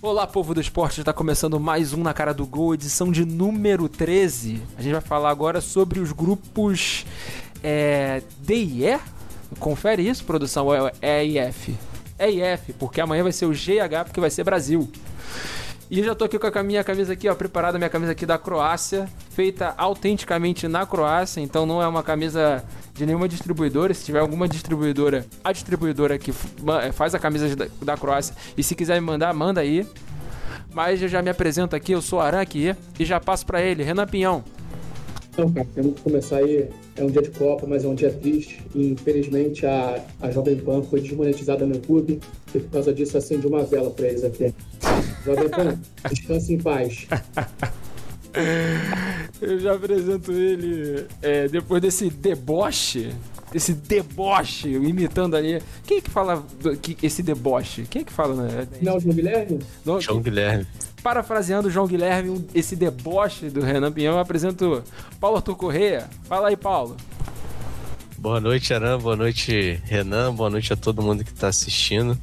Olá, povo do esporte, está começando mais um Na Cara do Gol, edição de número 13. A gente vai falar agora sobre os grupos é, D e E. Confere isso, produção, é E e F. É e F, porque amanhã vai ser o GH, porque vai ser Brasil. E eu já tô aqui com a minha camisa aqui, ó, preparada, minha camisa aqui da Croácia, feita autenticamente na Croácia, então não é uma camisa de nenhuma distribuidora. Se tiver alguma distribuidora, a distribuidora que faz a camisa da, da Croácia, e se quiser me mandar, manda aí. Mas eu já me apresento aqui, eu sou Aran aqui, e já passo para ele, Renan Pinhão. Então, cara, temos que começar aí. É um dia de Copa, mas é um dia triste. E, infelizmente, a, a Jovem Pan foi desmonetizada no YouTube. E por causa disso, acendi uma vela pra eles aqui. Jovem Pan, descanse em paz. Eu já apresento ele é, depois desse deboche. Esse deboche, imitando ali. Quem é que fala que, esse deboche? Quem é que fala, né? Não, João Guilherme? Não, João Guilherme. Parafraseando João Guilherme, esse deboche do Renan Pinhão, eu apresento Paulo Arthur Correia. Fala aí, Paulo. Boa noite, Aran. Boa noite, Renan. Boa noite a todo mundo que está assistindo.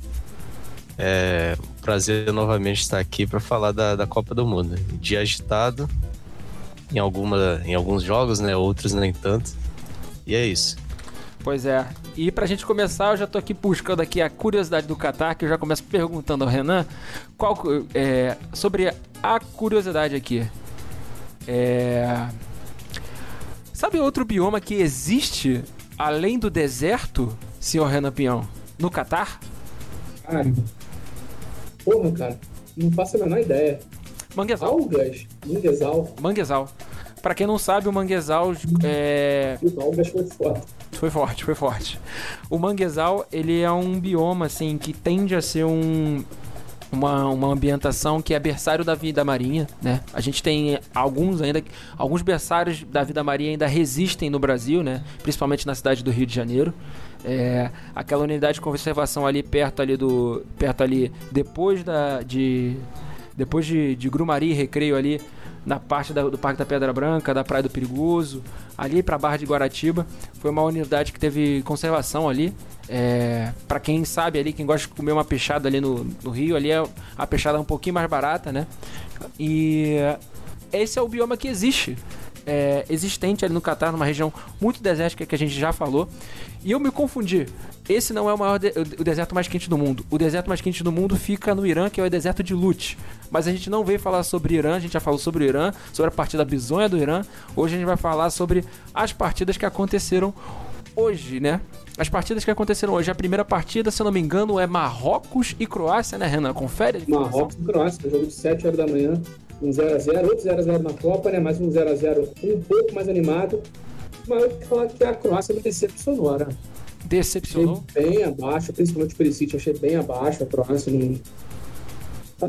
É um prazer novamente estar aqui para falar da, da Copa do Mundo. Dia agitado em, alguma, em alguns jogos, né? Outros nem tanto. E é isso. Pois é. E pra gente começar, eu já tô aqui buscando aqui a curiosidade do Qatar, que eu já começo perguntando ao Renan qual, é, sobre a curiosidade aqui. É... Sabe outro bioma que existe além do deserto, senhor Renan Pinhão, no Catar? Cara, porra, cara, não faço a menor ideia. Manguezal. Algas, manguezal. Manguezal. Pra quem não sabe, o manguezal é. O algas foi forte. Foi forte, foi forte. O manguezal, ele é um bioma, assim, que tende a ser um, uma, uma ambientação que é berçário da vida marinha, né? A gente tem alguns ainda, alguns berçários da vida marinha ainda resistem no Brasil, né? Principalmente na cidade do Rio de Janeiro. É, aquela unidade de conservação ali perto ali do, perto ali depois da de depois de, de Grumari Recreio ali na parte da, do Parque da Pedra Branca, da Praia do Perigoso, ali para Barra de Guaratiba. Foi uma unidade que teve conservação ali. É, para quem sabe ali, quem gosta de comer uma peixada ali no, no Rio, ali é, a peixada é um pouquinho mais barata, né? E esse é o bioma que existe. É, existente ali no Catar, numa região muito desértica que a gente já falou. E eu me confundi. Esse não é o maior de, o deserto mais quente do mundo. O deserto mais quente do mundo fica no Irã, que é o deserto de Lut. Mas a gente não veio falar sobre Irã, a gente já falou sobre o Irã, sobre a partida bizonha do Irã. Hoje a gente vai falar sobre as partidas que aconteceram hoje, né? As partidas que aconteceram hoje. A primeira partida, se eu não me engano, é Marrocos e Croácia, né, Renan? Confere? Marrocos e Croácia, jogo de 7 horas da manhã, um 0x0, outro 0x0 na Copa, né? Mais um 0x0 um pouco mais animado. Mas eu que falar que a Croácia me decepcionou, né? Decepcionou? Achei bem abaixo, principalmente o Perisic, achei bem abaixo a Croácia. Não...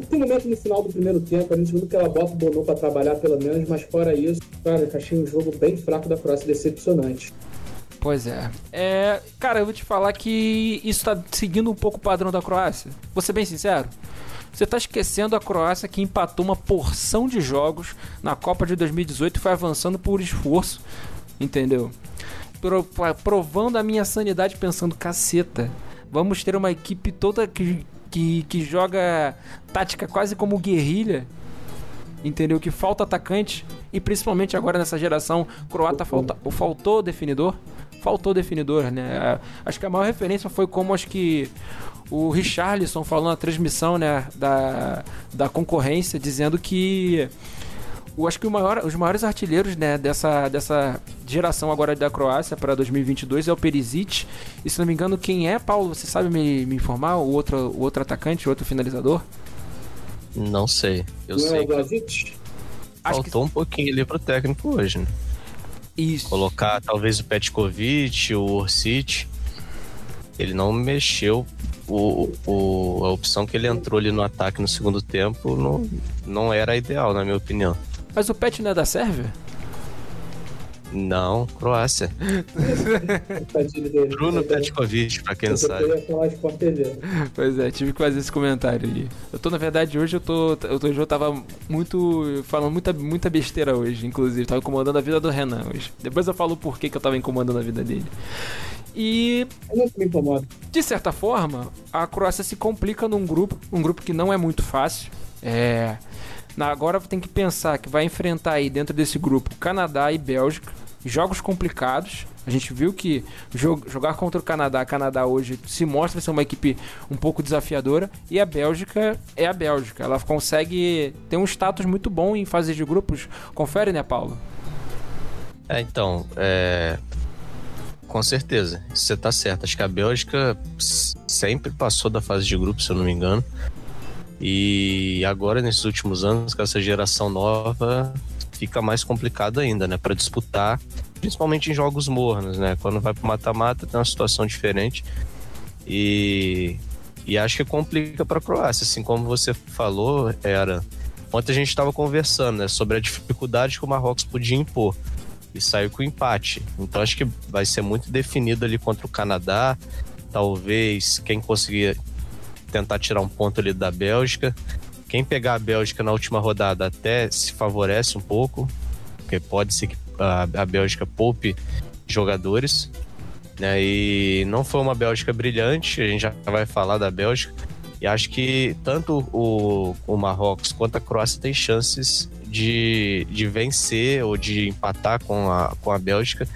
Tem um momento no final do primeiro tempo, a gente viu que ela bota o Bono para trabalhar pelo menos, mas fora isso, cara, eu achei um jogo bem fraco da Croácia, decepcionante. Pois é. é. Cara, eu vou te falar que isso tá seguindo um pouco o padrão da Croácia. Vou ser bem sincero. Você está esquecendo a Croácia que empatou uma porção de jogos na Copa de 2018 e foi avançando por esforço, entendeu? Provando a minha sanidade, pensando, caceta, vamos ter uma equipe toda que, que, que joga tática quase como guerrilha, entendeu? Que falta atacante, e principalmente agora nessa geração croata falta, faltou definidor. Faltou definidor, né? Acho que a maior referência foi como acho que o Richarlison falou na transmissão né, da, da concorrência, dizendo que eu acho que maior, os maiores artilheiros né, dessa, dessa geração agora da Croácia para 2022 é o Perisic. E se não me engano, quem é, Paulo? Você sabe me, me informar? O outro, o outro atacante, o outro finalizador? Não sei. Eu não sei. É que... Faltou que... um pouquinho ali pro técnico hoje, né? Isso. Colocar talvez o Petkovic, o Orsic. Ele não mexeu o, o, a opção que ele entrou ali no ataque no segundo tempo não, não era ideal, na minha opinião. Mas o Pet não é da Sérvia? Não, Croácia. Bruno Petkovic, pra quem não sabe. Pois é, tive que fazer esse comentário aí. Eu tô, na verdade, hoje eu tô. Eu, tô, eu tava muito. falando muita, muita besteira hoje, inclusive. Tava incomodando a vida do Renan hoje. Depois eu falo por que, que eu tava incomodando a vida dele. E. Eu não me incomodo. De certa forma, a Croácia se complica num grupo, um grupo que não é muito fácil. É, agora tem que pensar que vai enfrentar aí dentro desse grupo Canadá e Bélgica, jogos complicados. A gente viu que jogar contra o Canadá, Canadá hoje se mostra ser uma equipe um pouco desafiadora e a Bélgica é a Bélgica. Ela consegue ter um status muito bom em fases de grupos. Confere, né, Paulo? É, então, é... com certeza, você está certo. Acho que a Bélgica sempre passou da fase de grupos, se eu não me engano. E agora, nesses últimos anos, com essa geração nova, fica mais complicado ainda, né? Para disputar, principalmente em jogos mornos, né? Quando vai pro mata-mata tem uma situação diferente. E, e acho que complica para a Croácia, assim como você falou, era. Ontem a gente estava conversando né, sobre a dificuldade que o Marrocos podia impor e saiu com empate. Então acho que vai ser muito definido ali contra o Canadá. Talvez quem conseguir tentar tirar um ponto ali da Bélgica quem pegar a Bélgica na última rodada até se favorece um pouco, porque pode ser que a, a Bélgica poupe jogadores. Né? E não foi uma Bélgica brilhante, a gente já vai falar da Bélgica. E acho que tanto o, o Marrocos quanto a Croácia têm chances de, de vencer ou de empatar com a, com a Bélgica.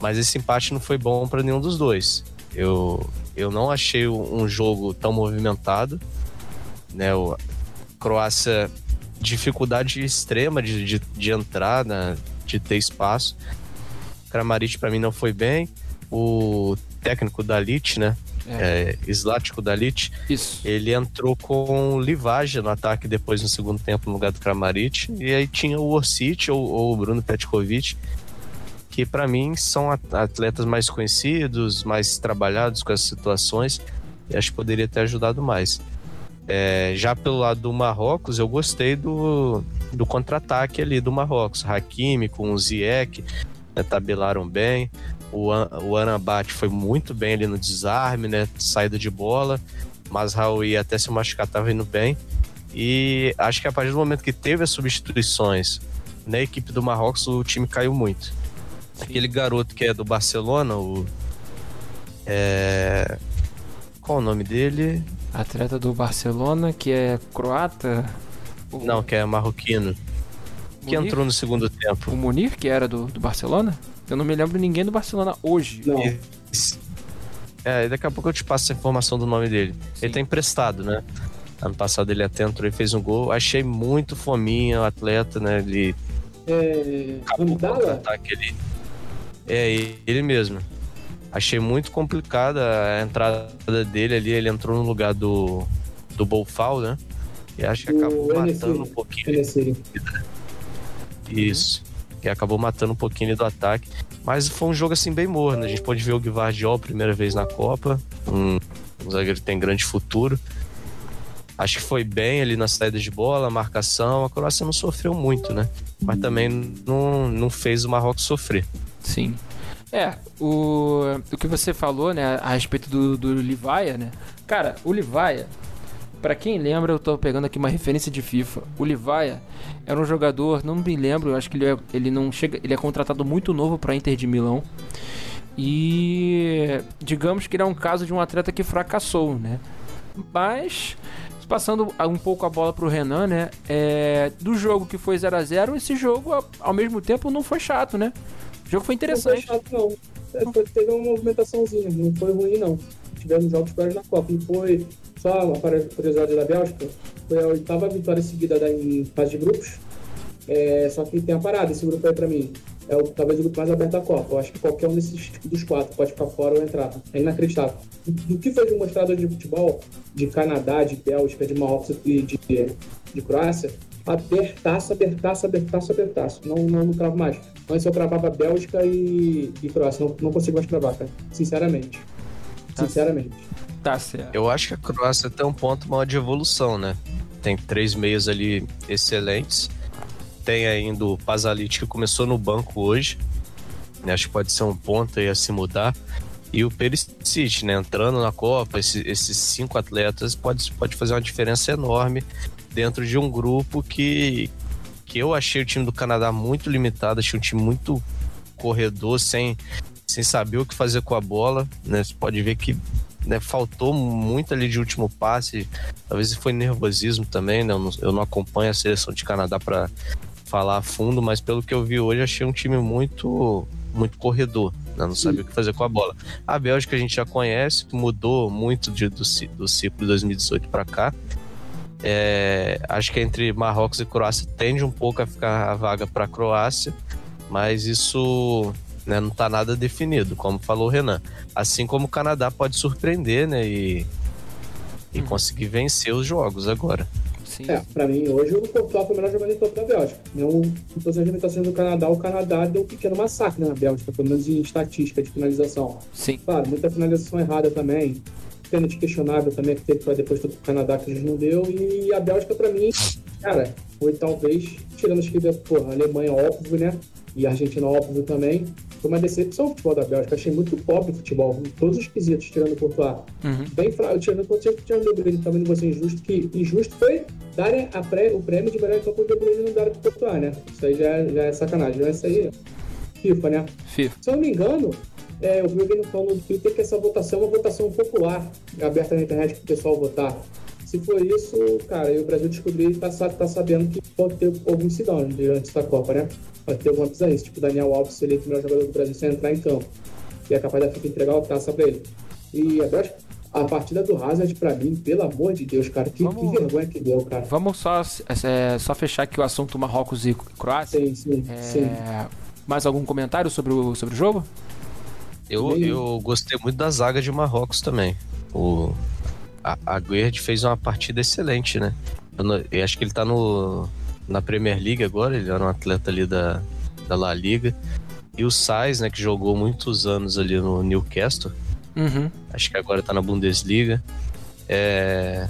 Mas esse empate não foi bom para nenhum dos dois. Eu, eu não achei um jogo tão movimentado. Né? Croácia, dificuldade extrema de, de, de entrar, né, de ter espaço. Kramaric para mim não foi bem. O técnico da Lit, né? É. É, Slático Dalit, Isso. ele entrou com Livagem no ataque depois no segundo tempo no lugar do Kramaric e aí tinha o Orsic ou, ou o Bruno Petkovic que para mim são atletas mais conhecidos, mais trabalhados com as situações e acho que poderia ter ajudado mais. É, já pelo lado do Marrocos, eu gostei do, do contra-ataque ali do Marrocos. Hakimi com o Ziyech né, tabelaram bem. O, o Anabat foi muito bem ali no desarme, né? Saída de bola. Mas Raul até se machucar estava indo bem. E acho que a partir do momento que teve as substituições na equipe do Marrocos, o time caiu muito. Aquele garoto que é do Barcelona, o. É... Qual o nome dele? Atleta do Barcelona, que é croata? Não, que é marroquino. Munir? Que entrou no segundo tempo. O Munir, que era do, do Barcelona? Eu não me lembro ninguém do Barcelona hoje. Não. É, daqui a pouco eu te passo a informação do nome dele. Sim. Ele tá emprestado, né? Ano passado ele até entrou e fez um gol. Achei muito fominha o atleta, né? Ele. É. Acabou com ataque ali. É, ele mesmo. Achei muito complicada a entrada dele ali. Ele entrou no lugar do, do Bolfal, né? E acho que acabou o matando um pouquinho. Isso. Que acabou matando um pouquinho do ataque. Mas foi um jogo assim bem morno. A gente pode ver o Guivardiol primeira vez na Copa. Um, um zagueiro que tem grande futuro. Acho que foi bem ali na saída de bola, marcação. A Croácia não sofreu muito, né? Mas também não, não fez o Marrocos sofrer. Sim. É, o, o que você falou, né, a respeito do, do Livaia, né? Cara, o Livaia, para quem lembra, eu tô pegando aqui uma referência de FIFA. O Livaia era um jogador, não me lembro, acho que ele, é, ele não chega, ele é contratado muito novo para Inter de Milão. E digamos que ele é um caso de um atleta que fracassou, né? Mas passando um pouco a bola pro Renan, né? É, do jogo que foi 0 a 0 esse jogo ao mesmo tempo não foi chato, né? O jogo foi interessante. Não foi chato, não. É, teve uma movimentaçãozinha, não foi ruim, não. Tivemos jogos piores na Copa. E foi, só uma curiosidade da Bélgica, foi a oitava vitória seguida da, em fase de grupos. É, só que tem a parada, esse grupo aí pra mim. É o, talvez o grupo mais aberto da Copa. Eu acho que qualquer um desses dos quatro pode ficar fora ou entrar. É inacreditável. Do que foi demonstrado de futebol de Canadá, de Bélgica, de Marrocos e de, de, de Croácia, abertaço, abertaço, abertaço, abertaço. Não, não, não cravo mais. Antes eu cravava Bélgica e, e Croácia. Não, não consigo mais cravar, cara. Sinceramente. Tá Sinceramente. Tá certo. Eu acho que a Croácia tem um ponto maior de evolução, né? Tem três meios ali excelentes. Tem ainda o Pazalit que começou no banco hoje. Né? Acho que pode ser um ponto aí a se mudar. E o Perisic, né? Entrando na Copa, esse, esses cinco atletas pode, pode fazer uma diferença enorme dentro de um grupo que, que eu achei o time do Canadá muito limitado, achei um time muito corredor, sem, sem saber o que fazer com a bola. Né? Você pode ver que né, faltou muito ali de último passe. Talvez foi nervosismo também, né? Eu não, eu não acompanho a seleção de Canadá para falar a fundo, mas pelo que eu vi hoje, achei um time muito muito corredor, né? não sabia o que fazer com a bola. A Bélgica a gente já conhece, mudou muito de, do, do ciclo de 2018 para cá. É, acho que entre Marrocos e Croácia tende um pouco a ficar a vaga para a Croácia, mas isso né, não está nada definido, como falou o Renan. Assim como o Canadá pode surpreender né, e, e hum. conseguir vencer os jogos agora. Sim. É, pra mim, hoje o Courtois foi o melhor jogador de toda da Bélgica. Não, em todas as limitações do Canadá, o Canadá deu um pequeno massacre na Bélgica, pelo menos em estatística de finalização. Sim. Claro, muita finalização errada também. Pênalti questionável também, que teve depois do Canadá que a gente não deu. E a Bélgica, pra mim, cara, foi talvez, tirando as que, porra, a Alemanha, óbvio, né? E a Argentina, óbvio também foi uma decepção o futebol da Bélgica. Achei muito pobre o futebol, em todos os quesitos, tirando o Courtois. Uhum. Bem fraco, tirando o Courtois, tirando o De Bruyne, também não vou ser injusto, que injusto foi darem a pré, o prêmio de melhor campo do De Bruyne não dar pro Courtois, né? Isso aí já, é, já é sacanagem, já é isso aí FIFA, né? FIFA. Se eu não me engano, é, eu vi alguém falando no Twitter que essa votação é uma votação popular, aberta na internet para o pessoal votar. Se for isso, cara, e o Brasil descobriu e tá, tá sabendo que pode ter algum incidente durante essa Copa, né? Pode ter alguma bizarrice, tipo Daniel Alves eleito o melhor jogador do Brasil sem entrar em campo. E é capaz da FIFA entregar a taça pra ele. E a partida do Hazard, pra mim, pelo amor de Deus, cara, que, vamos, que vergonha que deu, cara. Vamos só, é, só fechar aqui o assunto Marrocos e Croácia. Sim, sim, é, sim. Mais algum comentário sobre o, sobre o jogo? Eu, eu gostei muito da zaga de Marrocos também. O, a, a Guerd fez uma partida excelente, né? Eu, não, eu, acho que ele tá no, na Premier League agora, ele era um atleta ali da, da La Liga. E o Sainz, né, que jogou muitos anos ali no Newcastle. Uhum. Acho que agora tá na Bundesliga. É...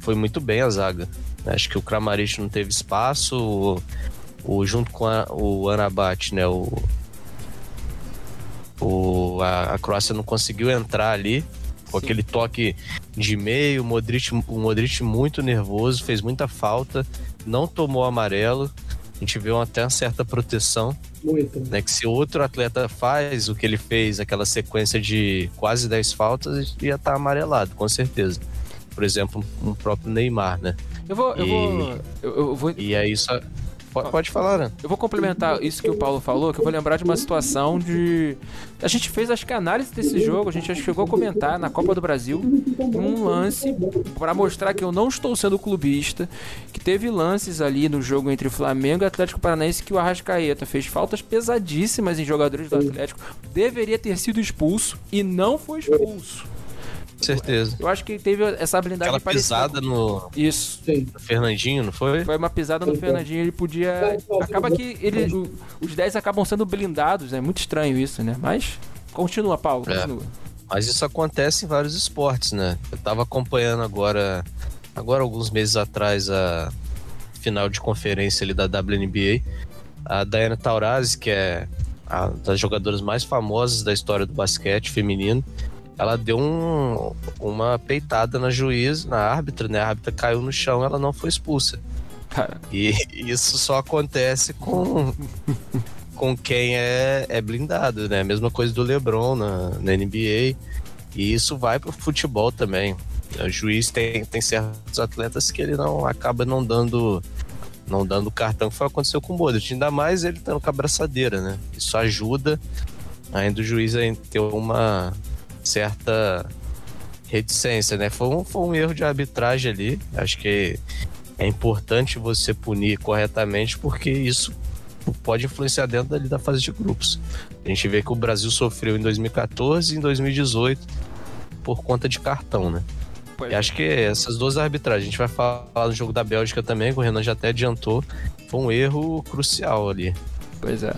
Foi muito bem a zaga. Acho que o Kramaric não teve espaço. O, o junto com a, o Anabat, né, o, o, a, a Croácia não conseguiu entrar ali com Sim. aquele toque de meio, o Modric, o Modric muito nervoso, fez muita falta, não tomou amarelo. A gente viu até uma certa proteção. Muito. Né, que se outro atleta faz o que ele fez, aquela sequência de quase 10 faltas, ia estar tá amarelado, com certeza. Por exemplo, um próprio Neymar, né? Eu vou. Eu e, vou, eu, eu vou... e aí só. Pode, falar, né? Eu vou complementar isso que o Paulo falou, que eu vou lembrar de uma situação de. A gente fez, acho que, análise desse jogo, a gente chegou a comentar na Copa do Brasil um lance para mostrar que eu não estou sendo clubista, que teve lances ali no jogo entre Flamengo e Atlético Paranaense que o Arrascaeta fez faltas pesadíssimas em jogadores do Atlético, deveria ter sido expulso e não foi expulso. Certeza. Eu acho que teve essa habilidade Aquela pisada no... Isso. no Fernandinho, não foi? Foi uma pisada no Fernandinho, ele podia... Acaba que ele, os 10 acabam sendo blindados, é muito estranho isso, né? Mas continua, Paulo, é. continua. Mas isso acontece em vários esportes, né? Eu tava acompanhando agora, agora alguns meses atrás, a final de conferência ali da WNBA. A Diana Taurasi, que é a das jogadoras mais famosas da história do basquete feminino, ela deu um, uma peitada na juiz, na árbitra, né? A árbitra caiu no chão, ela não foi expulsa. E isso só acontece com com quem é, é blindado, né? Mesma coisa do LeBron na, na NBA. E isso vai pro futebol também. O juiz tem, tem certos atletas que ele não acaba não dando não dando cartão, que foi o que aconteceu com o Modric. Ainda mais ele estando com a braçadeira, né? Isso ajuda ainda o juiz a ter uma, certa reticência, né? Foi um, foi um erro de arbitragem ali. Acho que é importante você punir corretamente, porque isso pode influenciar dentro dali da fase de grupos. A gente vê que o Brasil sofreu em 2014 e em 2018 por conta de cartão, né? E acho que essas duas arbitragens, a gente vai falar do jogo da Bélgica também, que o Renan já até adiantou, foi um erro crucial ali. Pois é.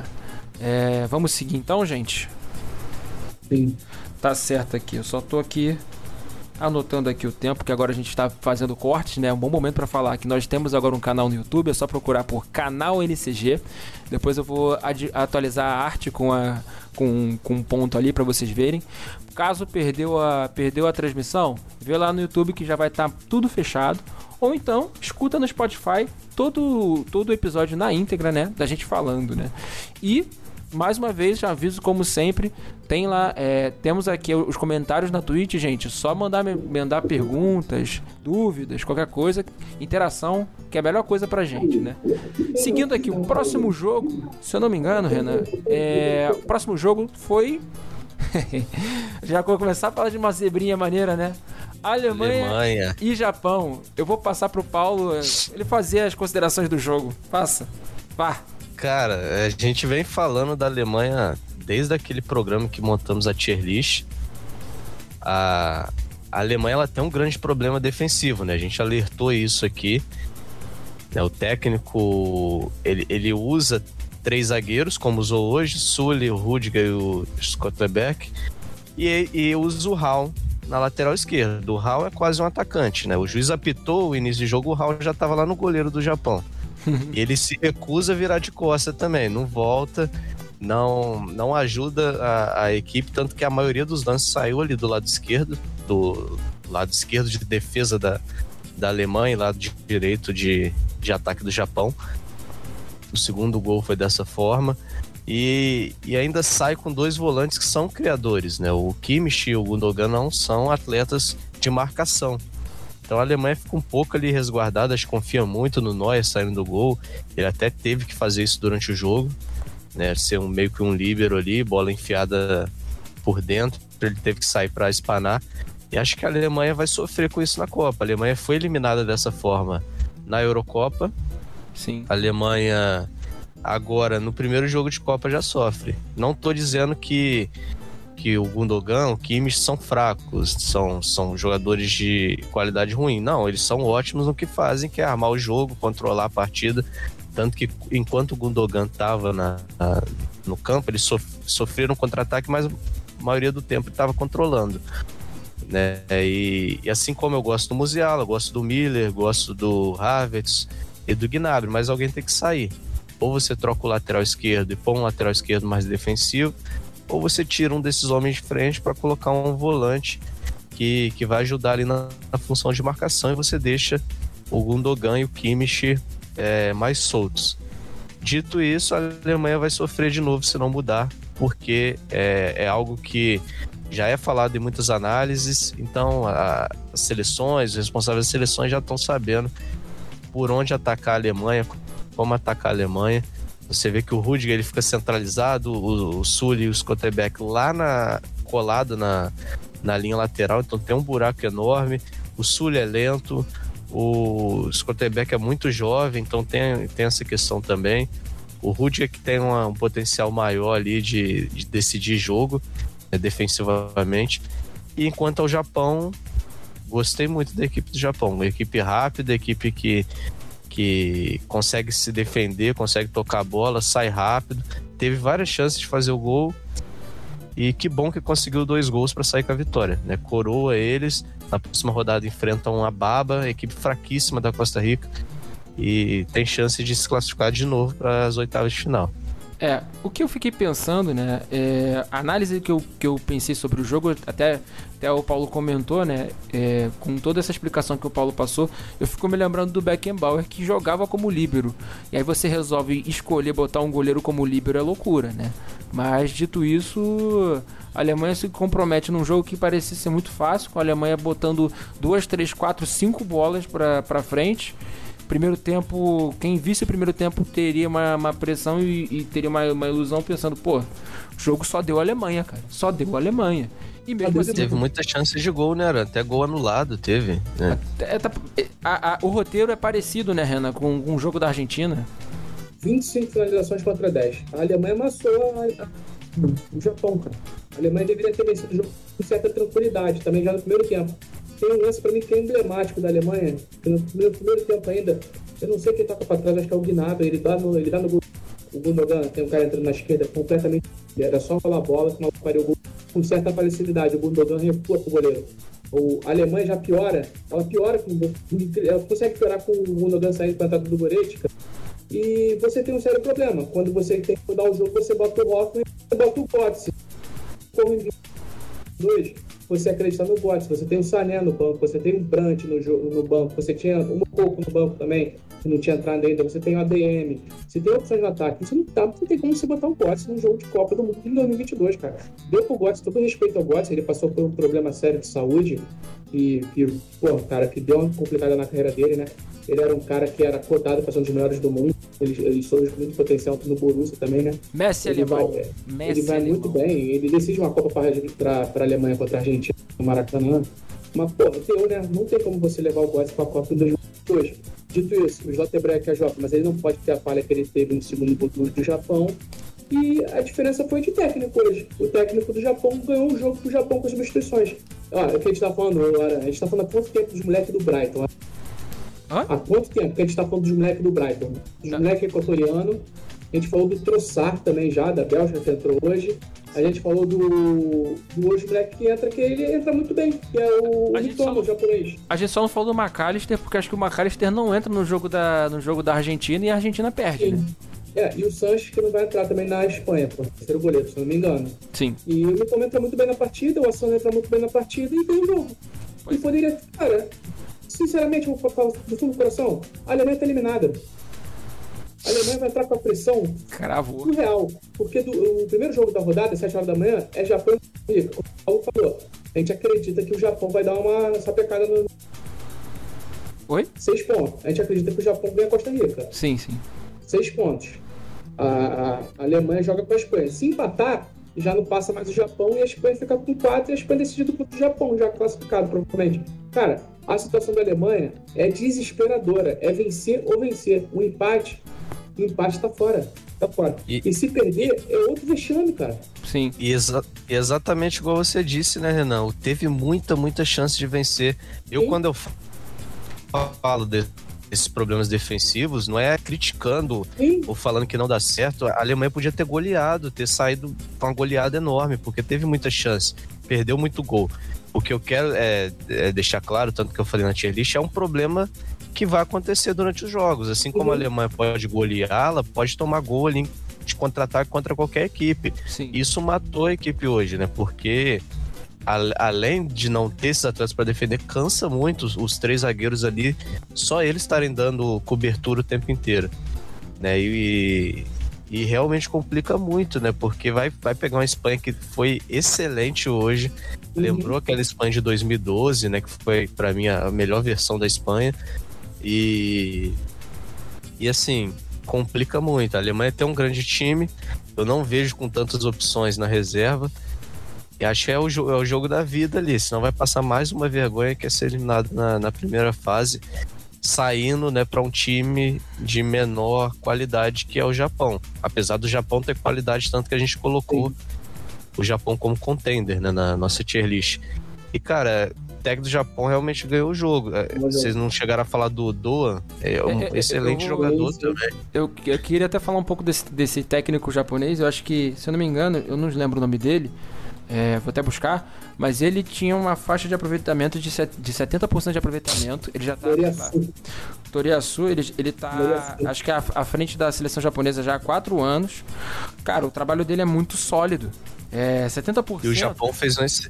é vamos seguir então, gente? Sim tá certo aqui. Eu só tô aqui anotando aqui o tempo, que agora a gente está fazendo cortes, né? Um bom momento para falar que nós temos agora um canal no YouTube, é só procurar por canal NCG. Depois eu vou atualizar a arte com, a, com, com um ponto ali para vocês verem. Caso perdeu a, perdeu a transmissão, vê lá no YouTube que já vai estar tá tudo fechado. Ou então, escuta no Spotify todo, todo o episódio na íntegra, né? Da gente falando, né? E mais uma vez, já aviso como sempre, tem lá, é, temos aqui os comentários na Twitch, gente. Só mandar, mandar perguntas, dúvidas, qualquer coisa, interação, que é a melhor coisa pra gente, né? Seguindo aqui, o próximo jogo, se eu não me engano, Renan, é, o próximo jogo foi. já vou começar a falar de uma zebrinha maneira, né? Alemanha, Alemanha, e Japão. Eu vou passar pro Paulo ele fazer as considerações do jogo. Passa. Vá. Cara, a gente vem falando da Alemanha desde aquele programa que montamos a tier list. A, a Alemanha ela tem um grande problema defensivo, né? A gente alertou isso aqui. Né? O técnico ele, ele usa três zagueiros, como usou hoje, Sully, o Rudiger e o Scotterbeck, e, e usa o Hall na lateral esquerda. O Hall é quase um atacante, né? O juiz apitou o início de jogo, o Hall já estava lá no goleiro do Japão. Ele se recusa a virar de costa também, não volta, não não ajuda a, a, equipe, tanto que a maioria dos lances saiu ali do lado esquerdo, do lado esquerdo de defesa da, da Alemanha e lado direito de, de ataque do Japão. O segundo gol foi dessa forma. E, e ainda sai com dois volantes que são criadores, né? O Kimmich e o Gundogan não são atletas de marcação. Então a Alemanha fica um pouco ali resguardada, confia muito no Neuer saindo do gol. Ele até teve que fazer isso durante o jogo, né? Ser um, meio que um líbero ali, bola enfiada por dentro, ele teve que sair para espanar. E acho que a Alemanha vai sofrer com isso na Copa. A Alemanha foi eliminada dessa forma na Eurocopa. Sim. A Alemanha agora no primeiro jogo de Copa já sofre. Não tô dizendo que que o Gundogan, o Kimmich são fracos, são, são jogadores de qualidade ruim. Não, eles são ótimos no que fazem, que é armar o jogo, controlar a partida. Tanto que enquanto o Gundogan estava na, na, no campo, eles sof sofreram contra-ataque, mas a maioria do tempo estava controlando. Né? E, e, assim como eu gosto do Musiala, gosto do Miller, gosto do Havertz e do Gnabry, mas alguém tem que sair ou você troca o lateral esquerdo e põe um lateral esquerdo mais defensivo, ou você tira um desses homens de frente para colocar um volante que, que vai ajudar ali na, na, função de marcação e você deixa o Gundogan e o Kimmich é, mais soltos. Dito isso, a Alemanha vai sofrer de novo se não mudar, porque é, é algo que já é falado em muitas análises, então a, as seleções, os responsáveis das seleções já estão sabendo por onde atacar a Alemanha, como atacar a Alemanha. Você vê que o Rudiger ele fica centralizado, o, o Sully e o Scotterbeck lá na, colado na, na linha lateral, então tem um buraco enorme. O Sully é lento, o Scotterbeck é muito jovem, então tem, tem essa questão também. O Rudiger que tem uma, um potencial maior ali de, de decidir jogo né, defensivamente. E enquanto ao Japão, gostei muito da equipe do Japão. Uma equipe rápida, equipe que que consegue se defender, consegue tocar a bola, sai rápido. Teve várias chances de fazer o gol. E que bom que conseguiu dois gols para sair com a vitória. Né? Coroa eles. Na próxima rodada enfrentam a Baba, equipe fraquíssima da Costa Rica. E tem chance de se classificar de novo para as oitavas de final. É, o que eu fiquei pensando, né? É, a análise que eu, que eu pensei sobre o jogo, até, até o Paulo comentou, né? É, com toda essa explicação que o Paulo passou, eu fico me lembrando do Beckenbauer que jogava como líbero. E aí você resolve escolher botar um goleiro como líbero é loucura, né? Mas dito isso, a Alemanha se compromete num jogo que parecia ser muito fácil, com a Alemanha botando duas, três, quatro, cinco bolas para frente primeiro tempo, quem visse o primeiro tempo teria uma, uma pressão e, e teria uma, uma, ilusão pensando, pô, o jogo só deu a Alemanha, cara. Só deu a Alemanha. E mesmo assim, teve muitas chances de gol, né? Até gol anulado teve. Né? Até, tá, a, a, o roteiro é parecido, né, Renan, com, com o jogo da Argentina. 25 finalizações contra 10. A Alemanha amassou a, a, o Japão, cara. A Alemanha deveria ter vencido o jogo com certa tranquilidade, também já no primeiro tempo tem um lance para mim que é emblemático da Alemanha. No primeiro, primeiro tempo ainda, eu não sei quem toca para trás, acho que é o Gnabry, ele dá no, ele dá no o Gundogan, tem um cara entrando na esquerda completamente. Era só falar a bola, que não pariu o gol com certa facilidade. O Gundogan recua pro goleiro. O, Alemanha já piora, ela piora, com, ela consegue piorar com o Gundogan saindo a entrada do Goretzka. E você tem um sério problema. Quando você tem que mudar o jogo, você bota o Hoffman e você bota o Götze. Dois você acreditar no Götze. Você tem o Sané no banco, você tem o Brandt no, no banco, você tinha o Mococo no banco também, que não tinha entrado ainda, você tem o ADM, você tem opções no ataque. Isso não, dá, não tem como você botar o Götze num jogo de Copa do Mundo em 2022, cara. Deu pro Götze, todo respeito ao Götze, ele passou por um problema sério de saúde e, e pô, cara, que deu uma complicada na carreira dele, né? Ele era um cara que era cotado para ser um dos melhores do mundo. Ele, ele soube muito potencial no Borussia também, né? Messi ele alemão. Vai, Messi ele vai alemão. muito bem. Ele decide uma Copa para a Alemanha contra a Argentina no Maracanã. Mas, pô, deu, né? Não tem como você levar o Götze para a Copa em 2022. Dito isso, o Slotterbeck é jovem, mas ele não pode ter a falha que ele teve no segundo turno do Japão. E a diferença foi de técnico hoje. O técnico do Japão ganhou o jogo pro Japão com substituições. Ah, é o que a gente tá falando, Lara. A gente tá falando há quanto tempo dos moleques do Brighton? Hã? Há quanto tempo que a gente tá falando dos moleques do Brighton? Dos Tá. moleques equatorianos. A gente falou do Trossard também já, da Bélgica, que entrou hoje. A gente falou do, do hoje moleque que entra, que ele entra muito bem, que é o A Mitoma, o japonês. A gente só não falou do McAllister, porque acho que o McAllister não entra no jogo da, no jogo da Argentina e a Argentina perde, né? É, e o Sanches que não vai entrar também na Espanha, pô. Terceiro goleiro, se não me engano. Sim. E o Mitoma entra muito bem na partida, o Asano entra muito bem na partida e ganha o jogo. E poderia, cara, sinceramente, vou falar do fundo do coração, a Alemanha tá eliminada. A Alemanha vai entrar com a pressão Cravou. surreal. Porque do- o primeiro jogo da rodada, às 7 horas da manhã, é Japão e Costa Rica. Como o Paulo falou, a gente acredita que o Japão vai dar uma sapecada no Oi? seis pontos. A gente acredita que o Japão ganha a Costa Rica. Sim, sim. Seis pontos. A, a- Alemanha joga com a Espanha. Se empatar, já não passa mais o Japão e a Espanha fica com quatro e a Espanha decidido contra o Japão, já classificado, provavelmente. Cara, a situação da Alemanha é desesperadora. É vencer ou vencer. O empate, o empate tá fora. Tá fora. E- E, se perder, é outro vexame, cara. Sim. E exa- exatamente igual você disse, né, Renan? Teve muita, muita chance de vencer. Eu, Sim. quando eu fa- falo de- desses problemas defensivos, não é criticando Sim. ou falando que não dá certo. A Alemanha podia ter goleado, ter saído com uma goleada enorme, porque teve muita chance. Perdeu muito gol. O que eu quero é, é deixar claro, tanto que eu falei na tier list, é um problema que vai acontecer durante os jogos. Assim como a Uhum. Alemanha pode golear, ela pode tomar gol ali de contra-ataque contra qualquer equipe. Sim. Isso matou a equipe hoje, né? Porque a- além de não ter esses atletas para defender, cansa muito os, os três zagueiros ali, só eles estarem dando cobertura o tempo inteiro, né? E, e realmente complica muito, né? Porque vai, vai pegar uma Espanha que foi excelente hoje, Uhum. lembrou aquela Espanha de 2012, né? Que foi para mim a melhor versão da Espanha e e assim complica muito. A Alemanha tem um grande time, eu não vejo com tantas opções na reserva. E acho que é o, é o jogo da vida ali, senão vai passar mais uma vergonha que é ser eliminado na, na primeira fase, saindo né, para um time de menor qualidade que é o Japão. Apesar do Japão ter qualidade, tanto que a gente colocou o Japão como contender né, na nossa tier list. E cara, o técnico do Japão realmente ganhou o jogo. É, Vocês não chegaram a falar do Doa, é um É, é, excelente eu jogador sim. também. Eu, eu queria até falar um pouco desse, desse técnico japonês. Eu acho que, se eu não me engano, eu não lembro o nome dele. É, vou até buscar. Mas ele tinha uma faixa de aproveitamento de, set- de 70% de aproveitamento. Ele já tá. Toriaçu. Toriaçu, ele, ele tá. Acho que à, à frente da seleção japonesa já há 4 anos. Cara, o trabalho dele é muito sólido. É 70%. E o Japão fez um, ex-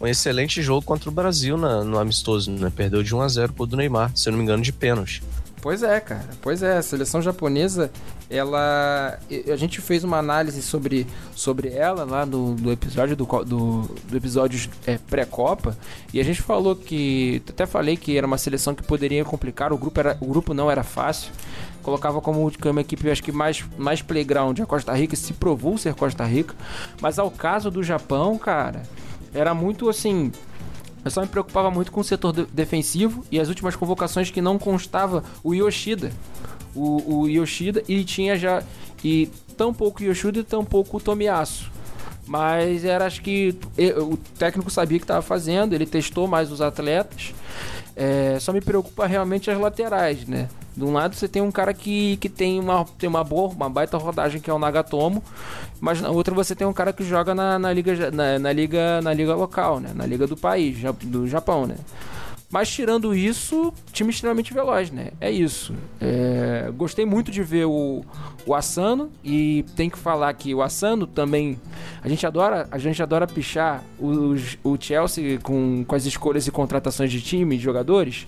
um excelente jogo contra o Brasil na- no amistoso, né? Perdeu de 1 a 0 pro do Neymar, se eu não me engano, de pênalti. Pois é, cara. Pois é, a seleção japonesa, ela. A gente fez uma análise sobre, sobre ela lá no, no episódio do, do, do episódio é, pré-copa. E a gente falou que. Até falei que era uma seleção que poderia complicar. O grupo, era, o grupo não era fácil. Colocava como uma equipe, acho que mais, mais playground a Costa Rica, se provou ser Costa Rica. Mas ao caso do Japão, cara, era muito assim. Eu só me preocupava muito com o setor de- defensivo e as últimas convocações que não constava o Yoshida. O, o Yoshida e tinha já. E tão pouco Yoshida e tão pouco o Tomiyasu. Mas era acho que e- o técnico sabia o que estava fazendo, ele testou mais os atletas. É, só me preocupa realmente as laterais, né? De um lado você tem um cara que, que tem, uma, tem uma boa, uma baita rodagem que é o Nagatomo, mas na outra você tem um cara que joga na, na liga, na, na liga na liga local, né? Na liga do país, do Japão, né? Mas tirando isso, time extremamente veloz, né? É isso. É, gostei muito de ver o, o Asano e tem que falar que o Asano também. A gente adora, a gente adora pichar o, o Chelsea com, com as escolhas e contratações de time, de jogadores,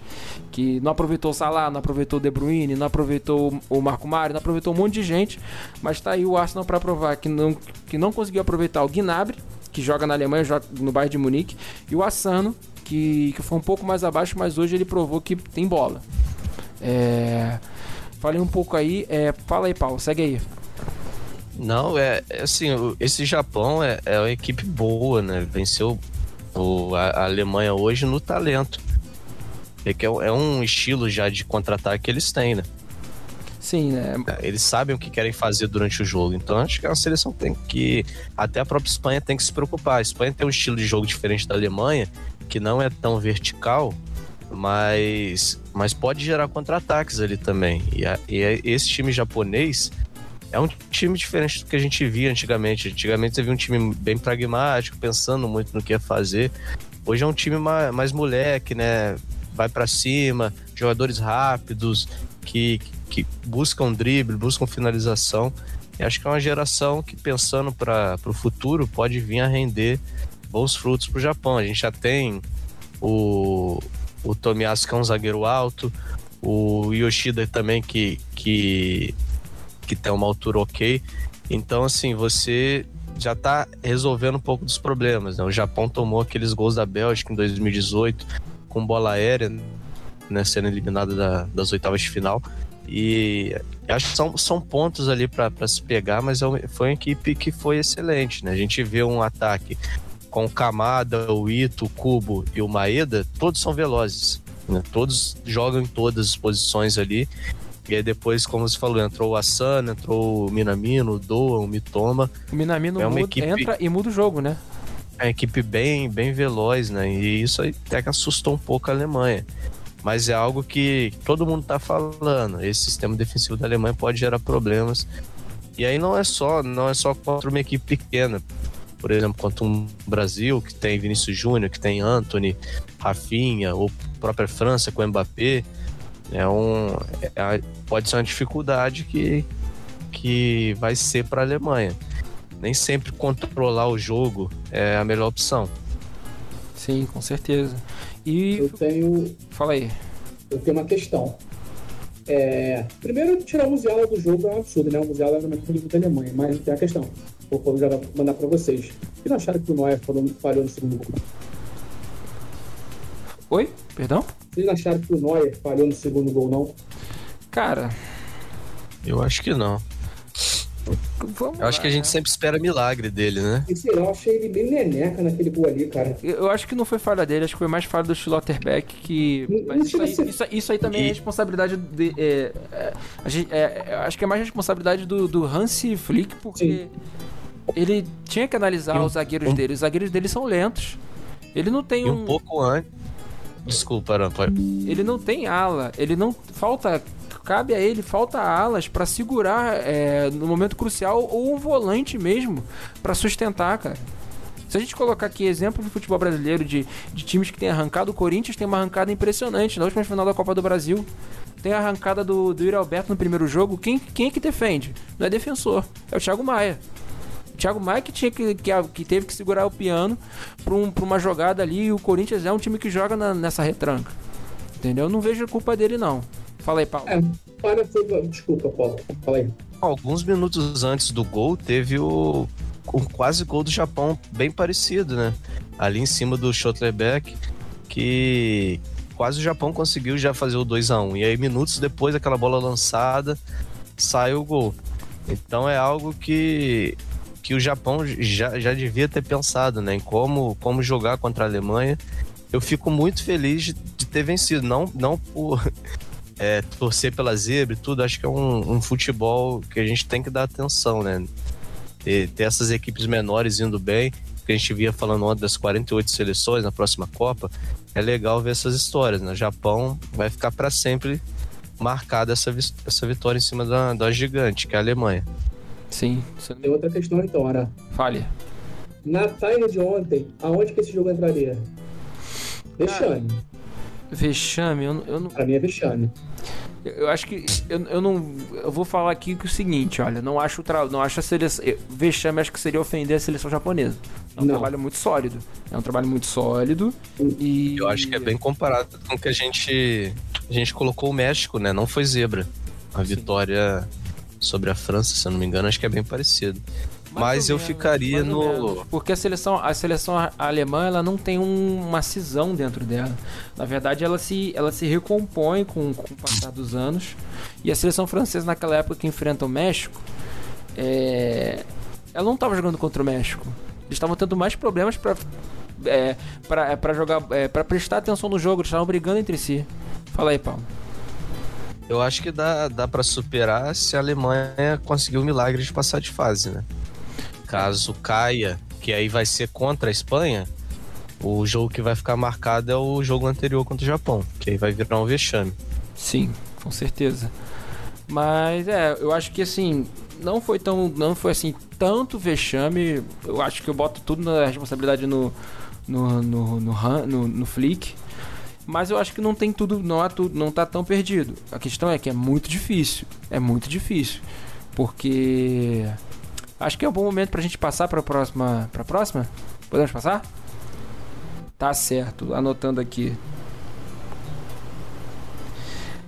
que não aproveitou o Salah, não aproveitou o De Bruyne, não aproveitou o Marco Mário, não aproveitou um monte de gente, mas tá aí o Arsenal para provar que não, que não conseguiu aproveitar o Gnabry, que joga na Alemanha, joga no Bayern de Munique, e o Asano, que, que foi um pouco mais abaixo, mas hoje ele provou que tem bola. É, falei um pouco aí. É, fala aí, Paulo, segue aí. Não, é, é assim, esse Japão é, é uma equipe boa, né? Venceu o, a, a Alemanha hoje no talento. É que é, é um estilo já de contra-ataque que eles têm, né? Sim, né? É, eles sabem o que querem fazer durante o jogo. Então acho que uma seleção tem que. Até a própria Espanha tem que se preocupar. A Espanha tem um estilo de jogo diferente da Alemanha, que não é tão vertical, mas, mas pode gerar contra-ataques ali também. E, a, e esse time japonês é um time diferente do que a gente via antigamente. Antigamente você via um time bem pragmático, pensando muito no que ia fazer. Hoje é um time mais, mais moleque, né? Vai para cima, jogadores rápidos, que, que buscam drible, buscam finalização. E acho que é uma geração que, pensando para o futuro, pode vir a render bons frutos para o Japão. A gente já tem o, o Tomiyasu, que é um zagueiro alto, o Yoshida também, que, que, que tem uma altura ok. Então, assim, você já está resolvendo um pouco dos problemas. Né? O Japão tomou aqueles gols da Bélgica em 2018 com bola aérea, né, sendo eliminado da, das oitavas de final. E acho que são, são pontos ali para se pegar, mas é foi uma equipe que foi excelente, né? A gente vê um ataque com o Kamada, o Ito, o Kubo e o Maeda, todos são velozes. Né? Todos jogam em todas as posições ali. E aí depois, como você falou, entrou o Asano, entrou o Minamino, o Doa, o Mitoma. O Minamino é uma muda, equipe... entra e muda o jogo, né? É uma equipe bem, bem veloz, né? E isso até que assustou um pouco a Alemanha mas é algo que todo mundo está falando. Esse sistema defensivo da Alemanha pode gerar problemas. E aí não é só, não é só contra uma equipe pequena. Por exemplo, contra um Brasil que tem Vinícius Júnior, que tem Anthony, Rafinha, ou própria França com Mbappé. É um, é, pode ser uma dificuldade que, que vai ser para a Alemanha. Nem sempre controlar o jogo é a melhor opção. Sim, com certeza. E. Eu tenho. Fala aí. Eu tenho uma questão. É... Primeiro, tirar o Musiala do jogo é um absurdo, né? O Musiala era o melhor da Alemanha, mas tem a questão. Vou já mandar pra vocês. E não acharam que o Neuer falhou no segundo gol? Oi? Perdão? Vocês não acharam que o Neuer falhou no segundo gol, não? Cara. Eu acho que não. Vamos eu acho lá, que a gente né? sempre espera milagre dele, né? E sei lá, eu achei ele bem neneca naquele gol ali, cara. Eu acho que não foi falha dele, acho que foi mais falha do Schlotterbeck que. Mas isso, aí, isso, isso aí também é e... é responsabilidade de. É, é, gente, é, acho que é mais responsabilidade do, do Hansi Flick, porque Sim. ele tinha que analisar um, os zagueiros um... dele. Os zagueiros dele são lentos. Ele não tem e um. um pouco antes. Desculpa, não, pode... Ele não tem ala, ele não. Falta cabe a ele, falta alas para segurar é, no momento crucial ou um volante mesmo para sustentar, cara. Se a gente colocar aqui exemplo do futebol brasileiro de, de times que tem arrancado, o Corinthians tem uma arrancada impressionante na última final da Copa do Brasil. Tem a arrancada do, do Yuri Alberto no primeiro jogo. Quem, quem é que defende? Não é defensor, é o Thiago Maia. O Thiago Maia que, tinha que, que, que teve que segurar o piano para um, uma jogada ali. E o Corinthians é um time que joga na, nessa retranca. Entendeu? Não vejo a culpa dele, não. Fala aí, Paulo. É, para foi. Desculpa, Paulo. Fala aí. Alguns minutos antes do gol, teve o, o quase gol do Japão, bem parecido, né? Ali em cima do Schotterbeck, que quase o Japão conseguiu já fazer o 2 a 1 E aí, minutos depois daquela bola lançada, sai o gol. Então é algo que, que o Japão já, já devia ter pensado, né? Em como, como jogar contra a Alemanha. Eu fico muito feliz de, de ter vencido, não, não por é, torcer pela zebra e tudo, acho que é um, um, futebol que a gente tem que dar atenção, né? Ter, ter essas equipes menores indo bem, que a gente via falando ontem das 48 seleções na próxima Copa, é legal ver essas histórias, né? O Japão vai ficar para sempre marcada essa, essa vitória em cima da, da gigante, que é a Alemanha. Sim. Tem outra questão então, Ara. Fale. Na tarde de ontem, aonde que esse jogo entraria? Deixando. Vexame, eu, eu não. Pra mim é vexame. Eu, eu acho que. Eu, eu não. Eu vou falar aqui que o seguinte, olha, não acho, tra... não acho a seleção. Vexame acho que seria ofender a seleção japonesa. É um Não. trabalho muito sólido. É um trabalho muito sólido. E. Eu acho que é bem comparado com o que a gente, a gente colocou o México, né? Não foi zebra. A vitória sobre a França, se eu não me engano, acho que é bem parecido. Mas eu menos, ficaria no. menos. Porque a seleção, a seleção alemã ela não tem um- uma cisão dentro dela. Na verdade, ela se, ela se recompõe com, com o passar dos anos. E a seleção francesa, naquela época que enfrenta o México, é, ela não estava jogando contra o México. Eles estavam tendo mais problemas para é, pra, pra jogar, é, para prestar atenção no jogo. Eles estavam brigando entre si. Fala aí, Paulo. Eu acho que dá, dá para superar se a Alemanha conseguir o milagre de passar de fase, né? Caso caia, que aí vai ser contra a Espanha, o jogo que vai ficar marcado é o jogo anterior contra o Japão, que aí vai virar um vexame. Sim, com certeza. Mas é, eu acho que assim, não foi tão. Não foi assim tanto vexame. Eu acho que eu boto tudo na responsabilidade no. No, no, no, no, no Flick. Mas eu acho que não tem tudo. Não, há tudo, não tá tão perdido. A questão é que é muito difícil. É muito difícil. Porque. Acho que é um bom momento pra gente passar pra próxima. Pra próxima? Podemos passar? Tá certo, anotando aqui.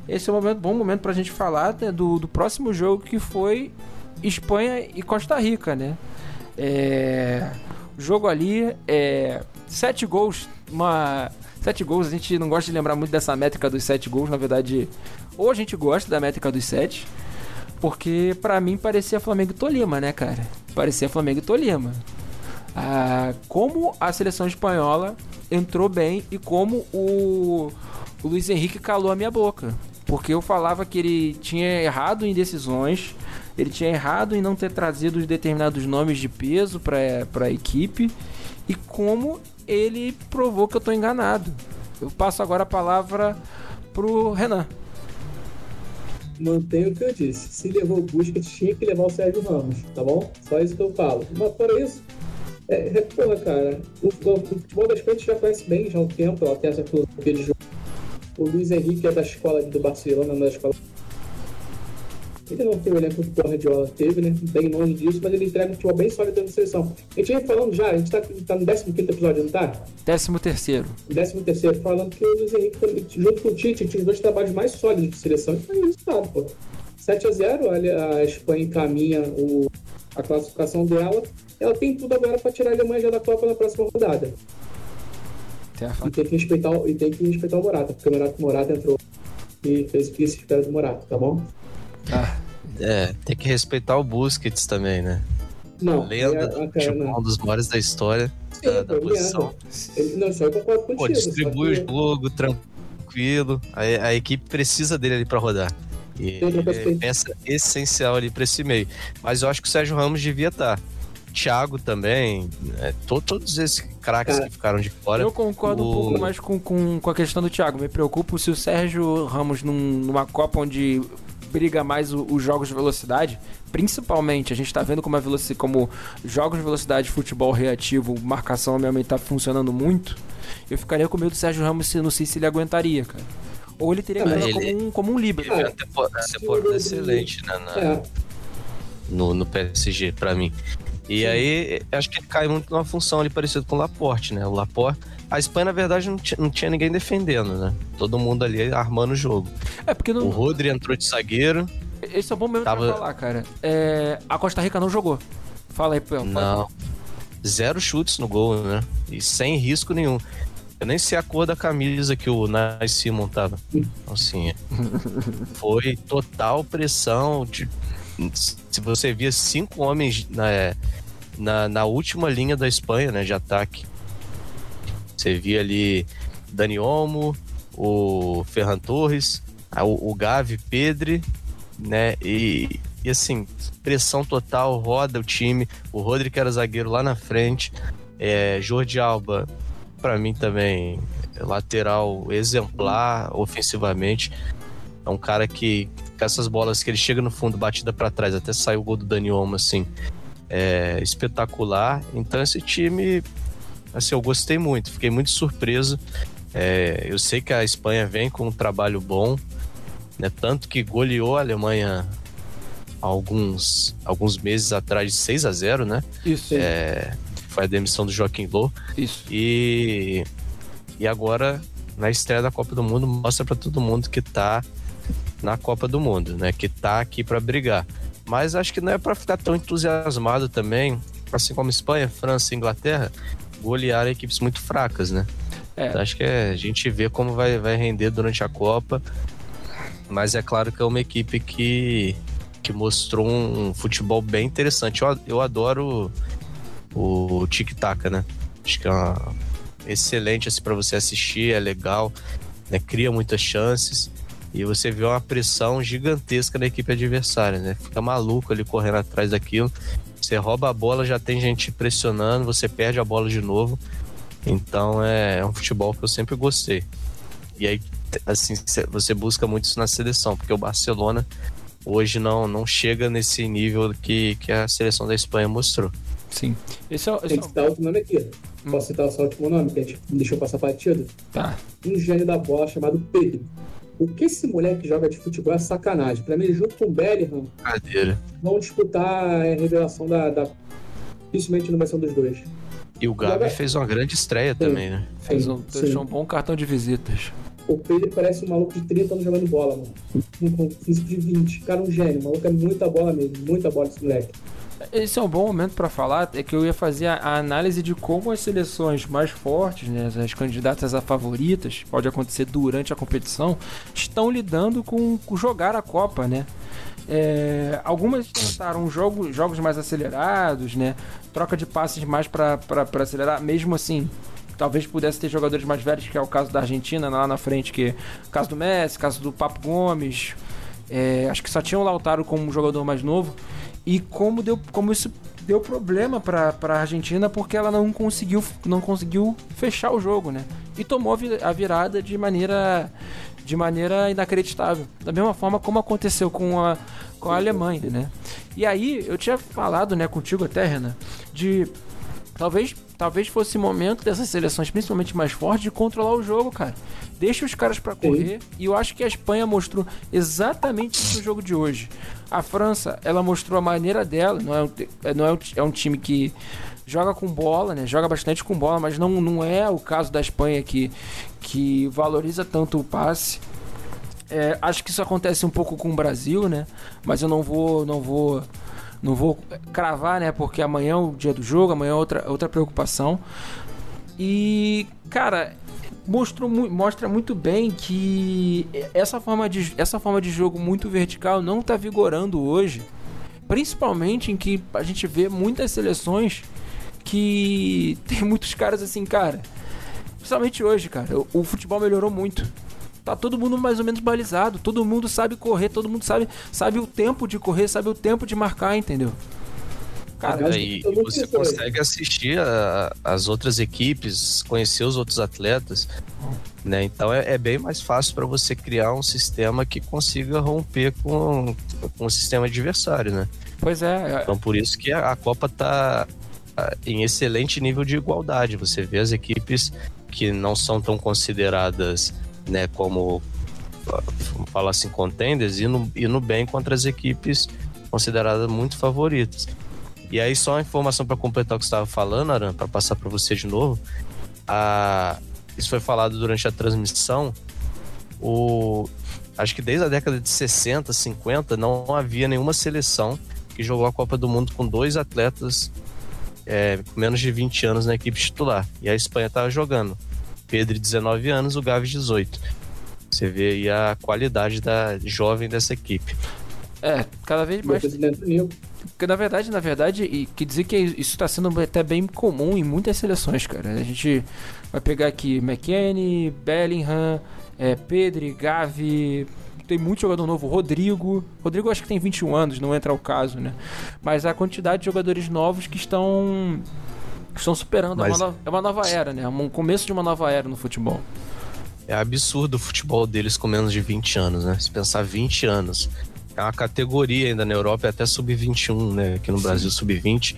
Esse é um momento, bom momento pra gente falar né, do, do próximo jogo que foi Espanha e Costa Rica, né? É, o jogo ali é sete gols, uma sete gols. A gente não gosta de lembrar muito dessa métrica dos sete gols, na verdade, ou a gente gosta da métrica dos sete, porque pra mim parecia Flamengo e Tolima, né, cara? Parecia Flamengo e Tolima. Ah, como a seleção espanhola entrou bem e como o, o Luiz Henrique calou a minha boca. Porque eu falava que ele tinha errado em decisões, ele tinha errado em não ter trazido os determinados nomes de peso para a equipe e como ele provou que eu tô enganado. Eu passo agora a palavra pro Renan. Mantenho o que eu disse. Se levou o Busquets, tinha que levar o Sérgio Ramos, tá bom? Só isso que eu falo. Mas fora isso, é, é, porra, cara, o, o, futebol das Espanha já conhece bem já há um tempo, ela tem essa filosofia de jogo. O Luiz Henrique é da escola do Barcelona, não é da escola. Ele não tem o elenco que o Guardiola teve, né? Bem longe disso, mas ele entrega um futebol bem sólido dentro da seleção. A gente vem falando já, a gente tá, tá no 15 episódio, não tá? Décimo terceiro. 13 terceiro, falando que o Luiz Henrique, junto com o Tite, tinha os dois trabalhos mais sólidos de seleção. E foi resultado, pô. 7x0, olha, a Espanha encaminha o, a classificação dela. Ela tem tudo agora para tirar a Alemanha já da Copa na próxima rodada. Tem a E tem que respeitar, o- e tem que respeitar o Morata, porque o Morata, Morata entrou e fez o que se espera do Morata, tá bom? Ah, É, tem que respeitar o Busquets também, né? Não, Lenda é- do é- cara, futebol, não. um dos maiores da história Sim, da, da pô, posição. Ele, não, aí eu concordo contigo. Pô, distribui só o jogo tranquilo. A, a equipe precisa dele ali pra rodar. E é peça essencial ali pra esse meio. Mas eu acho que o Sérgio Ramos devia estar. Thiago também. né? To- todos esses craques que ficaram de fora. Eu concordo um o- pouco mais com, com, com a questão do Thiago. Me preocupo se o Sérgio Ramos, num- numa Copa onde briga mais os jogos de velocidade, principalmente a gente tá vendo como, a veloci como jogos de velocidade, futebol reativo, marcação realmente tá funcionando muito. Eu ficaria com medo do Sérgio Ramos se não sei se ele aguentaria, cara. Ou ele teria jogar ele- como um, como um líbero. Temporada, temporada excelente né, na- É, no, no PSG, pra mim. E Sim. aí, acho que ele cai muito numa função ali parecida com o Laporte, né? O Laporte. A Espanha, na verdade, não tinha, não tinha ninguém defendendo, né? Todo mundo ali armando o jogo. É porque O não, Rodri entrou de zagueiro. esse é o bom momento Tava- pra falar, cara. É, a Costa Rica não jogou. Fala aí, Pel. Não. Zero chutes no gol, né? E sem risco nenhum. Eu nem sei a cor da camisa que o Nice Simon tava. Assim, é. foi total pressão. de- se você via cinco homens na, na, na última linha da Espanha, né, de ataque. Você via ali Dani Olmo, o Ferran Torres, o, Gavi, Pedri, né? E, e assim, pressão total, roda o time. O Rodri que era zagueiro lá na frente. É, Jordi Alba, para mim também, lateral exemplar ofensivamente. É um cara que, com essas bolas que ele chega no fundo, batida para trás, até saiu o gol do Dani Olmo, assim, é espetacular. Então esse time, assim, eu gostei muito, fiquei muito surpreso. É, eu sei que a Espanha vem com um trabalho bom, né? Tanto que goleou a Alemanha alguns, alguns meses atrás de 6 a 0 né? Isso. É, foi a demissão do Joaquim Low. Isso. E, e agora, na estreia da Copa do Mundo, mostra para todo mundo que tá na Copa do Mundo, né? Que tá aqui para brigar. Mas acho que não é para ficar tão entusiasmado também, assim como Espanha, França e Inglaterra, golear equipes muito fracas, né? É. Então, acho que é, a gente vê como vai, vai render durante a Copa. Mas é claro que é uma equipe que, que mostrou um futebol bem interessante. Eu, eu adoro o, o tic-tac, né? Acho que é uma, excelente assim, para você assistir, é legal, né? cria muitas chances. E você vê uma pressão gigantesca na equipe adversária, né? Fica maluco ali correndo atrás daquilo. Você rouba a bola, já tem gente pressionando, você perde a bola de novo. Então é, é um futebol que eu sempre gostei. E aí, assim, você busca muito isso na seleção, porque o Barcelona hoje não, não chega nesse nível que, que a seleção da Espanha mostrou. Sim. Esse é, esse Tem que citar outro nome aqui. Posso citar só o último nome, que a gente não deixou passar partido? Tá. Um gênio da bola chamado Pedro. O que esse moleque joga de futebol é sacanagem. Pra mim, junto com o Bellingham, Cadeira. vão disputar a revelação da, da. Dificilmente não vai ser um dos dois. E o Gabi joga... fez uma grande estreia sim. também, né? Fez um, deixou um bom cartão de visitas. O Pedro parece um maluco de 30 anos jogando bola, mano. Com físico de 20. Cara, um gênio. O maluco é muita bola mesmo. Muita bola esse moleque. Esse é um bom momento para falar, é que eu ia fazer a, análise de como as seleções mais fortes, né, as candidatas a favoritas, pode acontecer durante a competição, estão lidando com, com jogar a Copa, né? É, algumas tentaram jogo, jogos mais acelerados, né? Troca de passes mais para acelerar, mesmo assim. Talvez pudesse ter jogadores mais velhos, que é o caso da Argentina lá na frente, que caso do Messi, caso do Papo Gomes. É, acho que só tinha o Lautaro como um jogador mais novo e como, deu, como isso deu problema para a Argentina porque ela não conseguiu, não conseguiu fechar o jogo, né? E tomou a virada de maneira, de maneira inacreditável. Da mesma forma como aconteceu com a, com a Alemanha, né? E aí, eu tinha falado né, contigo até, Renan, de talvez talvez fosse o momento dessas seleções, principalmente mais fortes, de controlar o jogo, cara. Deixa os caras para correr. Sim. E eu acho que a Espanha mostrou exatamente isso no jogo de hoje. A França, ela mostrou a maneira dela. Não é um, é, não é um, é um time que joga com bola, né? Joga bastante com bola, mas não, não é o caso da Espanha que, que valoriza tanto o passe. É, acho que isso acontece um pouco com o Brasil, né? Mas eu não vou, não vou não vou cravar, né? Porque amanhã é o dia do jogo, amanhã é outra, outra preocupação. E, cara, mostrou, mostra muito bem que essa forma, de, essa forma de jogo muito vertical não está vigorando hoje. Principalmente em que a gente vê muitas seleções que tem muitos caras assim, cara. Principalmente hoje, cara. O, o futebol melhorou muito tá todo mundo mais ou menos balizado, todo mundo sabe correr, todo mundo sabe, sabe o tempo de correr, sabe o tempo de marcar, entendeu? Cara, e, e você consegue assistir a, as outras equipes, conhecer os outros atletas, né? Então é, é bem mais fácil para você criar um sistema que consiga romper com, com o sistema adversário, né? Pois é. é. Então por isso que a, a Copa tá em excelente nível de igualdade. Você vê as equipes que não são tão consideradas né, como fala assim, contenders, indo, indo bem contra as equipes consideradas muito favoritas. E aí, só uma informação para completar o que você estava falando, Aran, para passar para você de novo. A... Isso foi falado durante a transmissão. O... Acho que desde a década de 60, 50, não havia nenhuma seleção que jogou a Copa do Mundo com dois atletas é, com menos de 20 anos na equipe titular. E a Espanha estava jogando. Pedro, 19 anos, o Gavi, 18. Você vê aí a qualidade da jovem dessa equipe. É, cada vez mais. Porque na verdade, na verdade, e que dizer que isso está sendo até bem comum em muitas seleções, cara. A gente vai pegar aqui McKennie, Bellingham, é, Pedro, Gavi, tem muito jogador novo, Rodrigo. Rodrigo acho que tem 21 anos, não entra o caso, né? Mas a quantidade de jogadores novos que estão estão superando. Mas... É, uma é uma nova era, né? É um começo de uma nova era no futebol. É absurdo o futebol deles com menos de 20 anos, né? Se pensar 20 anos. É uma categoria ainda na Europa, é até sub-21, né? Aqui no Brasil, sub-20.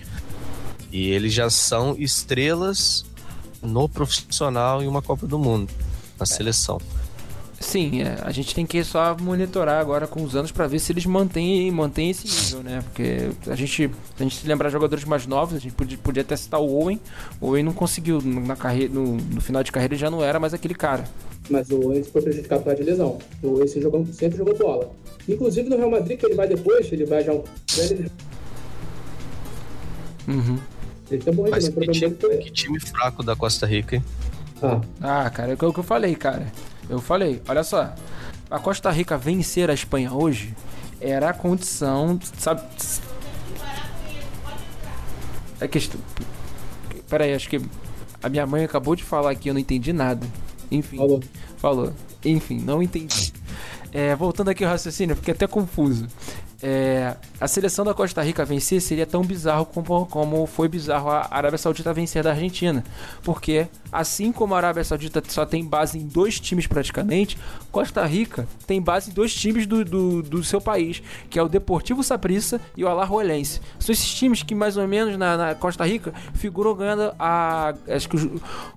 E eles já são estrelas no profissional em uma Copa do Mundo. na seleção. Sim, é, a gente tem que só monitorar agora com os anos para ver se eles mantêm, mantêm esse nível, né? Porque a gente, a gente se lembrar de jogadores mais novos, a gente podia, podia até citar o Owen. O Owen não conseguiu na carreira, no, no final de carreira ele já não era mais aquele cara. Mas o Owen foi prejudicado por de lesão. O Owen jogou, sempre jogou bola. Inclusive no Real Madrid, que ele vai depois, ele vai já um. Uhum. Ele tá bom, Mas que time, que time fraco da Costa Rica, hein? Ah, ah cara, é o que eu falei, cara. Eu falei, olha só, a Costa Rica vencer a Espanha hoje era a condição, sabe? É questão. Peraí, acho que a minha mãe acabou de falar aqui, eu não entendi nada. Enfim. Falou. Falou. Enfim, não entendi. É, voltando aqui ao raciocínio, fiquei até confuso é, a seleção da Costa Rica vencer seria tão bizarro como, como foi bizarro a Arábia Saudita vencer da Argentina. Porque, assim como a Arábia Saudita só tem base em dois times praticamente, Costa Rica tem base em dois times do, do, do seu país, que é o Deportivo Saprissa e o Alajuelense. São esses times que, mais ou menos, na, na Costa Rica, figuram ganhando a. Acho que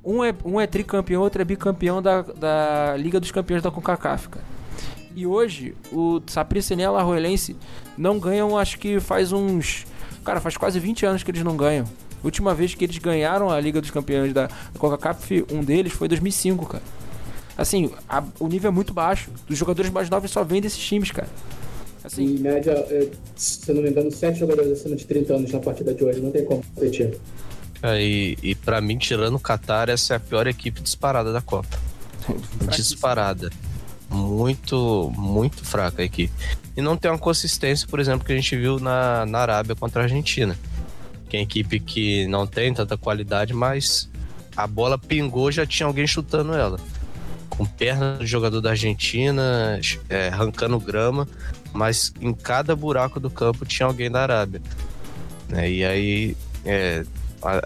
um é, um é tricampeão, outro é bicampeão da, da Liga dos Campeões da CONCACAF, cara. E hoje, o Saprissa e Arroelense não ganham, acho que faz uns. Cara, faz quase 20 anos que eles não ganham. A última vez que eles ganharam a Liga dos Campeões da Coca-Cola, um deles foi 2005, cara. Assim, a, o nível é muito baixo. Os jogadores mais novos só vêm desses times, cara. Assim, em média, é, se eu não me engano, 7 jogadores acima de 30 anos na partida de hoje. Não tem como competir. É, e, e pra mim, tirando o Qatar, essa é a pior equipe disparada da Copa. disparada muito, muito fraca a equipe. E não tem uma consistência, por exemplo, que a gente viu na, na Arábia contra a Argentina. Que é uma equipe que não tem tanta qualidade, mas a bola pingou, já tinha alguém chutando ela. Com perna do jogador da Argentina, é, arrancando grama, mas em cada buraco do campo tinha alguém da Arábia. Né? E aí, é,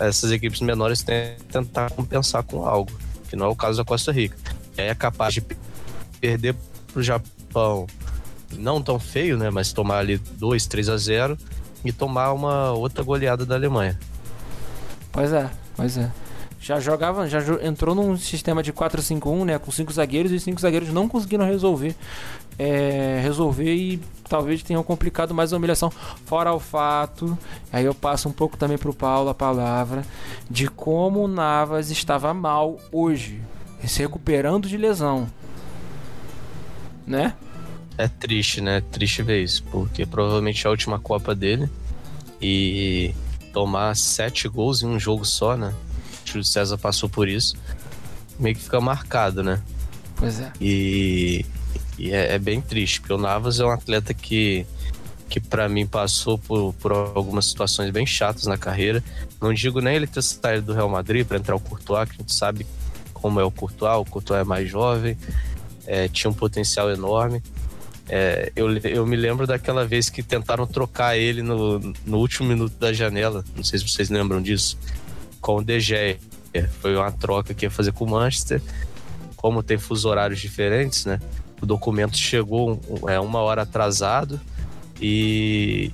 essas equipes menores têm que tentar compensar com algo, que não é o caso da Costa Rica. É capaz de perder pro Japão não tão feio, né? Mas tomar ali 2, 3 a 0 e tomar uma outra goleada da Alemanha. Pois é, pois é. Já jogava, já entrou num sistema de 4-5-1, né? Com cinco zagueiros e os cinco zagueiros não conseguiram resolver. É, resolver e talvez tenham complicado mais a humilhação. Fora o fato, aí eu passo um pouco também pro Paulo a palavra, de como o Navas estava mal hoje, se recuperando de lesão né? É triste, né? Triste ver isso, porque provavelmente é a última Copa dele e tomar sete gols em um jogo só, né? O Júlio César passou por isso, meio que fica marcado, né? Pois é. E, e é, é, bem triste, porque o Navas é um atleta que, que para mim passou por, por algumas situações bem chatas na carreira. Não digo nem ele ter saído do Real Madrid para entrar o Courtois, que a gente sabe como é o Courtois, o Courtois é mais jovem é, tinha um potencial enorme. É, eu, eu me lembro daquela vez que tentaram trocar ele no, no último minuto da janela. Não sei se vocês lembram disso. Com o De Gea. Foi uma troca que ia fazer com o Manchester. Como tem fuso horários diferentes, né? O documento chegou é, uma hora atrasado e,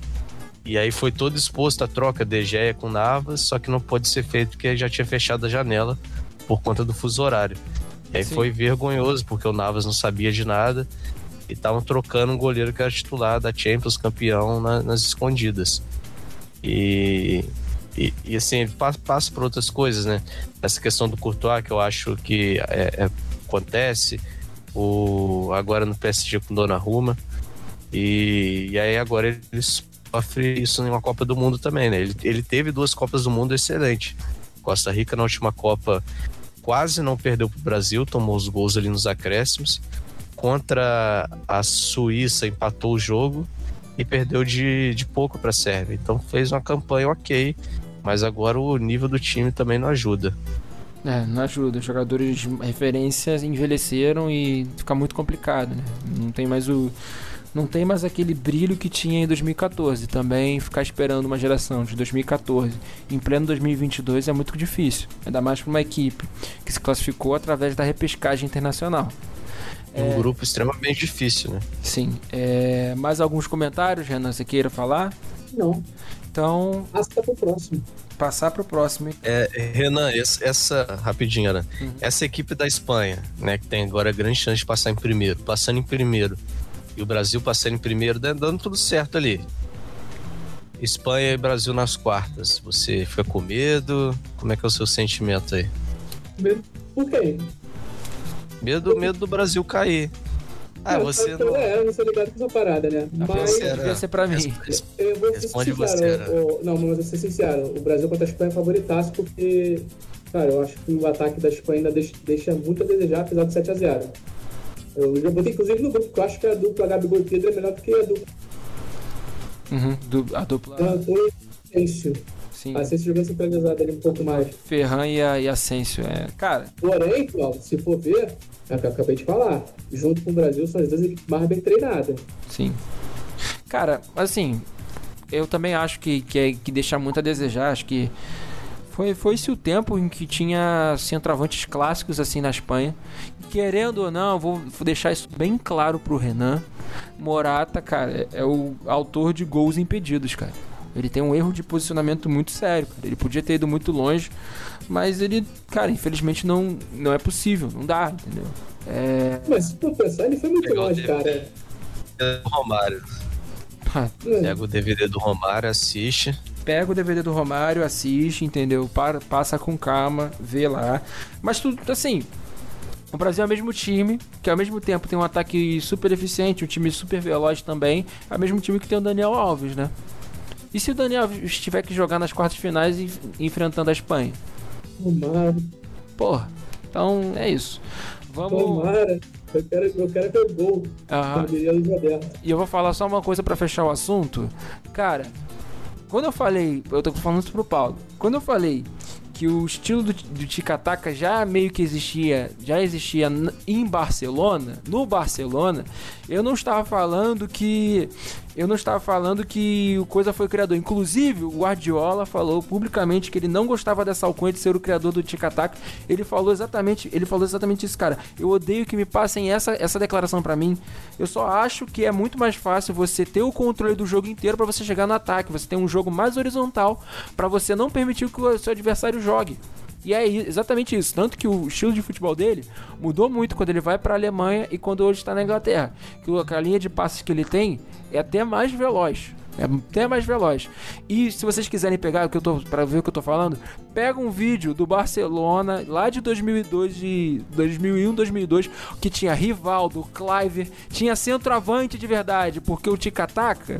e aí foi todo exposto a troca de Gea com Navas, só que não pôde ser feito porque já tinha fechado a janela por conta do fuso horário. E aí Sim. foi vergonhoso, porque o Navas não sabia de nada e estavam trocando um goleiro que era titular da Champions, campeão, na, nas escondidas. E, e, e, assim, ele passa, passa por outras coisas, né? Essa questão do Courtois, que eu acho que é, é, acontece, o, agora no PSG com Donnarumma, e, e aí agora ele sofre isso em uma Copa do Mundo também, né? Ele, ele teve duas Copas do Mundo excelentes. Costa Rica na última Copa quase não perdeu para o Brasil, tomou os gols ali nos acréscimos. Contra a Suíça, empatou o jogo e perdeu de, de pouco para a Sérvia. Então fez uma campanha ok, mas agora o nível do time também não ajuda. É, não ajuda. Os jogadores de referência envelheceram e fica muito complicado, né? Não tem mais o não tem mais aquele brilho que tinha em 2014. Também ficar esperando uma geração de 2014 em pleno 2022 é muito difícil. Ainda mais para uma equipe que se classificou através da repescagem internacional. Um é... grupo extremamente difícil, né? Sim. É... Mais alguns comentários, Renan, você queira falar? Não. Então. Hasta pro próximo. Passar pro próximo, hein? É, Renan, essa, essa rapidinho, Ana. Uhum. Essa equipe da Espanha, né, que tem agora grande chance de passar em primeiro, passando em primeiro, e o Brasil passando em primeiro, dando tudo certo ali. Espanha e Brasil nas quartas. Você fica com medo? Como é que é o seu sentimento aí? Medo por quê? Medo, medo do Brasil cair. Ah, eu, você não... É, eu não sou ligado com essa parada, né? A mas... Devia ser pra mim. Eu vou ser Responde sincero. Você, o, não, mas eu vou ser sincero. O Brasil contra a Espanha é favoritaço porque, cara, eu acho que o ataque da Espanha ainda deixa, deixa muito a desejar, apesar de 7x0. Eu já botei inclusive no grupo, porque eu acho que a dupla Gabigol e Pedro é melhor do que a dupla. Uhum, a dupla. A Asensio. Sim. Asensio jogando centralizado ali um pouco mais. Ferran e, a, e Asensio, é. Cara. Porém, Paulo, se for ver, é o que eu acabei de falar. Junto com o Brasil, são as duas equipes mais bem treinadas. Sim. Cara, assim, eu também acho que, que, é, que deixa muito a desejar. Acho que foi, foi esse o tempo em que tinha centroavantes clássicos assim na Espanha. querendo ou não, vou, vou deixar isso bem claro pro Renan. Morata, cara, é, é o autor de gols impedidos, cara. Ele tem um erro de posicionamento muito sério. Cara. Ele podia ter ido muito longe, mas ele, cara, infelizmente não, não é possível, não dá, entendeu? É... Mas se for pensar, ele foi muito Pegou longe, cara. Do Romário. Ah, Pega o DVD do Romário, assiste. Pega o DVD do Romário, assiste, entendeu? Para, passa com calma, vê lá. Mas tudo, assim, o Brasil é o mesmo time, que ao mesmo tempo tem um ataque super eficiente, um time super veloz também, é o mesmo time que tem o Daniel Alves, né? E se o Daniel Alves tiver que jogar nas quartas finais enfrentando a Espanha? Tomara. Porra, então é isso. Vamos. Tomara. Eu quero, eu quero ver gol. Aham. E eu vou falar só uma coisa para fechar o assunto. Cara, quando eu falei, eu tô falando isso pro Paulo. Quando eu falei que o estilo do, do Ticataca já meio que existia, já existia em Barcelona, no Barcelona, eu não estava falando que eu não estava falando que o Coisa foi o criador. Inclusive, o Guardiola falou publicamente que ele não gostava dessa alcunha de ser o criador do Tic Tac. Ele falou exatamente, ele falou exatamente isso, cara. Eu odeio que me passem essa, essa declaração para mim. Eu só acho que é muito mais fácil você ter o controle do jogo inteiro para você chegar no ataque. Você tem um jogo mais horizontal para você não permitir que o seu adversário jogue. E é exatamente isso. Tanto que o estilo de futebol dele mudou muito quando ele vai para a Alemanha e quando hoje está na Inglaterra. Que a linha de passes que ele tem é até mais veloz. É até mais veloz. E se vocês quiserem pegar o que eu tô para ver o que eu tô falando, pega um vídeo do Barcelona lá de 2002 de 2001, 2002, que tinha Rivaldo, Clive, tinha centroavante de verdade, porque o Ticataca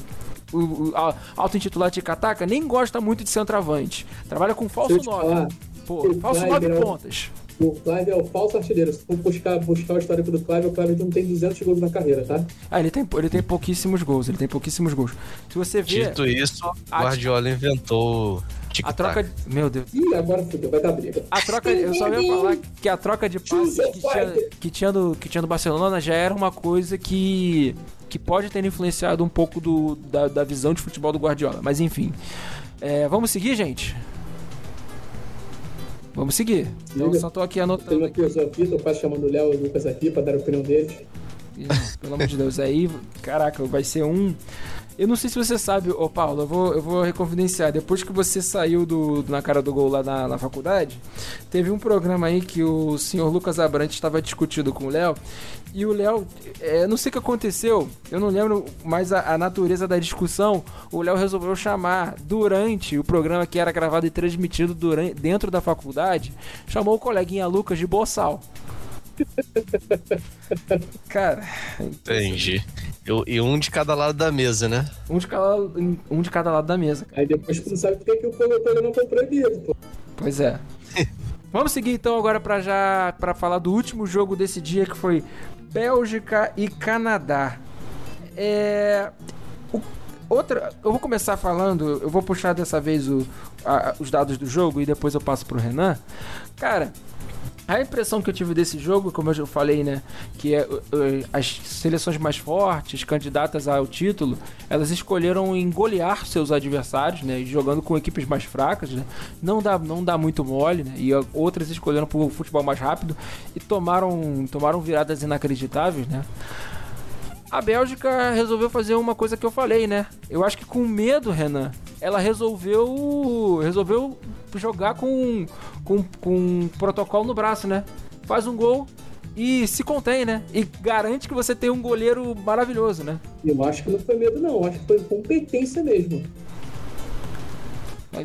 o, o auto-intitulado Ticataca nem gosta muito de centroavante. Trabalha com falso 9. Pô, falso nove é pontas. O Clive é o falso artilheiro. Se for buscar, buscar o histórico do Clive, o Clive não tem 200 gols na carreira, tá? Ah, ele tem, ele tem pouquíssimos gols. Ele tem pouquíssimos gols. Se você ver. Dito isso, o Guardiola inventou. A troca. De... Meu Deus. Ih, agora fudeu, vai dar briga. A troca. Eu só ia falar que a troca de passes que tinha, que, tinha no, que tinha no Barcelona já era uma coisa que. que pode ter influenciado um pouco do, da, da visão de futebol do Guardiola. Mas enfim. É, vamos seguir, gente? Vamos seguir. Então, só tô aqui anotando. Tem uma filosofia, tô quase chamando o Léo e o Lucas aqui para dar a opinião deles. Pelo amor de Deus, aí, caraca, vai ser um. Eu não sei se você sabe, ô Paulo, eu vou, eu vou reconfidenciar. Depois que você saiu do, do na cara do gol lá na, na faculdade, teve um programa aí que o senhor Lucas Abrantes estava discutindo com o Léo. E o Léo, é, não sei o que aconteceu, eu não lembro mais a, a natureza da discussão. O Léo resolveu chamar durante o programa que era gravado e transmitido durante, dentro da faculdade, chamou o coleguinha Lucas de Boçal. Cara. Entendi. Eu, e um de cada lado da mesa, né? Um de cada, um de cada lado da mesa. Aí depois tu não sabe por que o Polo não foi proibido, pô. Pois é. Vamos seguir então agora para já para falar do último jogo desse dia que foi Bélgica e Canadá. É o, outra, eu vou começar falando, eu vou puxar dessa vez o, a, os dados do jogo e depois eu passo pro Renan. Cara, a impressão que eu tive desse jogo, como eu já falei, né, que é, uh, as seleções mais fortes, candidatas ao título, elas escolheram engolear seus adversários, né, jogando com equipes mais fracas, né, não dá, não dá muito mole, né, e outras escolheram por futebol mais rápido e tomaram, tomaram viradas inacreditáveis, né. A Bélgica resolveu fazer uma coisa que eu falei, né? Eu acho que com medo, Renan, ela resolveu resolveu jogar com, com, com um protocolo no braço, né? Faz um gol e se contém, né? E garante que você tem um goleiro maravilhoso, né? Eu acho que não foi medo, não. Eu acho que foi competência mesmo.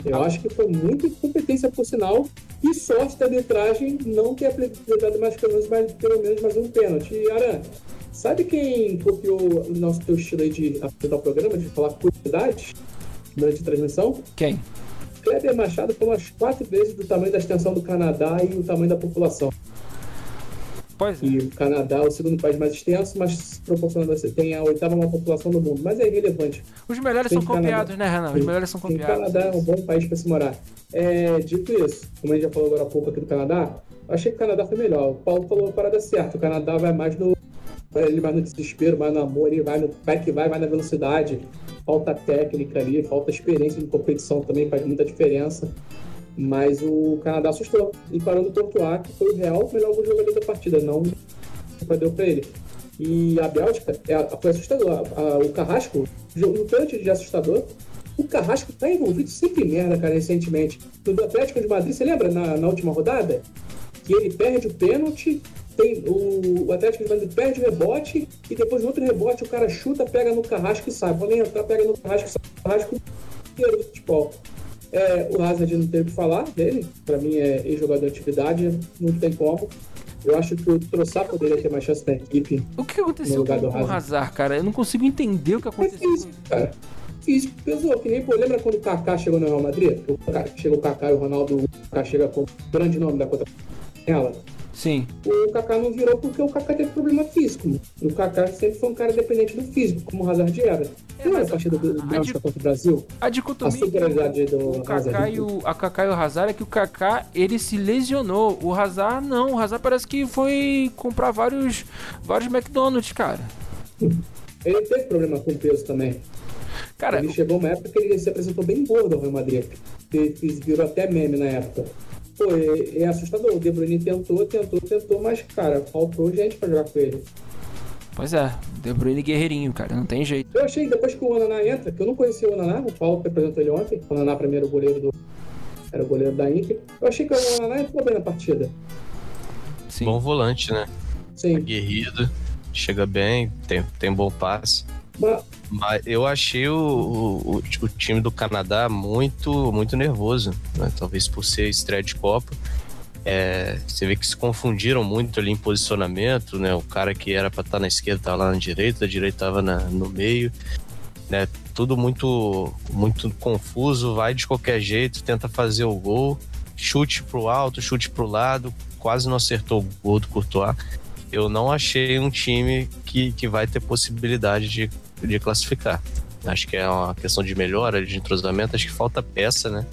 Eu acho que foi muita incompetência, por sinal, e sorte da arbitragem não ter aplicado mais pelo menos, mais, pelo menos mais um pênalti. E, Aran, sabe quem copiou o nosso teu estilo aí de apresentar o programa, de falar curiosidades durante a transmissão? Quem? Kleber Machado falou umas quatro vezes do tamanho da extensão do Canadá e o tamanho da população. Pois é. E o Canadá é o segundo país mais extenso, mas proporcionando assim, tem a oitava maior população do mundo. Mas é irrelevante. Os melhores Tem são copiados, Canadá. né, Renan? Os Sim. melhores são Sim, O copiados. Canadá é um bom país para se morar. É, dito isso, como a gente já falou agora há pouco aqui do Canadá, eu achei que o Canadá foi melhor. O Paulo falou a parada certa. O Canadá vai mais no. Ele vai no desespero, vai no amor, ele vai no. Vai que vai, vai na velocidade. Falta técnica ali, falta experiência de competição também, faz muita diferença. Mas o Canadá assustou. E parou no Courtois, que foi o real melhor jogador da partida, não deu para ele. E a Bélgica é, foi assustador. A- a- o Carrasco, no pênalti de assustador, o Carrasco tá envolvido sempre em merda, cara, recentemente. No Atlético de Madrid, você lembra na, na última rodada? Que ele perde o pênalti, tem, o, o Atlético de Madrid perde o rebote, e depois no outro rebote o cara chuta, pega no Carrasco e sai. Ele entrar, pega no Carrasco e sai. O Carrasco do futebol. É, o Hazard não teve o que falar dele, pra mim é ex-jogador de atividade, não tem como. Eu acho que o Troçar poderia ter mais chance na equipe. O que aconteceu com, com o Hazard. Cara? Eu não consigo entender o que É aconteceu. físico, cara. Físico, pesou. Que nem, pô, lembra quando o Kaká chegou no Real Madrid? O Kaká- Chega o Kaká e o Ronaldo, o Kaká chega com o grande nome da conta ela. Sim. O Kaká não virou porque o Kaká teve problema físico. O Kaká sempre foi um cara dependente do físico, como o Hazard era. Não era a partida do a- Bélgica contra o Brasil? A A dicotomia superioridade do o Kaká e o, a Kaká e o Hazard é que o Kaká ele se lesionou. O Hazard não. O Hazard parece que foi comprar vários, vários McDonald's, cara. Ele teve problema com peso também. Cara, Ele chegou uma época que ele se apresentou bem gordo ao Real Madrid. Que virou até meme na época. Pô, é, é assustador. O De Bruyne tentou, tentou, tentou, mas, cara, faltou gente pra jogar com ele. pois é, De Bruyne guerreirinho, cara, não tem jeito. Eu achei, depois que o Onaná entra, que eu não conhecia o Onaná, o Paulo que apresentou ele ontem, o Onaná primeiro goleiro do... Era o goleiro da Inter. Eu achei que o Onaná entrou bem na partida. Sim. Bom volante, né? Sim. Aguerrido, chega bem, tem, tem bom passe. Mas, eu achei o, o, o time do Canadá muito, muito nervoso, né? talvez por ser estreia de Copa. É, você vê que se confundiram muito ali em posicionamento, né? O cara que era para estar na esquerda estava lá na direita, a direita estava no meio, né? Tudo muito, muito confuso, vai de qualquer jeito, tenta fazer o gol, chute pro alto, chute pro lado, quase não acertou o gol do Courtois. Eu não achei um time que, que vai ter possibilidade de, de classificar. Acho que é uma questão de melhora, de entrosamento, acho que falta peça, né?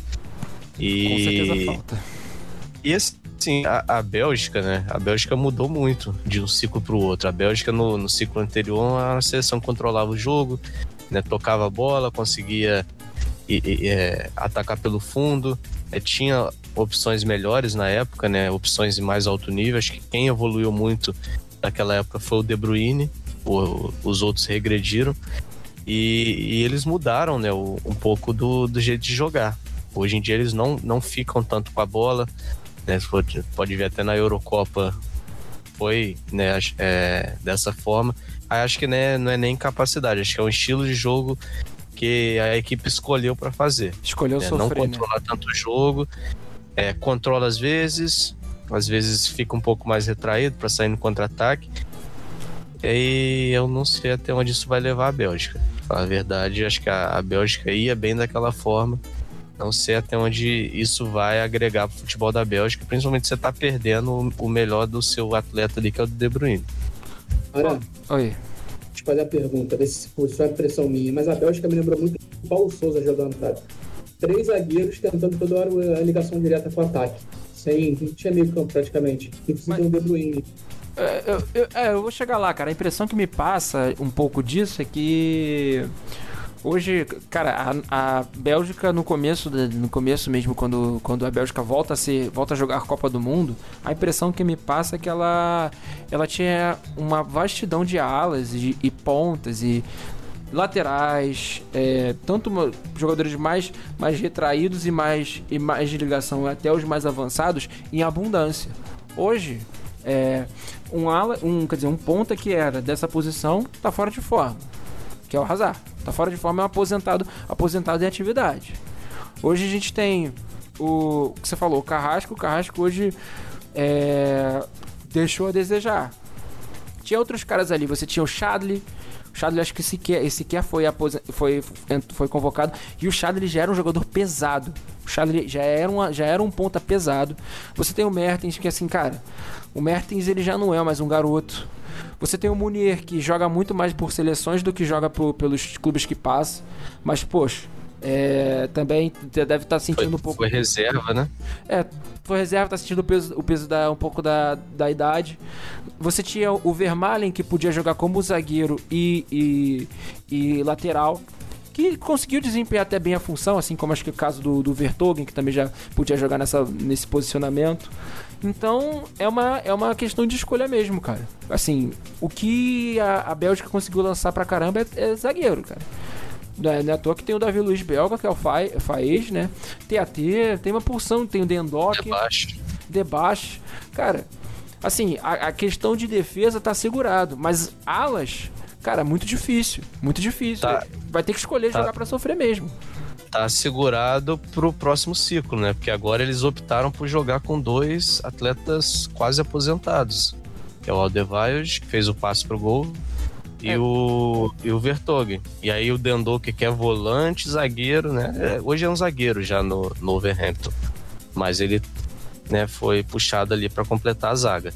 E... Com certeza falta. E assim, a, a Bélgica, né? A Bélgica mudou muito de um ciclo para o outro. A Bélgica, no, no ciclo anterior, a seleção controlava o jogo, né? tocava a bola, conseguia e- e, é, atacar pelo fundo, é, tinha opções melhores na época, né? Opções de mais alto nível. Acho que quem evoluiu muito naquela época foi o De Bruyne, o- os outros regrediram. E, e eles mudaram, né? o- um pouco do, do jeito de jogar. Hoje em dia eles não, não ficam tanto com a bola, né? Pode, pode ver até na Eurocopa foi né, é, dessa forma. Aí acho que né, não é nem capacidade, acho que é um estilo de jogo que a equipe escolheu para fazer. Escolheu né? Não sofrer, né? controlar tanto o jogo, é, controla às vezes, às vezes fica um pouco mais retraído para sair no contra-ataque. E eu não sei até onde isso vai levar a Bélgica. A verdade, acho que a, a Bélgica ia bem daquela forma. Não sei até onde isso vai agregar pro futebol da Bélgica, principalmente você tá perdendo o, melhor do seu atleta ali, que é o De Bruyne. Aran, Oi. deixa eu te fazer a pergunta, ver se foi só impressão minha, mas a Bélgica me lembrou muito o Paulo Souza jogando, cara. Três zagueiros tentando toda hora a ligação direta com o ataque. Sem, não tinha meio campo praticamente. E precisa Mas- um De Bruyne. É, eu, eu- é, eu vou chegar lá, cara. A impressão que me passa um pouco disso é que hoje, cara, a, a Bélgica no começo, no começo mesmo, quando, quando a Bélgica volta a ser, volta a jogar a Copa do Mundo, a impressão que me passa é que ela, ela tinha uma vastidão de alas e, e pontas e laterais, é, tanto jogadores mais, mais retraídos e mais, e mais de ligação até os mais avançados em abundância. Hoje, é, um ala, um, quer dizer, um ponta que era dessa posição tá fora de forma, que é o Hazard. Tá fora de forma é um aposentado, aposentado em atividade. Hoje a gente tem o, o que você falou, o Carrasco. O Carrasco hoje é, deixou a desejar. Tinha outros caras ali, você tinha o Chadley. O Chadley acho que sequer, sequer foi, foi, foi convocado. E o Chadley já era um jogador pesado. O Chadley já era, uma, já era um ponta pesado. Você tem o Mertens, que assim, cara, o Mertens ele já não é mais um garoto. Você tem o Munier, que joga muito mais por seleções do que joga por, pelos clubes que passa. Mas, poxa, é, também deve estar tá sentindo foi, um pouco. Foi reserva, né? É, foi reserva, tá sentindo o peso, o peso da, um pouco da, da idade. Você tinha o Vermaelen, que podia jogar como zagueiro e, e, e lateral que conseguiu desempenhar até bem a função, assim como acho que o caso do, do Vertogen, que também já podia jogar nessa, nesse posicionamento. Então é uma, é uma questão de escolha mesmo, cara. Assim, o que a, a Bélgica conseguiu lançar pra caramba é, é zagueiro, cara. Não é, não é à toa que tem o Davi Luiz Belga, que é o Faez, né? TAT, tem uma porção, tem o Dendock. Debaixo. Debaixo. Cara, assim, a, a, questão de defesa tá segurado, mas alas, cara, muito difícil. Muito difícil. Tá. Vai ter que escolher tá. jogar para sofrer mesmo. Tá segurado pro próximo ciclo, né? Porque agora eles optaram por jogar com dois atletas quase aposentados. Que é o Aldevaio, que fez o passe pro gol, e, é. o, e o Vertonghen. E aí o Dendô, que é volante, zagueiro, né? É, hoje é um zagueiro já no, no Overhampton. Mas ele né, foi puxado ali para completar a zaga.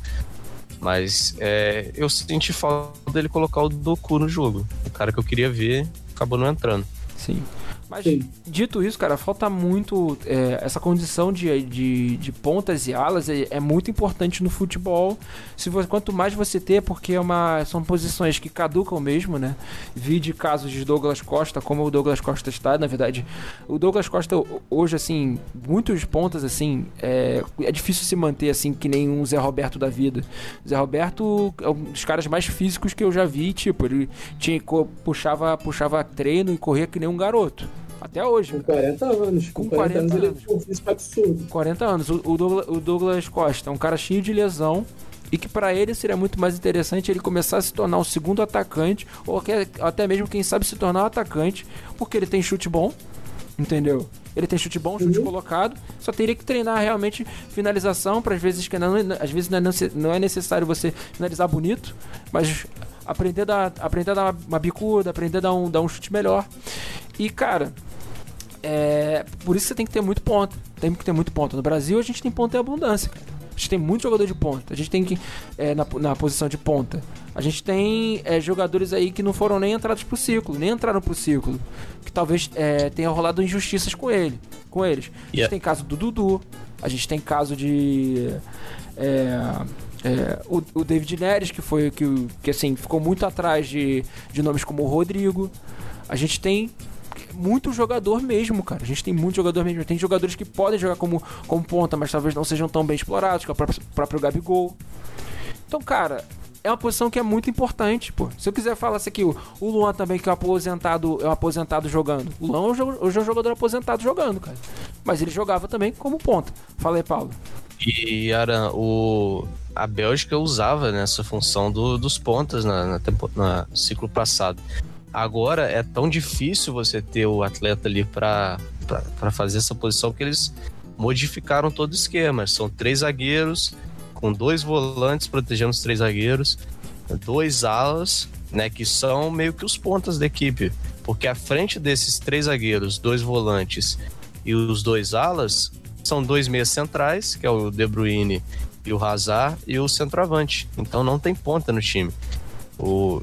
Mas é, eu senti falta dele colocar o Doku no jogo. O cara que eu queria ver acabou não entrando. Sim. Mas Sim. dito isso, cara, falta muito. É, essa condição de, de, de, pontas e alas é, é, muito importante no futebol. Se você, quanto mais você ter, porque é uma, são posições que caducam mesmo, né? Vi de casos de Douglas Costa, como o Douglas Costa está, na verdade. O Douglas Costa, hoje, assim, muitos pontas, assim, é, é difícil se manter assim, que nem um Zé Roberto da vida. Zé Roberto é um dos caras mais físicos que eu já vi, tipo, ele tinha, puxava, puxava treino e corria que nem um garoto. Até hoje. Com 40 anos. Com, com 40, 40 anos, anos, ele um físico absurdo. 40 anos. O, o, Douglas, o Douglas Costa é um cara cheio de lesão e que para ele seria muito mais interessante ele começar a se tornar um segundo atacante ou até mesmo quem sabe se tornar um atacante porque ele tem chute bom entendeu ele tem chute bom chute uhum. colocado só teria que treinar realmente finalização para às vezes que não, às vezes não é necessário você finalizar bonito mas aprender a dar, aprender a dar uma bicuda aprender a dar um, dar um chute melhor e cara é, por isso você tem que ter muito ponta. Tem que ter muito ponta. No Brasil a gente tem ponta em abundância, cara. A gente tem muito jogador de ponta. A gente tem que. É, na, na posição de ponta. A gente tem é, jogadores aí que não foram nem entrados pro ciclo, nem entraram pro ciclo. Que talvez é, tenha rolado injustiças com ele. Com eles. A gente tem caso do Dudu. A gente tem caso de. É, é, o, o, David Neres, que foi que, que assim, ficou muito atrás de, de nomes como o Rodrigo. A gente tem muito jogador mesmo, cara. A gente tem muito jogador mesmo. Tem jogadores que podem jogar como, como ponta, mas talvez não sejam tão bem explorados, que é o próprio, próprio Gabigol. Então, cara, é uma posição que é muito importante, pô. Se eu quiser falar isso aqui, o Luan também, que é um aposentado, é um aposentado jogando. O Luan hoje é um jogador aposentado jogando, cara. Mas ele jogava também como ponta. Fala aí, Paulo. E, Aran, o... a Bélgica usava nessa né, função do, dos pontas na, na, tempo... na ciclo passado. Agora é tão difícil você ter o atleta ali para fazer essa posição que eles modificaram todo o esquema. São três zagueiros, com dois volantes protegendo os três zagueiros, dois alas, né, que são meio que os pontas da equipe. Porque à frente desses três zagueiros, dois volantes e os dois alas, são dois meias centrais, que é o De Bruyne e o Hazard, e o centroavante. Então não tem ponta no time. O,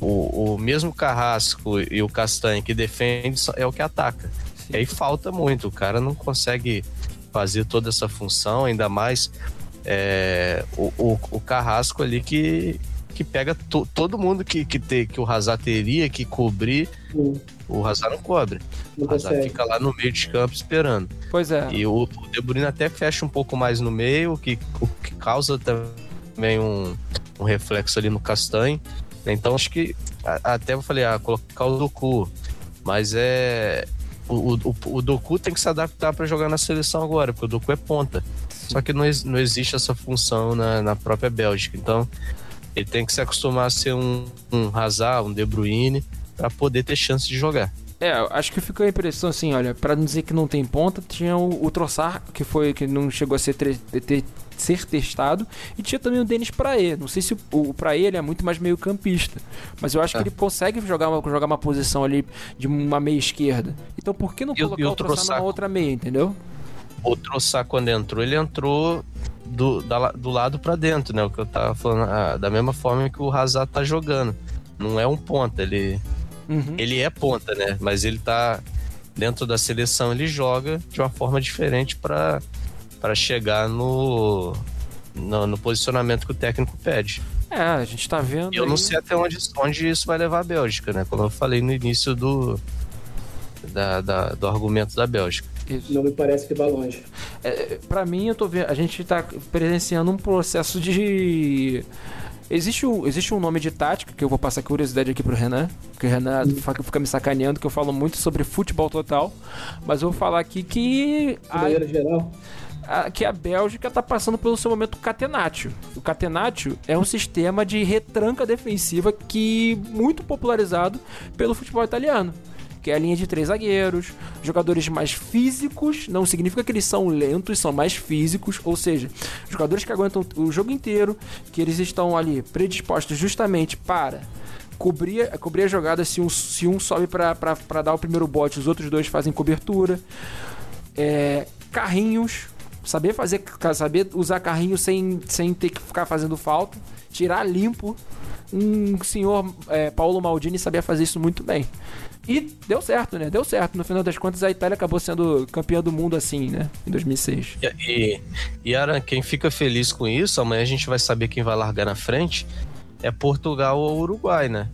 o, o mesmo Carrasco e o Castanho que defende é o que ataca. E aí falta muito, o cara não consegue fazer toda essa função, ainda mais é, o, o, o, Carrasco ali que, que pega to, todo mundo que, que, te, que o Hazard teria que cobrir, Sim. o Hazard não cobre. Não o Hazard fica lá no meio de campo esperando. Pois é. E o, o De Bruyne até fecha um pouco mais no meio, o que, o que causa também um, um reflexo ali no Castanho. Então acho que até eu falei, ah, colocar o Doku, mas é o, o, o Doku tem que se adaptar para jogar na seleção agora, porque o Doku é ponta. Só que não, não existe essa função na, na própria Bélgica. Então ele tem que se acostumar a ser um, um Hazard, um De Bruyne, para poder ter chance de jogar. É, acho que ficou a impressão assim, olha, para não dizer que não tem ponta, tinha o, o Troçar, que foi que não chegou a ser, ter, ser testado, e tinha também o Denis Praê. Não sei se o, o Praê ele é muito mais meio campista, mas eu acho é. que ele consegue jogar uma, jogar uma posição ali de uma meia esquerda. Então por que não e, colocar e o, Troçar numa outra meia, entendeu? O Troçar quando entrou, ele entrou do, da, do lado para dentro, né? O que eu tava falando, ah, da mesma forma que o Hazard tá jogando. Não é um ponta, ele Uhum. Ele é ponta, né? Mas ele tá dentro da seleção, ele joga de uma forma diferente para chegar no, no, no, posicionamento que o técnico pede. É, a gente tá vendo. Eu aí... não sei até onde, onde isso vai levar a Bélgica, né? Como eu falei no início do, da, da do argumento da Bélgica. Isso. Não me parece que vai longe. É, para mim, eu tô vendo. A gente tá presenciando um processo de Existe um, existe um nome de tática que eu vou passar curiosidade aqui pro Renan, porque o Renan fica me sacaneando que eu falo muito sobre futebol total, mas eu vou falar aqui que. A, geral. A, que a Bélgica está passando pelo seu momento catenatio. O catenatio é um sistema de retranca defensiva que muito popularizado pelo futebol italiano que é a linha de três zagueiros, jogadores mais físicos, não significa que eles são lentos, são mais físicos, ou seja, jogadores que aguentam o jogo inteiro, que eles estão ali predispostos justamente para cobrir, cobrir a jogada se um, se um sobe para dar o primeiro bote, os outros dois fazem cobertura. É, carrinhos, saber fazer, saber usar carrinho sem, sem ter que ficar fazendo falta, tirar limpo. Um senhor é, Paulo Maldini sabia fazer isso muito bem. E deu certo, né? Deu certo. No final das contas, a Itália acabou sendo campeã do mundo assim, né? Em 2006. E, e, e Aran, quem fica feliz com isso, amanhã a gente vai saber quem vai largar na frente, é Portugal ou Uruguai, né?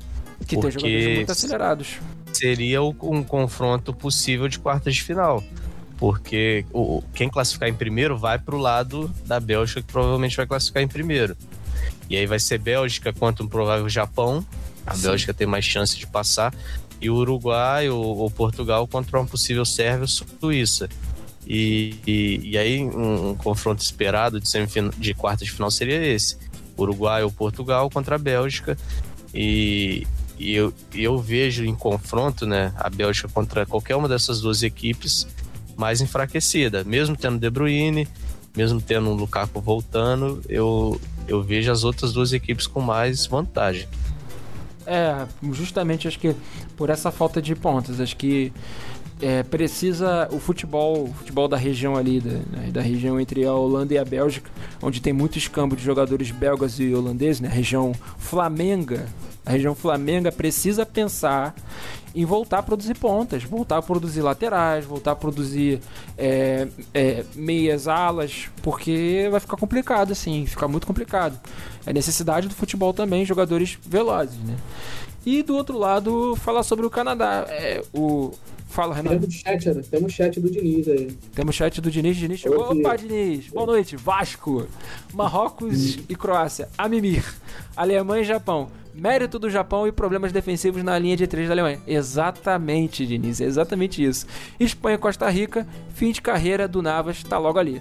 Que Porque tem jogadores muito acelerados. Seria um confronto possível de quartas de final. Porque o, quem classificar em primeiro vai pro lado da Bélgica, que provavelmente vai classificar em primeiro. E aí vai ser Bélgica contra um provável Japão. A Sim. Bélgica tem mais chance de passar e o Uruguai ou, ou Portugal contra uma possível Sérvia Suíça. E, e, e, aí um, um, confronto esperado de, de quarta de final seria esse: Uruguai ou Portugal contra a Bélgica. E, e eu, eu vejo em confronto né, a Bélgica contra qualquer uma dessas duas equipes mais enfraquecida. Mesmo tendo De Bruyne, mesmo tendo um Lukaku voltando, eu, eu vejo as outras duas equipes com mais vantagem. É, justamente acho que por essa falta de pontas, acho que é, precisa o futebol, o futebol da região ali, da, né, da, região entre a Holanda e a Bélgica, onde tem muito escambo de jogadores belgas e holandeses, né, a região flamenga, a região flamenga precisa pensar em voltar a produzir pontas, voltar a produzir laterais, voltar a produzir é, é, meias alas, porque vai ficar complicado assim, ficar muito complicado. É necessidade do futebol também, jogadores velozes, né? E do outro lado, falar sobre o Canadá. É, o, Fala, Renato. Temos chat, né? Temos chat do Diniz aí. Temos chat do Diniz. Diniz chegou. Opa, Diniz. Boa noite. Vasco. Marrocos e Croácia. Amimir. Alemanha e Japão. Mérito do Japão e problemas defensivos na linha de três da Alemanha. Exatamente, Diniz. exatamente isso. Espanha e Costa Rica. Fim de carreira do Navas. Tá logo ali.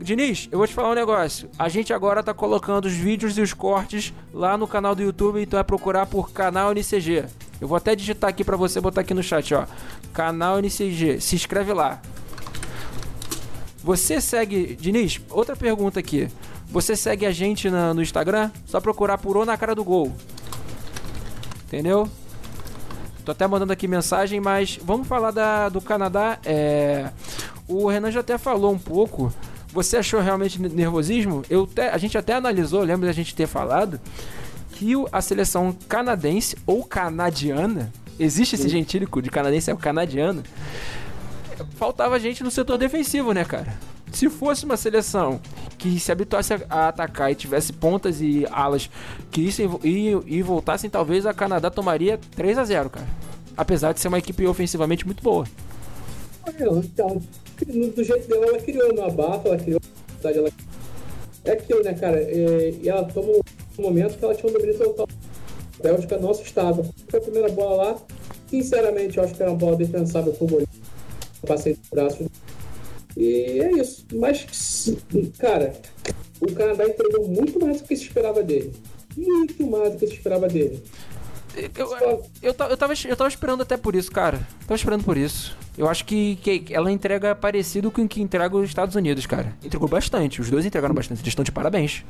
Diniz, eu vou te falar um negócio. A gente agora tá colocando os vídeos e os cortes lá no canal do YouTube, então é procurar por canal NCG. Eu vou até digitar aqui para você botar aqui no chat, ó. Canal NCG. Se inscreve lá. Você segue. Diniz, outra pergunta aqui. Você segue a gente na, no Instagram? Só procurar por O na cara do gol. Entendeu? Tô até mandando aqui mensagem, mas vamos falar da, do Canadá. É, o Renan já até falou um pouco. Você achou realmente nervosismo? Eu te, a gente até analisou, lembra da gente ter falado que a seleção canadense ou canadiana, existe esse gentílico de canadense é o canadiano, faltava gente no setor defensivo, né, cara? Se fosse uma seleção que se habituasse a atacar e tivesse pontas e alas que issem e, e voltassem, talvez a Canadá tomaria 3 a 0 cara. Apesar de ser uma equipe ofensivamente muito boa. Então, do jeito dela, ela criou uma bafa, ela criou. Ela... É aquilo, né, cara? É, e ela toma um momento que ela tinha um domínio total Bélgica não assustava. Foi a primeira bola lá. Sinceramente, eu acho que era uma bola defensável pro goleiro. Passei do braço. E é isso. Mas, cara, o Canadá entregou muito mais do que se esperava dele. Muito mais do que se esperava dele. Eu, eu, eu, eu, tava, eu tava esperando até por isso, cara. Tava esperando por isso. Eu acho que, que ela entrega parecido com o que entrega os Estados Unidos, cara. Entregou bastante. Os dois entregaram bastante. Eles estão de parabéns.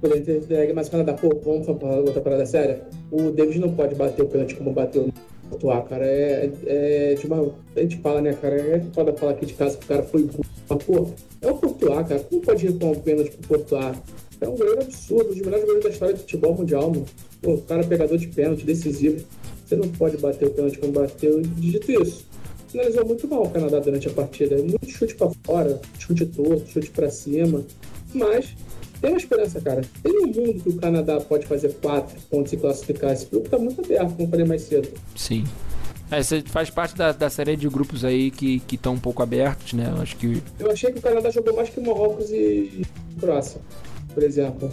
Poder entregue, mas o Canadá, pô, vamos falar outra parada séria. O David não pode bater o pênalti como bateu no Portuá, cara. É, é de uma. A gente fala, né, cara? É foda falar aqui de casa que o cara foi. Mas, pô, é o Portuá, cara. Como pode com um pênalti pro Portuá? É um goleiro absurdo, um dos melhores goleiros da história do futebol mundial, mano. Pô, o cara é pegador de pênalti, decisivo. Você não pode bater o pênalti como bateu. Dito isso, finalizou muito mal o Canadá durante a partida. Muito chute para fora, chute torto, chute para cima. Mas tem uma esperança, cara. Tem um mundo que o Canadá pode fazer quatro pontos e classificar. Esse grupo tá muito aberto, como falei mais cedo. Sim. É, você faz parte da, da série de grupos aí que estão um pouco abertos, né? Eu acho que. Eu achei que o Canadá jogou mais que Marrocos e Croácia, por exemplo.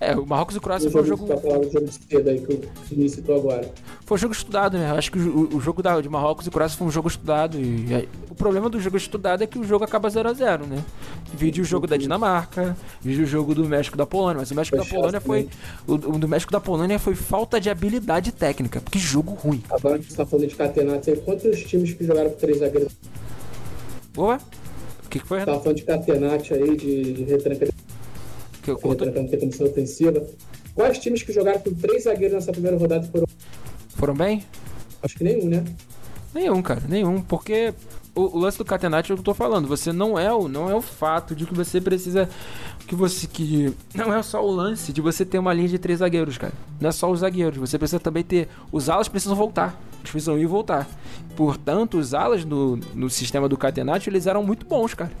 É, o Marrocos e Croácia foi um jogo. Pra falar do jogo de cedo aí que o citou agora. Foi um jogo estudado, né? Acho que o, o jogo da, de Marrocos e Croácia foi um jogo estudado. E, e o problema do jogo estudado é que o jogo acaba 0x0, né? Vídeo o jogo da Dinamarca, vídeo o jogo do México da Polônia. Mas o México foi da Polônia foi. O, o, do México da Polônia foi falta de habilidade técnica. Que jogo ruim. Agora que você tá falando de catenato, aí quantos times que jogaram com três zagueiros? Boa? O que, que foi? Tava falando de catenate aí, de, de retranca que eu conto. comissão ofensiva. Quais times que jogaram com três zagueiros nessa primeira rodada foram. Foram bem? Acho que nenhum, né? Nenhum, cara, nenhum. Porque o, o lance do Catenati é o que eu tô falando. Você não é o, não é o fato de que você precisa. Que você. que Não é só o lance de você ter uma linha de três zagueiros, cara. Não é só os zagueiros. Você precisa também ter. Os alas precisam voltar. Eles precisam ir e voltar. Portanto, os alas no, no sistema do Catenati, eles eram muito bons, cara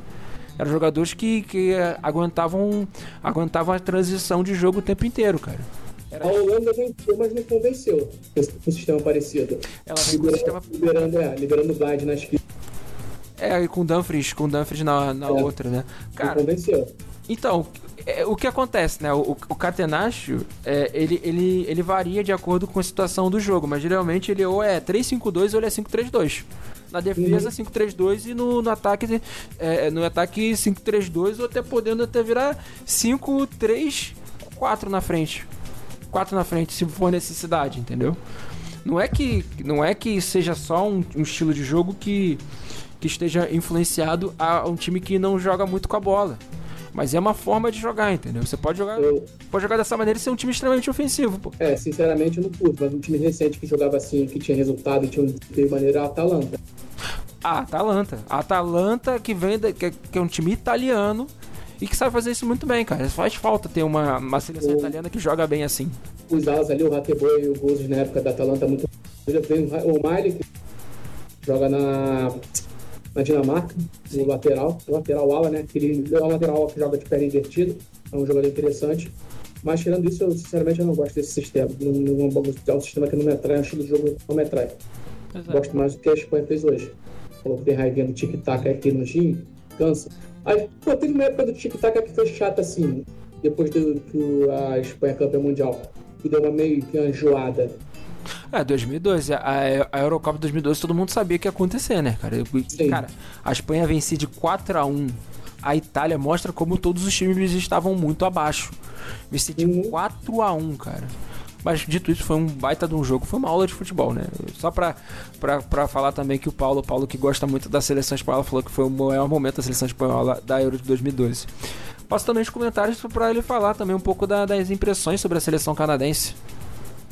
eram jogadores que, que aguentavam, aguentavam a transição de jogo o tempo inteiro, cara. Era... A Holanda venceu, mas não convenceu com um sistema parecido. Ela vem com sistema... liberando, é, liberando o Glide na esquerda. É, e com o Dumfries, com o Dumfries na, na é, outra, né? Cara, não convenceu. Então, é, o que acontece, né? O, o Catenaccio, é, ele, ele, ele varia de acordo com a situação do jogo, mas geralmente ele ou é 3-5-2 ou ele é 5-3-2. Na defesa, uhum. 5-3-2 e no, no ataque, é, no ataque 5-3-2 ou até podendo até virar 5-3-4 na frente. 4 na frente, se for necessidade, entendeu? Não é que, não é que seja só um, um estilo de jogo que, que esteja influenciado a um time que não joga muito com a bola. Mas é uma forma de jogar, entendeu? Você pode jogar, eu... pode jogar dessa maneira e ser um time extremamente ofensivo, pô. É, sinceramente eu não curto, mas um time recente que jogava assim, que tinha resultado e tinha de maneira a Atalanta. A Atalanta. A Atalanta que vem da, que, que, é um time italiano e que sabe fazer isso muito bem, cara. Faz falta ter uma, uma seleção o... italiana que joga bem assim. Os alas ali, o Rateboy e o Gozes na época da Atalanta muito. Vem o Miley que joga na na Dinamarca, no lateral, lateral ala, né? Aquele é o lateral ala que joga de perna invertida, é um jogador interessante. Mas tirando isso, eu sinceramente eu não gosto desse sistema. Não, não, é um sistema que não me atrai, é um estilo de jogo que não me atrai. Exato. Gosto mais do que a Espanha fez hoje. Falou que tem raivinha do tic-tac aqui no Gin, cansa. Aí, pô, teve uma época do tic-tac que foi chata assim, depois do que a Espanha campeã mundial. Que deu uma meio que enjoada. É, 2012. A, a Eurocopa 2012 todo mundo sabia que ia acontecer, né, cara? Sim. Cara, a Espanha vencia de 4 a 1 a Itália mostra como todos os times estavam muito abaixo. Vencer de uhum. 4 a 1 cara. Mas dito isso, foi um baita de um jogo, foi uma aula de futebol, né? Só pra, pra, pra falar também que o Paulo, Paulo que gosta muito da seleção espanhola, falou que foi o maior momento da seleção espanhola da Euro de 2012. Passo também os comentários para ele falar também um pouco da, das impressões sobre a seleção canadense.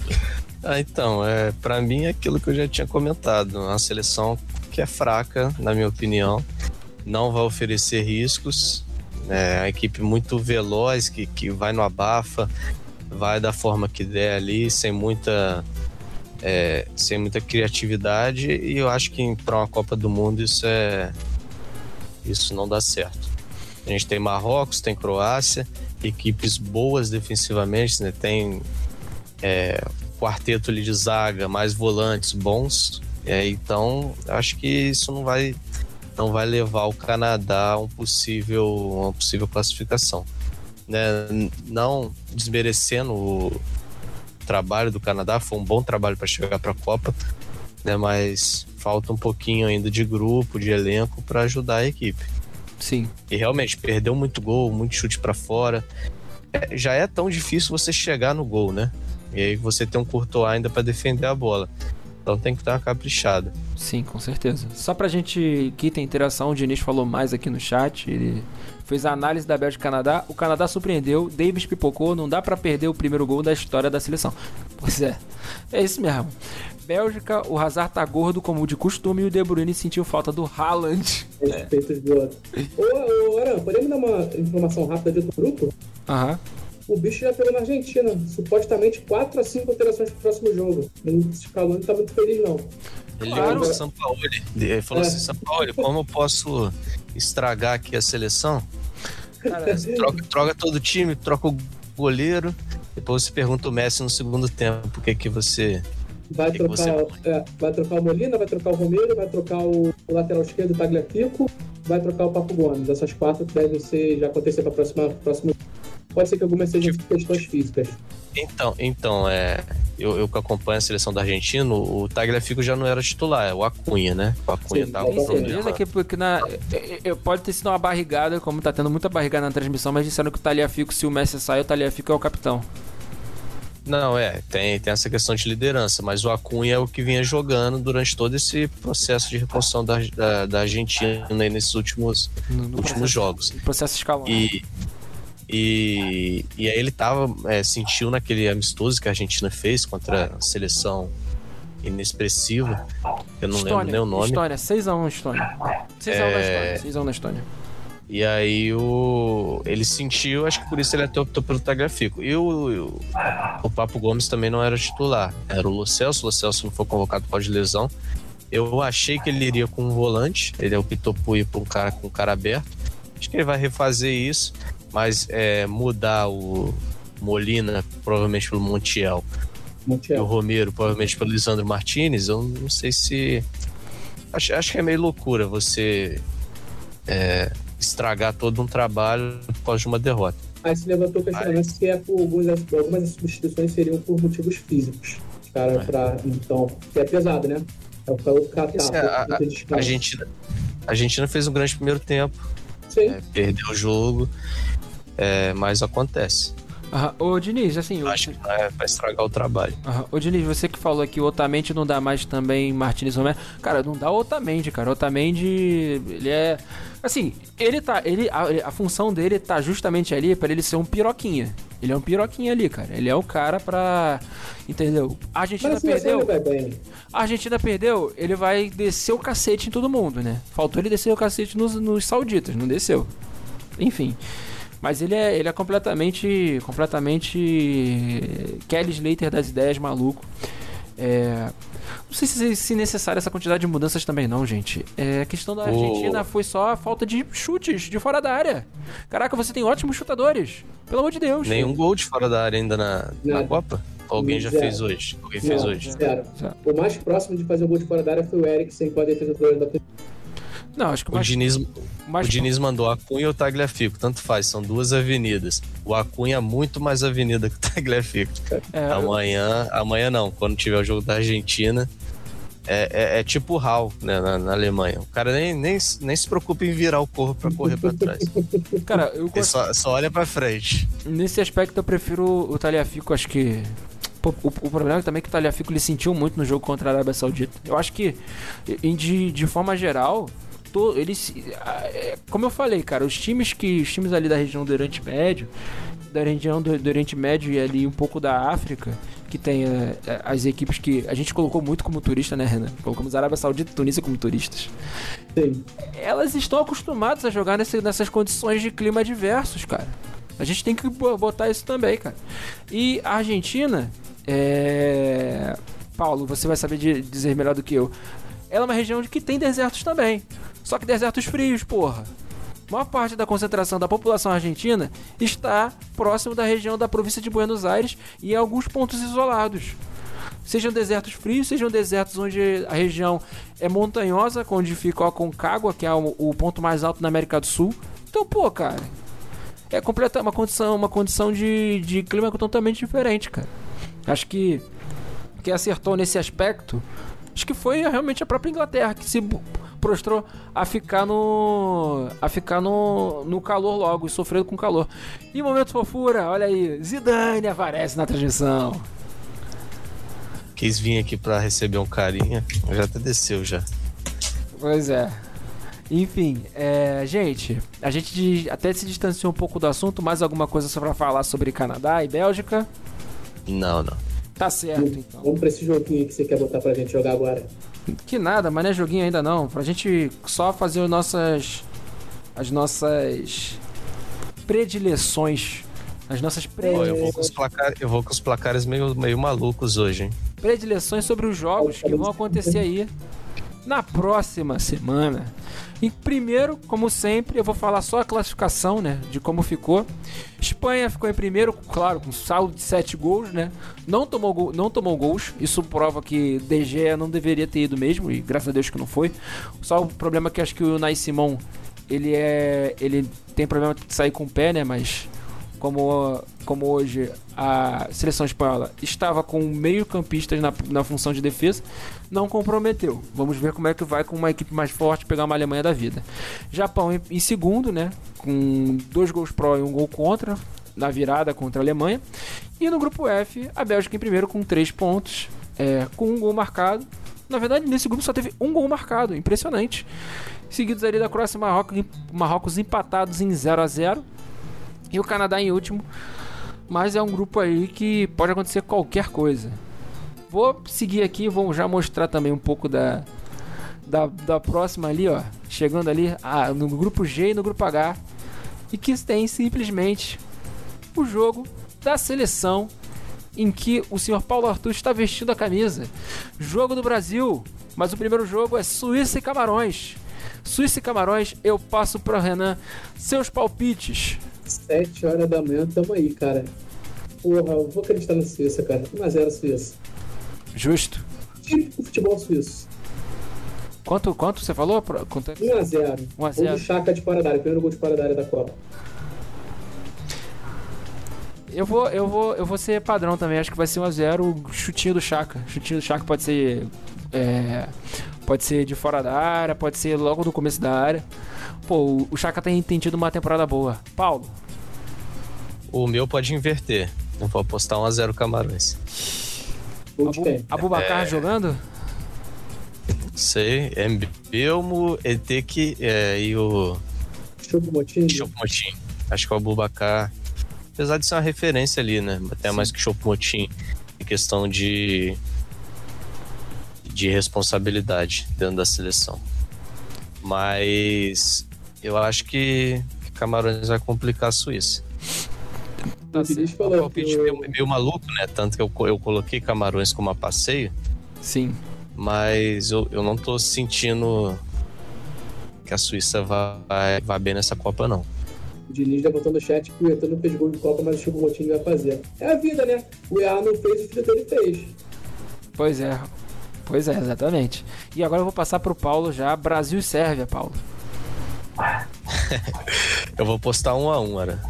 Ah, então, é, para mim é aquilo que eu já tinha comentado. Uma seleção que é fraca, na minha opinião. Não vai oferecer riscos. É uma equipe muito veloz, que, que vai no abafa, vai da forma que der ali, sem muita. É, sem muita criatividade e eu acho que para uma Copa do Mundo isso é isso não dá certo. A gente tem Marrocos, tem Croácia, equipes boas defensivamente, né? Tem é, quarteto ali de zaga, mais volantes bons. É, então, acho que isso não vai não vai levar o Canadá a um possível, uma possível classificação. Né? Não desmerecendo o, trabalho do Canadá, foi um bom trabalho para chegar para a Copa, né? Mas falta um pouquinho ainda de grupo, de elenco para ajudar a equipe. Sim. E realmente perdeu muito gol, muito chute para fora. É, já é tão difícil você chegar no gol, né? E aí você tem um Courtois ainda para defender a bola. Então tem que dar uma caprichada. Sim, com certeza. Só pra gente que tem interação, o Diniz falou mais aqui no chat. Ele fez a análise da Bélgica e Canadá. O Canadá surpreendeu, Davis pipocou, não dá para perder o primeiro gol da história da seleção. Pois é, é isso mesmo. Bélgica, o Hazard tá gordo como de costume e o De Bruyne sentiu falta do Haaland. Respeitos do outro. Ô, ô, Aran, podemos dar uma informação rápida de outro grupo? Aham. O bicho já pegou na Argentina. Supostamente 4 a 5 alterações pro próximo jogo. O Scaloni não tá muito feliz, não. Ele Claro. ligou pro São Paulo. Ele falou É. assim: São Paulo, como eu posso estragar aqui a seleção? Cara, Troca, troca todo o time, troca o goleiro. Depois você pergunta o Messi no segundo tempo o que que você. Vai Que que trocar, você- é, vai trocar o Molina, vai trocar o Romero, vai trocar o, o lateral esquerdo, o Tagliafico, vai trocar o Papo Gomes. Essas quatro devem ser, já acontecer para próxima próximo. Pode ser que algumas sejam questões físicas. Então, então é, eu, eu que acompanho a seleção da Argentina, o Tagliafico já não era titular, é o Acunha, né? O Acunha Sim, tava com certeza que porque na, é, é, pode ter sido uma barrigada, como tá tendo muita barrigada na transmissão, mas disseram que o Taliafico, se o Messi sair, o Taliafico é o capitão. Não, é, tem, tem essa questão de liderança, mas o Acunha é o que vinha jogando durante todo esse processo de reconstrução da, da, da Argentina aí nesses últimos, No, no últimos processo, jogos. processo escalonado. E, e, e aí ele tava, é, sentiu naquele amistoso que a Argentina fez contra a seleção inexpressiva, eu não lembro nem o nome. Estônia, 6x1 Estônia. 6x1 na É. Estônia. 6x1 na Estônia. E aí o, ele sentiu, acho que por isso ele até optou pelo Tagliafico. E o, o, Papo Gomes também não era titular, era o Lo Celso. O Lo Celso não foi convocado por causa de lesão. Eu achei que ele iria com um volante, ele optou por ir para um cara com cara aberto. Acho que ele vai refazer isso, mas é, mudar o Molina, provavelmente pelo Montiel, e o Montiel. Romero, provavelmente pelo Lisandro Martinez, eu não sei se. Acho, acho que é meio loucura você é, estragar todo um trabalho por causa de uma derrota. Aí se levantou o questionamento se é por algumas, algumas substituições seriam por motivos físicos. Os caras É. pra. Então, que é pesado, né? É o cara catar. Esse é, a- descanso. A Argentina, a Argentina fez um grande primeiro tempo, Sim. é, perdeu o jogo, é, mas acontece. Aham. Ô, Diniz, assim, o- acho que não é pra estragar o trabalho. Aham. Ô, Diniz, você que falou que o Otamendi não dá mais também Martinez Romero. Cara, não dá o Otamendi, cara. O Otamendi, ele é. Assim, ele tá. Ele, a, a função dele tá justamente ali pra ele ser um piroquinha. Ele é um piroquinha ali, cara. Ele é o cara pra. Entendeu? A Argentina Mas assim, assim, ele perdeu. vai bem. A Argentina perdeu, ele vai descer o cacete em todo mundo, né? Faltou ele descer o cacete nos, nos sauditas, não desceu. Enfim. Mas ele é, ele é completamente. completamente. Kelly Slater das ideias, maluco. É. Não sei se, se necessária essa quantidade de mudanças também, não, gente. É, a questão da Argentina foi só a falta de chutes de fora da área. Caraca, você tem ótimos chutadores. Pelo amor de Deus. Nenhum gol de fora da área ainda na, na. Copa? Alguém já Zero. fez hoje? Alguém fez Não, hoje? Zero. Zero. O mais próximo de fazer o gol de fora da área foi o Eriksen com a defesa do da Não, acho que o O mais, Diniz, mais o Diniz mandou a Cunha e o Tagliafico, tanto faz, são duas avenidas. O Acunha é muito mais avenida que o Tagliafico. é, Amanhã, amanhã não, quando tiver o jogo da Argentina, é, é- é tipo o Hal, né, na, na Alemanha. O cara nem, nem, nem se preocupa em virar o corpo pra correr pra trás. Cara, eu gosto. só, só olha pra frente. Nesse aspecto eu prefiro o Taliafico, acho que. Pô, o, o problema é também que o Taliafico ele sentiu muito no jogo contra a Arábia Saudita. Eu acho que, de, de forma geral, to, ele, se- ah, é, como eu falei, cara, os times que os times ali da região do Oriente Médio, da região do, do Oriente Médio e ali um pouco da África, que tem é, é, as equipes que a gente colocou muito como turista, né, Renan? Colocamos Arábia Saudita e Tunísia como turistas Sim. elas estão acostumadas a jogar nesse- nessas condições de clima adversos, cara. A gente tem que bo- botar isso também, cara. E a Argentina, é... Paulo, você vai saber dizer melhor do que eu. Ela é uma região que tem desertos também. Só que desertos frios, porra. A maior parte da concentração da população argentina está próximo da região da província de Buenos Aires e em alguns pontos isolados. Sejam desertos frios, sejam desertos onde a região é montanhosa, onde fica o Aconcagua, que é o, ponto mais alto na América do Sul. Então, pô, cara, é completa uma condição, uma condição de, de clima totalmente diferente, cara. Acho que quem acertou nesse aspecto, acho que foi realmente a própria Inglaterra que se prostrou a ficar no a ficar no, no calor logo, sofrendo com calor. E momento fofura, olha aí, Zidane aparece na transmissão. Quis vir aqui para receber um carinho, já até desceu já. Pois é. Enfim, é, gente, a gente até se distanciou um pouco do assunto. Mais alguma coisa só pra falar sobre Canadá e Bélgica? Não, não. Tá certo, então. Vamos pra esse joguinho que você quer botar pra gente jogar agora. Que nada, mas não é joguinho ainda não. Pra gente só fazer as nossas. As nossas. Predileções. As nossas predileções. eu, vou com os placares, eu vou com os placares meio, meio malucos hoje, hein? Predileções sobre os jogos que vão acontecer aí na próxima semana. E primeiro, como sempre, eu vou falar só a classificação, né, de como ficou. Espanha ficou em primeiro, claro, com saldo de 7 gols, né? Não tomou, não tomou gols. Isso prova que DG não deveria ter ido mesmo e graças a Deus que não foi. Só o problema é que acho que o Nai Simon, ele é ele tem problema de sair com o pé, né, mas como, como hoje a seleção espanhola estava com meio-campistas na, na função de defesa, não comprometeu. Vamos ver como é que vai com uma equipe mais forte pegar uma Alemanha da vida. Japão em, em segundo, né? Com dois gols pró e um gol contra, na virada contra a Alemanha. E no grupo F, a Bélgica em primeiro com três pontos, é, com um gol marcado. Na verdade, nesse grupo só teve um gol marcado, impressionante. Seguidos ali da Croácia e Marrocos, Marrocos empatados em 0 a 0 e o Canadá em último. Mas é um grupo aí que pode acontecer qualquer coisa. Vou seguir aqui, vou já mostrar também um pouco da, da, da próxima ali, ó. Chegando ali ah, no grupo G e no grupo H. E que tem simplesmente o jogo da seleção em que o senhor Paulo Arthur está vestindo a camisa. Jogo do Brasil, mas o primeiro jogo é Suíça e Camarões. Suíça e Camarões, eu passo para Renan seus palpites. 7 horas da manhã, tamo aí, cara. Porra, eu vou acreditar na Suíça, cara. 1x0 Suíça. Justo. Típico futebol suíço. Quanto, quanto você falou? Quanto 1x0. 1x0. Gol do Chaka de área. Primeiro gol de fora da Copa. Eu vou, eu vou, eu vou ser padrão também. Acho que vai ser 1x0 chutinho do Chaka. Chutinho do Chaka pode ser. É, pode ser de fora da área, pode ser logo do começo da área. Pô, o Chaka tem, tem tido uma temporada boa. Paulo. O meu pode inverter. Eu vou apostar 1x0 Camarões. Abu, Abubacar é... jogando? Sei, é Belmo, Etek é, e o. Chopomotim. Chopomotim. Acho que o Abubacar. Apesar de ser uma referência ali, né? Até Sim. mais que Chopomotim. Em questão de. de responsabilidade dentro da seleção. Mas eu acho que, Camarões vai complicar a Suíça. Tá o palpite meio, meio, maluco, né? Tanto que eu, eu coloquei Camarões como a passeio. Sim. Mas eu, eu não tô sentindo que a Suíça vai, vai bem nessa Copa, não. O Diniz já botou no chat que o Etan não fez gol de Copa, mas o Chico Motinho vai fazer. É a vida, né? O EA não fez, o filho dele fez. Pois é. Pois é, exatamente. E agora eu vou passar pro Paulo já. Brasil e Sérvia, Paulo. eu vou postar um a um, era.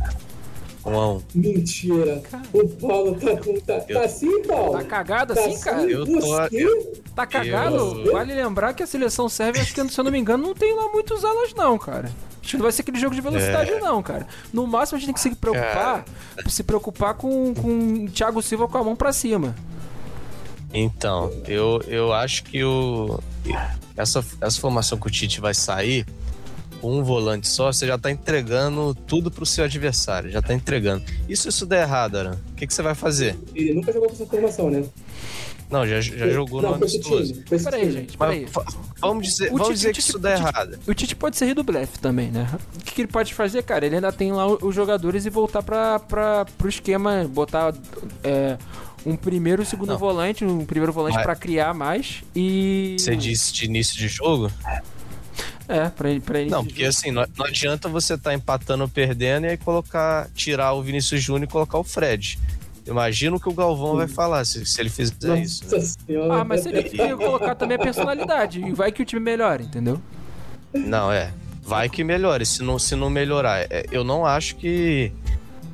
Um a um. Mentira. O Paulo tá com. Tá, eu... tá assim, Paulo? Tá cagado tá assim, cara? Eu tô. Eu... Tá cagado? Eu... Vale lembrar que a seleção serve, acho que se eu não me engano, não tem lá muitos alas, não, cara. Acho que não vai ser aquele jogo de velocidade, é. não, cara. No máximo a gente tem que se preocupar, cara. se preocupar com, com o Thiago Silva com a mão pra cima. Então, eu, eu acho que o, essa, essa formação que o Tite vai sair com um volante só, você já tá entregando tudo pro seu adversário, já tá entregando. E se isso der errado, Aran, o que, que você vai fazer? Ele nunca jogou com essa formação, né? Não, já, já jogou não, no amistoso. Peraí, gente, peraí. Vamos dizer, o vamos Tite, dizer que isso der errado. O Tite pode ser do blefe também, né? O que, que, ele pode fazer, cara? Ele ainda tem lá os jogadores e voltar pra, pra, pro esquema, botar é, um primeiro e segundo não. volante, um primeiro volante para criar mais e. Você disse de início de jogo? É, pra, pra início Não, porque assim, não, não, adianta você estar tá empatando ou perdendo e aí colocar, tirar o Vinícius Júnior e colocar o Fred. Imagina o que o Galvão vai falar se, se ele fizer Nossa isso. Né? Ah, mas ele ia colocar também a personalidade. E vai que o time melhora, entendeu? Não, é. Vai que melhore. Se não, se não melhorar. É, eu não acho que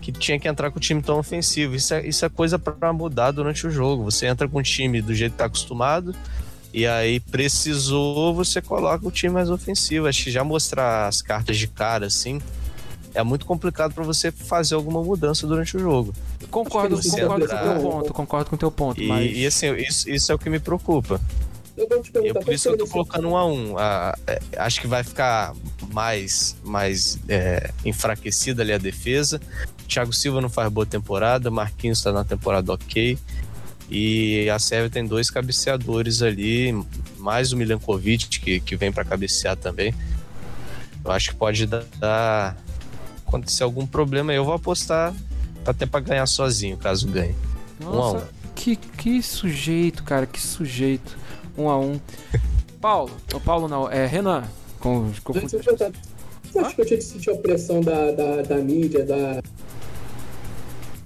que tinha que entrar com o time tão ofensivo. Isso é, isso é coisa para mudar durante o jogo. Você entra com o time do jeito que tá acostumado, e aí precisou, você coloca o time mais ofensivo. Acho que já mostrar as cartas de cara, assim, é muito complicado para você fazer alguma mudança durante o jogo. Concordo, concordo com o teu ponto, concordo com o teu ponto. E, mas... e assim, isso, isso é o que me preocupa. Eu vou te perguntar, e por isso eu tô colocando um a um. Ah, é, acho que vai ficar mais, mais é, enfraquecida ali a defesa. Thiago Silva não faz boa temporada, Marquinhos está na temporada ok. E a Sérvia tem dois cabeceadores ali, mais o Milankovic, que, que vem para cabecear também. Eu acho que pode dar, dar acontecer algum problema, eu vou apostar até para ganhar sozinho, caso ganhe. Nossa, um um. Que, que sujeito, cara, que sujeito. Um a um. Paulo, o Paulo não, é Renan. Com, com... Você acha que eu tinha que sentir a pressão da, da, da mídia, da.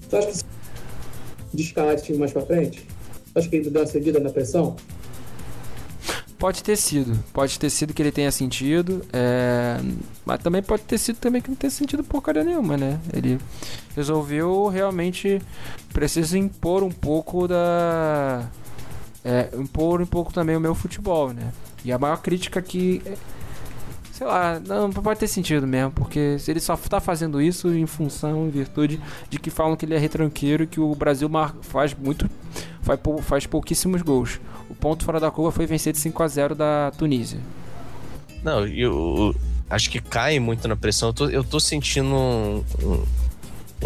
Você acha que time mais pra frente? Acho que ele deu uma cedida na pressão? Pode ter sido. Pode ter sido que ele tenha sentido. É... Mas também pode ter sido também que não tenha sentido porcaria nenhuma, né? Ele resolveu realmente precisa impor um pouco da. É, impor um pouco também o meu futebol, né? E a maior crítica que sei lá, não pode ter sentido mesmo, porque ele só tá fazendo isso em função, em virtude de que falam que ele é retranqueiro e que o Brasil faz muito, faz, faz pouquíssimos gols. O ponto fora da curva foi vencer de 5 a 0 da Tunísia. Não, eu, acho que cai muito na pressão. Eu tô, eu tô sentindo um, um,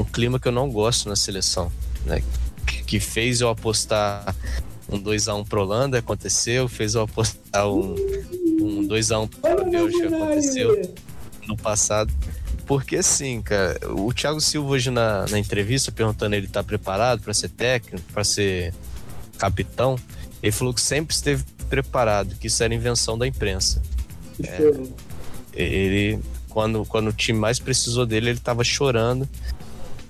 um clima que eu não gosto na seleção, né? Que, que fez eu apostar um 2x1 pro Holanda, aconteceu, fez eu apostar um um 2x1 para a Bélgica aconteceu no passado. Porque assim, cara, o Thiago Silva hoje na, na entrevista, perguntando ele tá preparado para ser técnico, para ser capitão, ele falou que sempre esteve preparado, que isso era invenção da imprensa. É, ele, quando, quando o time mais precisou dele, ele tava chorando.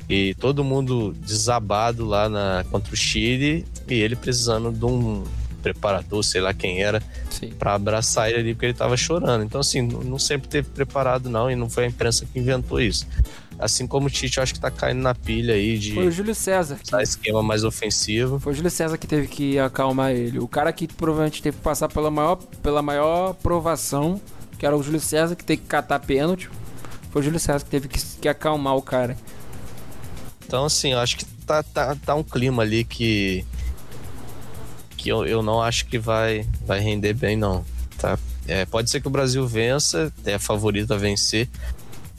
E todo mundo desabado lá na, contra o Chile e ele precisando de um preparador, sei lá quem era, para abraçar ele ali porque ele tava chorando. Então, assim, não sempre teve preparado, não, e não foi a imprensa que inventou isso. Assim como o Tite, eu acho que tá caindo na pilha aí de. Foi o Júlio César. Que... esquema mais ofensivo. Foi o Júlio César que teve que acalmar ele. O cara que provavelmente teve que passar pela maior, pela maior provação, que era o Júlio César, que teve que catar pênalti. Foi o Júlio César que teve que, que acalmar o cara. Então, assim, eu acho que tá, tá, tá um clima ali que que eu, eu não acho que vai, vai render bem, não. Tá? É, pode ser que o Brasil vença, é favorito a vencer,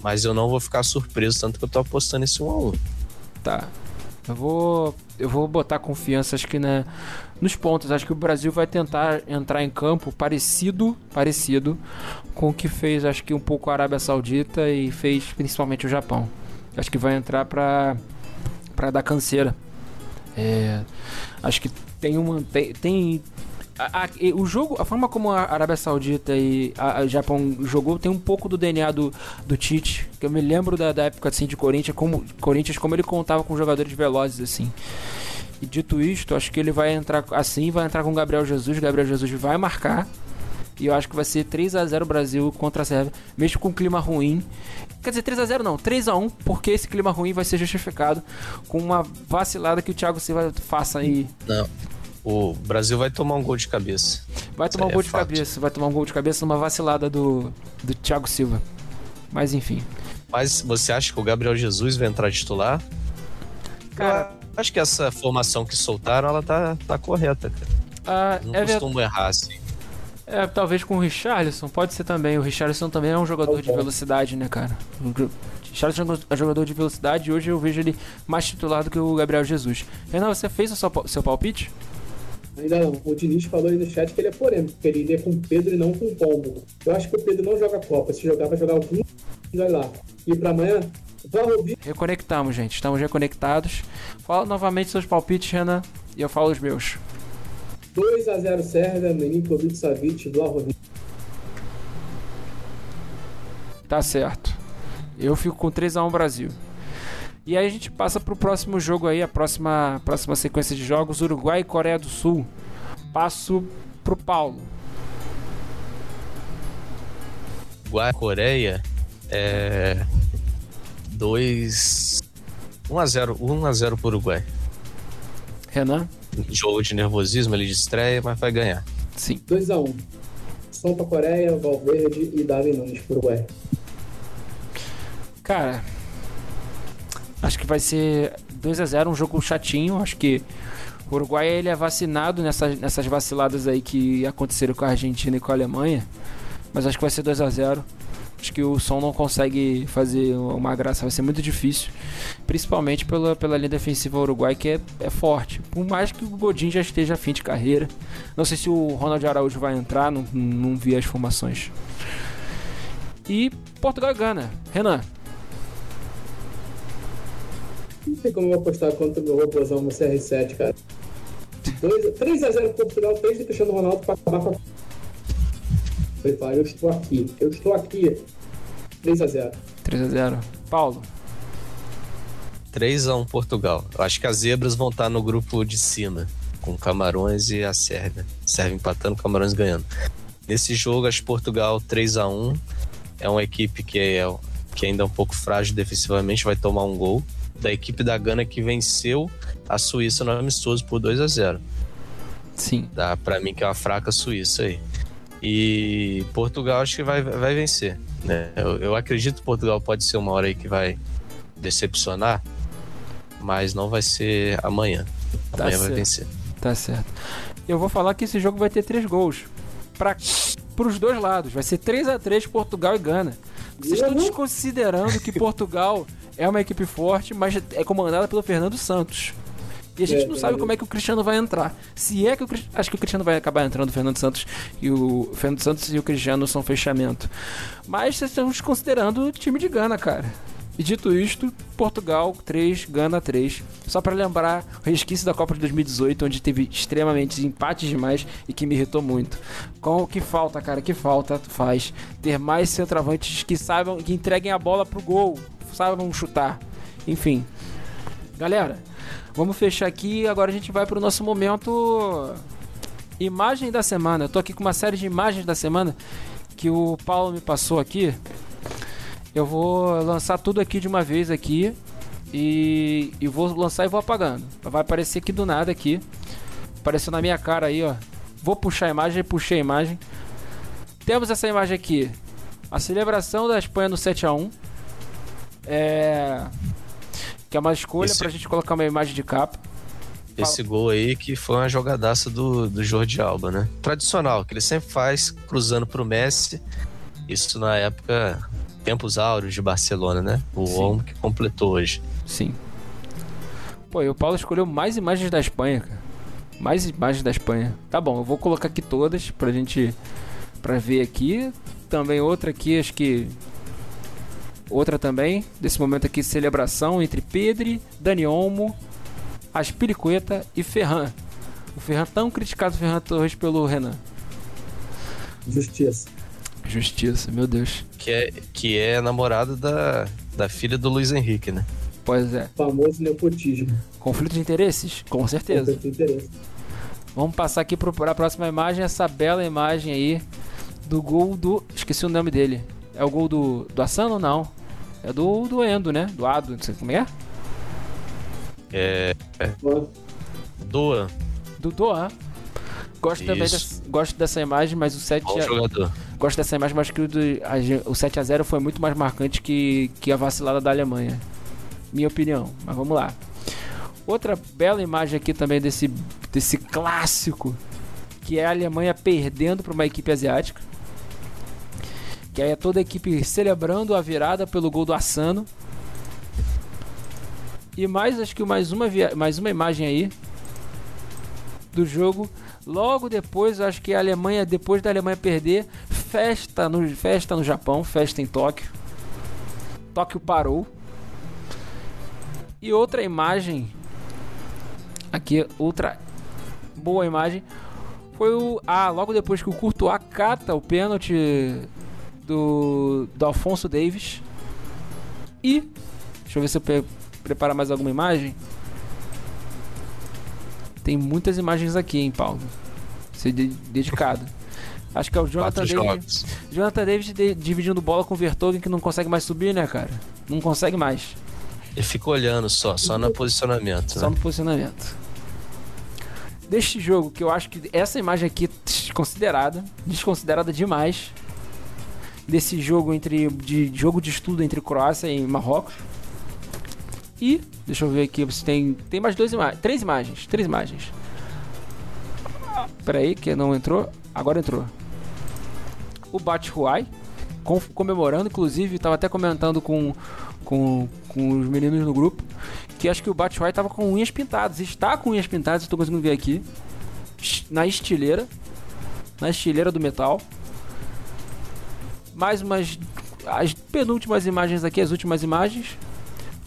mas eu não vou ficar surpreso, tanto que eu tô apostando esse 1x1. Tá. Eu vou, eu vou botar confiança, acho que né, nos pontos. Acho que o Brasil vai tentar entrar em campo parecido, parecido com o que fez, acho que um pouco a Arábia Saudita e fez principalmente o Japão. Acho que vai entrar para para dar canseira. É, acho que tem uma. Tem. tem a, a, o jogo, a forma como a Arábia Saudita e a, a, Japão jogou tem um pouco do DNA do, do Tite. Que eu me lembro da, da época assim, de Corinthians como, Corinthians, como ele contava com jogadores velozes assim. E dito isto, acho que ele vai entrar assim, vai entrar com Gabriel Jesus. Gabriel Jesus vai marcar. E eu acho que vai ser 3 a 0 Brasil contra a Sérvia, mesmo com um clima ruim. Quer dizer, 3 a 0 não, 3 a 1 porque esse clima ruim vai ser justificado com uma vacilada que o Thiago Silva faça aí. Não. O Brasil vai tomar um gol de cabeça. Vai tomar um é gol de fato. cabeça, vai tomar um gol de cabeça numa vacilada do, do Thiago Silva. Mas enfim. Mas você acha que o Gabriel Jesus vai entrar titular? Cara, eu acho que essa formação que soltaram, ela tá, tá correta, cara. Ah, Não é costumo errar assim. É, talvez com o Richarlison, pode ser também. O Richarlison também é um jogador de velocidade, né, cara? O Richarlison é jogador de velocidade e hoje eu vejo ele mais titular do que o Gabriel Jesus. Renan, você fez o seu, seu palpite? Ainda não. O Diniz falou aí no chat que ele é polêmico, que ele iria com o Pedro e não com o Pombo. Eu acho que o Pedro não joga Copa. Se jogar, vai jogar algum. Vai lá. E pra amanhã, ouvir. Reconectamos, gente. Estamos reconectados. Fala novamente seus palpites, Renan, e eu falo os meus. 2x0 Sérvia, Milinkovic Savic, Vlahovic. Tá certo. Eu fico com 3x1 Brasil. E aí a gente passa pro próximo jogo aí, a próxima, próxima sequência de jogos, Uruguai e Coreia do Sul. Passo pro Paulo. Uruguai Coreia é 2 1x0, 1x0 pro Uruguai. Renan? Jogo de nervosismo ali de estreia, mas vai ganhar. Sim. 2x1. Som pra Coreia, Valverde e Davi Nunes pro Uruguai. Cara, acho que vai ser 2 a 0 um jogo chatinho. Acho que o Uruguai ele é vacinado nessas, nessas vaciladas aí que aconteceram com a Argentina e com a Alemanha. Mas acho que vai ser 2 a 0 Acho que o som não consegue fazer uma graça, vai ser muito difícil. Principalmente pela, pela linha defensiva uruguai, que é, é forte. Por mais que o Godin já esteja a fim de carreira. Não sei se o Ronald Araújo vai entrar, não, não vi as formações. E Portugal e Gana. Renan. Não sei como eu vou apostar contra o meu robôzão no CR7, cara. 3x0 Portugal, 3 do Cristiano Ronaldo pra acabar com a ele fala, eu estou aqui, eu estou aqui. 3x0. 3x0. Paulo. 3x1 Portugal. Eu acho que as zebras vão estar no grupo de cima, com Camarões e a Sérvia. Sérvia empatando, Camarões ganhando. Nesse jogo, acho que Portugal 3x1 é uma equipe que, é, que ainda é um pouco frágil defensivamente, vai tomar um gol. Da equipe da Gana que venceu a Suíça no amistoso por 2 a 0 Sim. Dá pra mim que é uma fraca Suíça aí. E Portugal acho que vai, vai vencer. Né? Eu, eu acredito que Portugal pode ser uma hora aí que vai decepcionar, mas não vai ser amanhã. Tá amanhã vai vencer. Tá certo. Eu vou falar que esse jogo vai ter três gols. Para os dois lados. Vai ser 3 a 3 Portugal e Gana. Vocês estão desconsiderando que Portugal é uma equipe forte, mas é comandada pelo Fernando Santos. E a gente é, não sabe como é que o Cristiano vai entrar. Se é que o acho que o Cristiano vai acabar entrando, o Fernando Santos e o Fernando Santos e o Cristiano são fechamento. Mas estamos considerando o time de Gana, cara. E dito isto, Portugal 3, Gana 3. Só para lembrar o resquício da Copa de 2018, onde teve extremamente empates demais e que me irritou muito. Com o que falta, cara, que falta faz ter mais centroavantes que saibam, que entreguem a bola pro gol, saibam chutar. Enfim. Galera, Vamos fechar aqui agora a gente vai para o nosso momento imagem da semana. Eu tô aqui com uma série de imagens da semana que o Paulo me passou aqui. Eu vou lançar tudo aqui de uma vez aqui e, e vou lançar e vou apagando. Vai aparecer aqui do nada aqui. Apareceu na minha cara aí, ó. Vou puxar a imagem, puxei a imagem. Temos essa imagem aqui. A celebração da Espanha no 7 a 1 É que é uma escolha Esse... pra gente colocar uma imagem de capa. Esse Fala. gol aí que foi uma jogadaça do, do Jordi Alba, né? Tradicional, que ele sempre faz cruzando pro Messi. Isso na época, tempos áureos de Barcelona, né? O Sim. homem que completou hoje. Sim. Pô, e o Paulo escolheu mais imagens da Espanha, cara. Mais imagens da Espanha. Tá bom, eu vou colocar aqui todas pra gente. pra ver aqui. Também outra aqui, acho que Outra também, desse momento aqui, celebração entre Pedri, Dani Olmo, Aspiricueta e Ferran. O Ferran tão criticado, Ferran Torres, pelo Renan. Justiça. Justiça, meu Deus. Que é, que é namorado da, da filha do Luiz Henrique, né? Pois é. O famoso nepotismo. Conflito de interesses? Com certeza. Conflito de interesses. Vamos passar aqui para a próxima imagem, essa bela imagem aí do gol do. Esqueci o nome dele. É o gol do, do Assano ou não? É do, do Endo, né? Do Ado, não sei como é. É. é. Doa. Do Doa. Gosto Isso. também dessa, gosto dessa imagem, mas o 7 Bom a, jogador. Gosto dessa imagem, mas que o, o 7 a 0 foi muito mais marcante que, que a vacilada da Alemanha. Minha opinião. Mas vamos lá. Outra bela imagem aqui também desse, desse clássico, que é a Alemanha perdendo para uma equipe asiática que aí é toda a equipe celebrando a virada pelo gol do Assano. E mais, acho que mais uma, mais uma imagem aí do jogo. Logo depois, acho que a Alemanha, depois da Alemanha perder, festa no, festa no Japão, festa em Tóquio. Tóquio parou. E outra imagem, aqui, outra boa imagem, foi o. Ah, logo depois que o Courtois cata o pênalti do, do Alfonso Davis. E. Deixa eu ver se eu pre preparar mais alguma imagem. Tem muitas imagens aqui, hein, Paulo? Ser de dedicado. Acho que é o Jonathan Davis. Jonathan Davis de dividindo bola com o Vertogen que não consegue mais subir, né, cara? Não consegue mais. Ele fica olhando só, só no posicionamento. Só né? no posicionamento. Deste jogo, que eu acho que essa imagem aqui desconsiderada, desconsiderada demais. Desse jogo entre de jogo de estudo entre Croácia e Marrocos. E deixa eu ver aqui, você tem tem mais duas imagens, três imagens, três imagens. Pera aí, que não entrou. Agora entrou. O Batshuayi com- comemorando, inclusive, estava até comentando com, com, com os meninos no grupo que acho que o Batshuayi estava com unhas pintadas. Está com unhas pintadas, estou conseguindo ver aqui. Na estileira. Na estileira do metal. Mais umas. As penúltimas imagens aqui, as últimas imagens.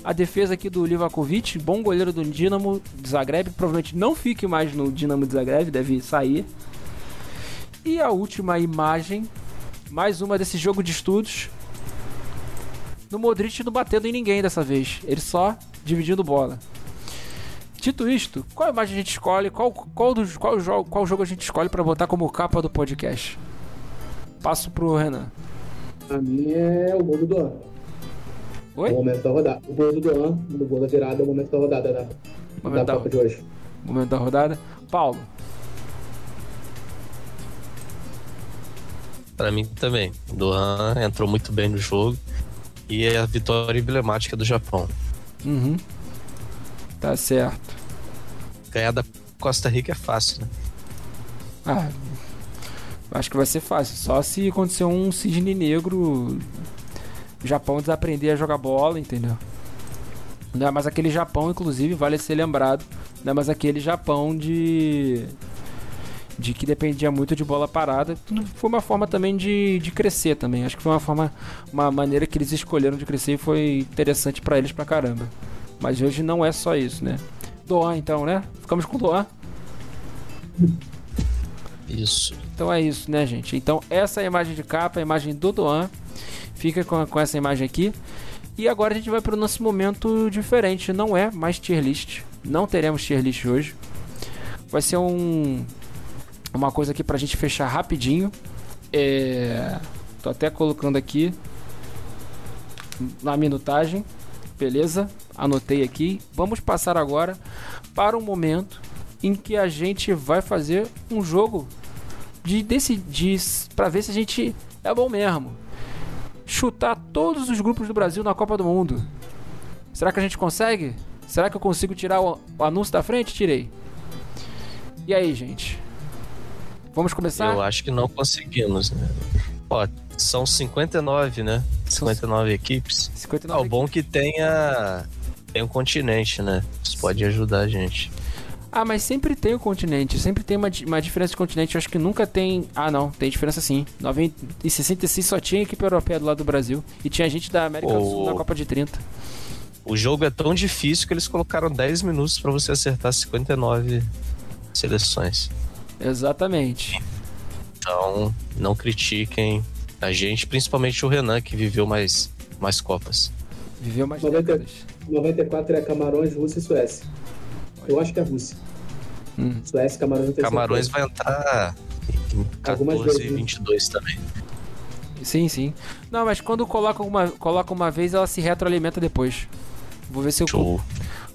A defesa aqui do Livakovic, bom goleiro do Dinamo de Zagreb. Provavelmente não fique mais no Dinamo de Zagreb, deve sair. E a última imagem, mais uma desse jogo de estudos. No Modric não batendo em ninguém dessa vez. Ele só dividindo bola. Dito isto, qual imagem a gente escolhe? Qual, qual, dos, qual, jogo, qual jogo a gente escolhe para botar como capa do podcast? Passo pro Renan. A minha é o gol do Doan. Oi? o momento da rodada. O gol do Doan, o gol da virada, é o momento da rodada da, Momento da da- Copa de hoje. Momento da rodada. Paulo. Pra mim também. Dohan entrou muito bem no jogo. E é a vitória emblemática do Japão. Uhum. Tá certo. Ganhar da Costa Rica é fácil, né? Ah, acho que vai ser fácil. Só se acontecer um cisne negro, Japão desaprender a jogar bola, entendeu? Não é mais aquele Japão, inclusive, vale ser lembrado. Não é mais aquele Japão de. de que dependia muito de bola parada. Foi uma forma também de, de crescer também. Acho que foi uma forma. uma maneira que eles escolheram de crescer e foi interessante pra eles pra caramba. Mas hoje não é só isso, né? Doan, então, né? Ficamos com Doan. Isso. Então é isso, né, gente? Então essa é a imagem de capa, a imagem do Doan. Fica com, com essa imagem aqui. E agora a gente vai para o nosso momento diferente. Não é mais tier list. Não teremos tier list hoje. Vai ser um uma coisa aqui pra gente fechar rapidinho. É, tô até colocando aqui na minutagem. Beleza? Anotei aqui. Vamos passar agora para um momento em que a gente vai fazer um jogo de decidir para ver se a gente é bom mesmo. Chutar todos os grupos do Brasil na Copa do Mundo. Será que a gente consegue? Será que eu consigo tirar o, anúncio da frente? Tirei. E aí, gente? Vamos começar? Eu acho que não conseguimos, né? Ó, são 59, né? 59 equipes. 59 Ah, o bom que tenha tem um continente, né? Isso pode ajudar a gente. Ah, mas sempre tem o continente, sempre tem uma, uma diferença de continente. Eu acho que nunca tem. Ah, não, tem diferença sim. 90 Em 66 só tinha equipe europeia do lado do Brasil. E tinha gente da América do Sul Oh. na Copa de 30. O jogo é tão difícil que eles colocaram 10 minutos pra você acertar 59 seleções. Exatamente. Então, não critiquem a gente, principalmente o Renan, que viveu mais, mais Copas. Viveu mais 90. décadas. 94 é Camarões, Rússia e Suécia. Eu acho que é Rússia. Hum. Suécia, Camarões não tem Camarões certeza. vai entrar em Algumas 14 e vezes, né? 22 também. Sim, sim. Não, mas quando coloca uma, coloca uma vez, ela se retroalimenta depois. Vou ver se eu Show.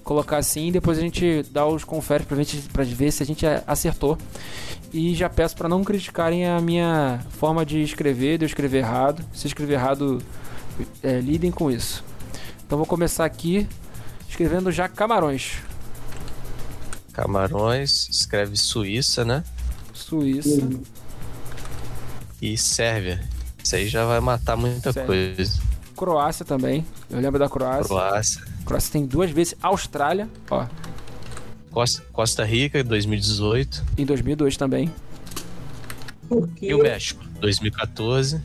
colocar assim e depois a gente dá os conferes pra, gente, pra ver se a gente a- acertou. E já peço pra não criticarem a minha forma de escrever, de eu escrever errado. Se eu escrever errado, é, lidem com isso. Então vou começar aqui escrevendo já Camarões. Camarões, escreve Suíça, né? Suíça. E Sérvia. Isso aí já vai matar muita Sérvia. coisa. Croácia também. Eu lembro da Croácia. Croácia. Croácia tem duas vezes. Austrália, ó, Costa, Costa Rica, 2018. em 2002 também. E o México, 2014.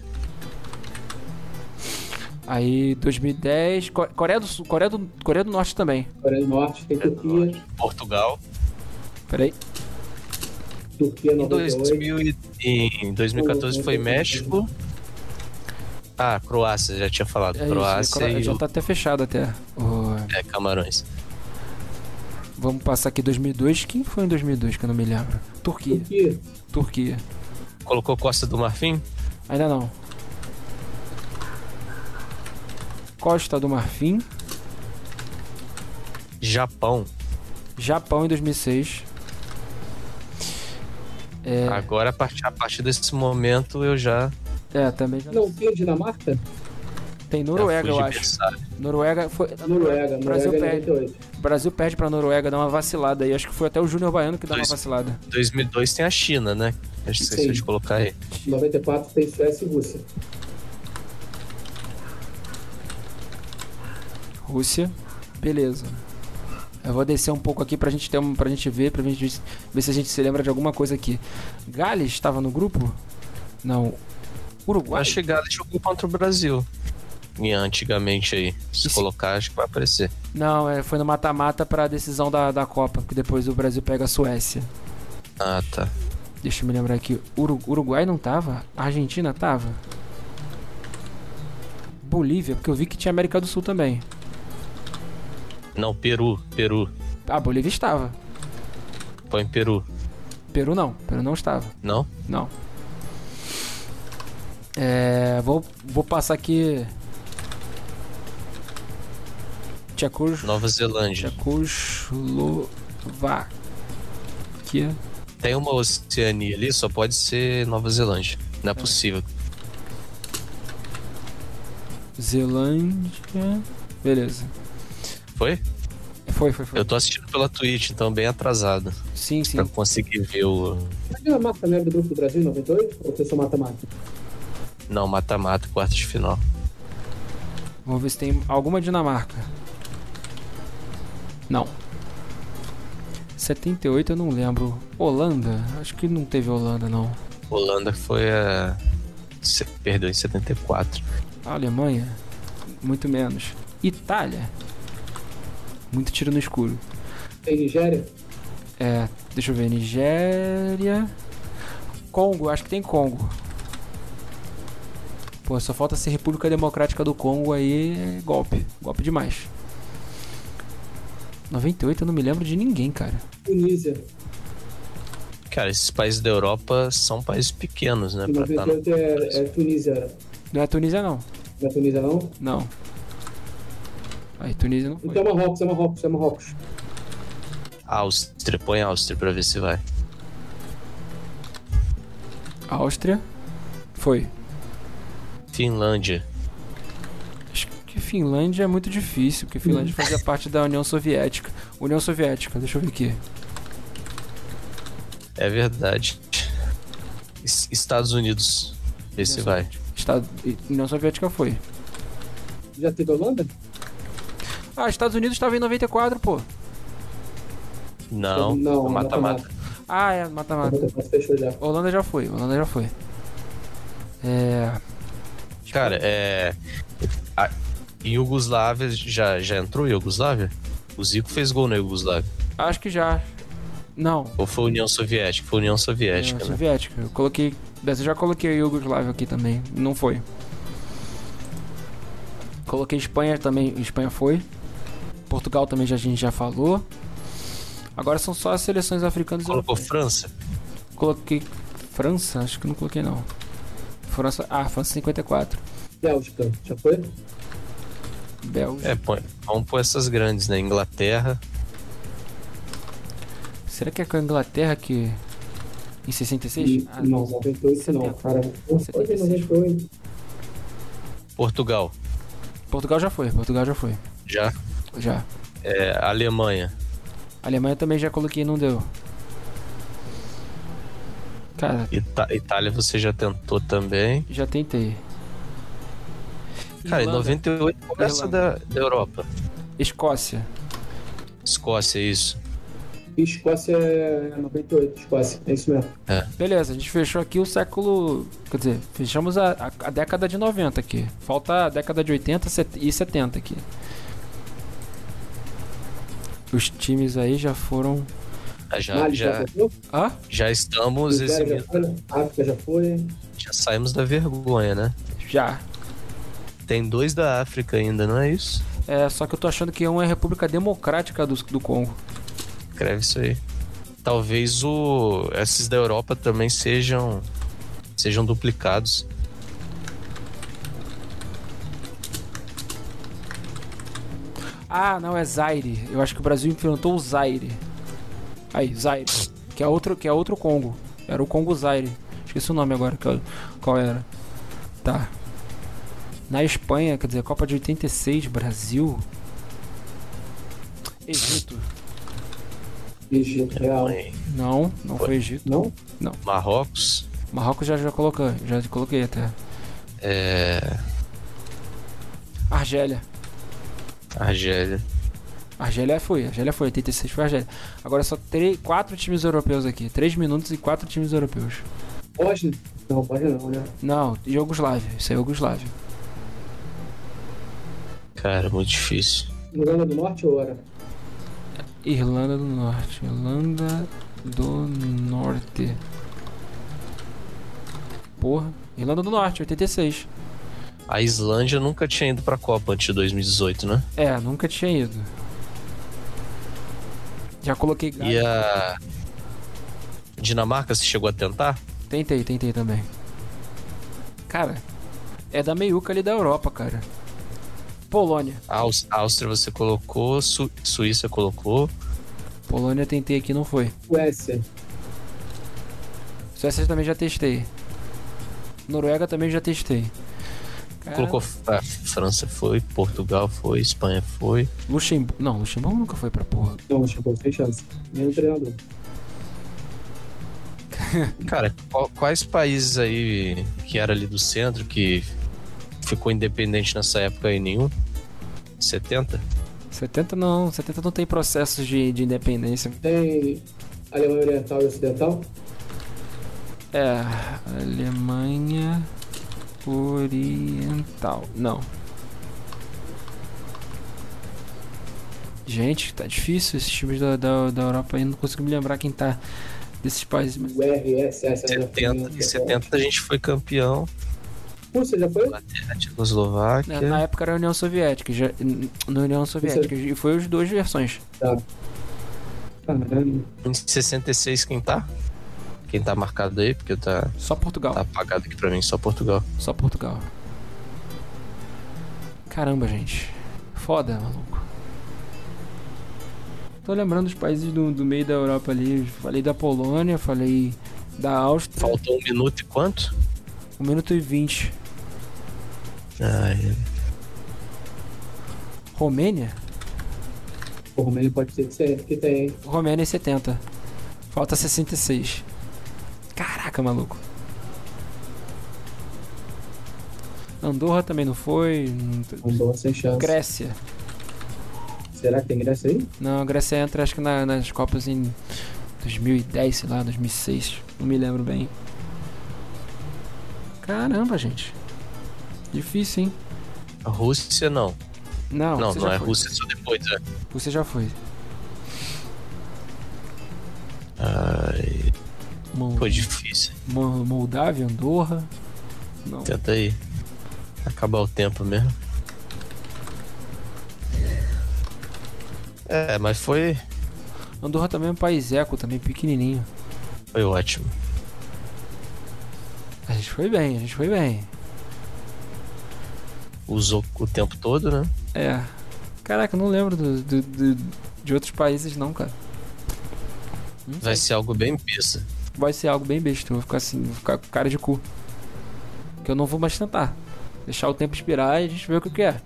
Aí 2010, Co- Coreia do Sul, Coreia do, Coreia do Norte também. Coreia do Norte, tem Turquia, Portugal. Peraí. Turquia Em, 98. 2000 e- em 2014 foi México. Ah, Croácia, já tinha falado. É isso, Croácia Cro- e já tá até fechado até. O- é, Camarões. Vamos passar aqui 2002. Quem foi em 2002 que eu não me lembro? Turquia. Turquia, Turquia. Colocou Costa do Marfim? Ainda não. Costa do Marfim. Japão. Japão em 2006. É, Agora, a partir, a partir desse momento, eu já. é também já Não tem Dinamarca? tem Noruega, eu de acho. berçário. Noruega foi. Noruega, Brasil Noruega é perde. 98. Brasil perde pra Noruega, dá uma vacilada aí. Acho que foi até o Júnior Baiano que dá uma Dois. vacilada. 2002 tem a China, né? Acho que esqueci Sim. de colocar aí. 94 tem Suécia e Rússia. Rússia. Beleza. Eu vou descer um pouco aqui pra gente ter um, pra gente ver, pra gente ver se a gente se lembra de alguma coisa aqui. Gales estava no grupo? Não. Uruguai? Acho que Gales jogou contra o Brasil. E antigamente aí. Se Isso. colocar, acho que vai aparecer. Não, é, foi no mata-mata pra decisão da, da Copa, que depois o Brasil pega a Suécia. Ah, tá. Deixa eu me lembrar aqui. Uru- Uruguai não tava? Argentina tava? Bolívia, porque eu vi que tinha América do Sul também. Não, Peru. Peru. Ah, Bolívia estava. Põe Peru. Peru não. Peru não estava. Não? Não. É, vou, vou passar aqui. Tchecos, Nova Zelândia. Tchecoslováquia. Tem uma Oceania ali, só pode ser Nova Zelândia. Não é possível. Zelândia. Beleza. Foi? Foi, foi, foi. Eu tô assistindo pela Twitch, então bem atrasado. Sim, sim. Pra conseguir ver o. A Dinamarca não era do grupo do Brasil em 98? Ou foi só mata-mata? Não, mata-mata, quarto de final. Vamos ver se tem alguma Dinamarca. Não. 78 eu não lembro. Holanda? Acho que não teve Holanda, não. Holanda foi a. Perdeu em 74. A Alemanha? Muito menos. Itália? Muito tiro no escuro. Tem Nigéria? É, deixa eu ver. Nigéria. Congo, acho que tem Congo. Pô, só falta ser República Democrática do Congo aí é golpe. Golpe demais. 98 eu não me lembro de ninguém, cara. Tunísia. Cara, esses países da Europa são países pequenos, né? Pra estar no... 98 é, é Tunísia. Não é Tunísia, não. Não é Tunísia, não? Não. Aí, Tunísia não foi. Então é Marrocos, é Marrocos, é Marrocos. Áustria, põe Áustria pra ver se vai. Áustria. Foi. Finlândia. Acho que Finlândia é muito difícil, porque Finlândia fazia parte da União Soviética. União Soviética, deixa eu ver aqui. É verdade. Es- Estados Unidos. Vê se vai. Estado... União Soviética foi. Já teve Holanda? Ah, Estados Unidos estava em 94, pô. Não, Não, mata-mata. Ah, é, mata-mata. 94 fechou já. Holanda já foi, Holanda já foi. É. Cara, é. A Iugoslávia já, já entrou Iugoslávia? O Zico fez gol na Iugoslávia. Acho que já. Não. Ou foi União Soviética? Foi União Soviética, União né? Soviética. Eu coloquei. Dessa eu já coloquei Yugoslávia aqui também. Não foi. Coloquei Espanha também. Espanha foi. Portugal também já, a gente já falou. Agora são só as seleções africanas e Colocou europeias. França? Coloquei França? Acho que não coloquei não. França. Ah, França 54. Bélgica, já foi? Bélgica. É, põe, vamos pôr essas grandes, né? Inglaterra. Será que é com a Inglaterra que. Em 66? Ah, não, 98 não, 70. cara. Não foi em 98. Portugal. Portugal já foi, Portugal já foi. Já. Já. É, Alemanha. Alemanha também já coloquei não deu. Cara, Ita- Itália você já tentou também. já tentei. Cara, em Irlanda, 98 começa da, da Europa. Escócia. Escócia, isso. E Escócia é 98, Escócia, é isso mesmo. Beleza, a gente fechou aqui o século. Quer dizer, fechamos a, a, a década de 90 aqui. Falta a década de 80 set- e 70 aqui. Os times aí já foram. Ah, Já, Mali já, já? Ah? já estamos eximindo. foi? África já foi? Já saímos da vergonha, né? Já. Tem dois da África ainda, não é isso? É, só que eu tô achando que um é a República Democrática do, do Congo. Escreve isso aí. Talvez o esses da Europa também sejam sejam duplicados. Ah, não, é Zaire. Eu acho que o Brasil enfrentou o Zaire. Aí, Zaire. Que é outro, que é outro Congo. Era o Congo Zaire. Esqueci o nome agora, qual, qual era. Tá. Na Espanha, quer dizer, Copa de 86, Brasil. Egito. Egito, real. Não, não foi Egito. Não? Marrocos. Marrocos já, já coloquei, já coloquei até. É. Argélia. Argélia. Argélia foi, Argélia foi, 86 foi Argélia. Agora só três, quatro times europeus aqui. 3 minutos e quatro times europeus. Pode? Não, pode não, né? Não, Iugoslávia. Isso é Iugoslávia. Cara, muito difícil. Irlanda do Norte ou era? Irlanda do Norte. Irlanda do Norte. Porra. Irlanda do Norte, 86. A Islândia nunca tinha ido pra Copa antes de 2018, né? É, nunca tinha ido. Já coloquei E a. Dinamarca, você chegou a tentar? Tentei, tentei também. Cara, é da meiuca ali da Europa, cara. Polônia. Aus- Áustria você colocou, Su- Suíça colocou. Polônia tentei aqui, não foi. Suécia. Suécia também já testei. Noruega também já testei. Cara, Colocou a França foi, Portugal foi, Espanha foi. Luxemburgo. Não, Luxemburgo nunca foi pra porra. Não, chegou sem chance. Nem o treinador. Cara, qual- quais países aí que era ali do centro que ficou independente nessa época aí nenhum? 70? 70 não, 70 não tem processos de, de independência. Tem Alemanha Oriental e Ocidental? É, Alemanha Oriental. Não. Gente, tá difícil esses times da, da, da Europa aí. Não consigo me lembrar quem tá desses países. mas- O RSS. 70, em 70 a gente foi campeão Rússia já foi? Tchecoslováquia. Na, na época era a União Soviética, já, na União Soviética, e foi as duas versões. Tá. Caramba. Em 66 quem tá? Quem tá marcado aí? Porque tá, Só Portugal. tá apagado aqui pra mim, só Portugal. Só Portugal. Caramba, gente. Foda, maluco. Tô lembrando dos países do, do meio da Europa ali. Falei da Polônia, falei da Áustria. Faltou um minuto e quanto? 1 minuto e 20. Ai, Romênia? O Romênia pode ser que tem, que tem. hein? Romênia é 70. Falta 66. Caraca, maluco. Andorra também não foi. Andorra sem chance. Grécia. Será que tem Grécia aí? Não, a Grécia entra acho que na- nas Copas em 2010, sei lá, 2006. Não me lembro bem. Caramba, gente. Difícil, hein? a Rússia não. Não, não, não é foi. Rússia só depois, né? Você já foi. Foi difícil. Mo- Moldávia, Andorra. Não. Tenta aí. Acabar o tempo mesmo. É, mas foi, Andorra também é um país eco, também pequenininho. foi ótimo. A gente foi bem, a gente foi bem. Usou o tempo todo, né? É. Caraca, não lembro do, do- do- de outros países não, cara. Não Vai ser algo bem besta. Vai ser algo bem besta. Eu vou ficar assim, vou ficar com cara de cu. Que eu não vou mais tentar. Deixar o tempo expirar e a gente vê o que que é.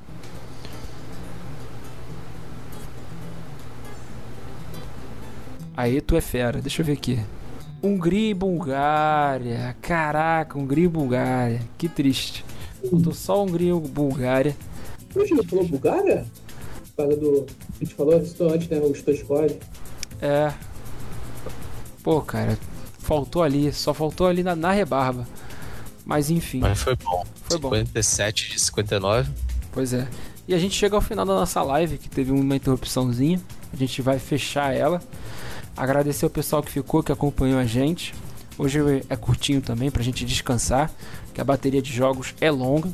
Aí tu é fera. Deixa eu ver aqui. Hungria e Bulgária. Caraca, Hungria e Bulgária. Que triste. Faltou só Hungria e Bulgária. Hoje não falou Bulgária? Por causa do. A gente falou isso antes, né? O Stoichkov. É. Pô, cara. Faltou ali. Só faltou ali na, na rebarba. Mas enfim. Mas foi bom. Foi bom. 57 de 59. Pois é. E a gente chega ao final da nossa live, que teve uma interrupçãozinha. A gente vai fechar ela. Agradecer o pessoal que ficou, que acompanhou a gente. Hoje é curtinho também pra gente descansar, que a bateria de jogos é longa.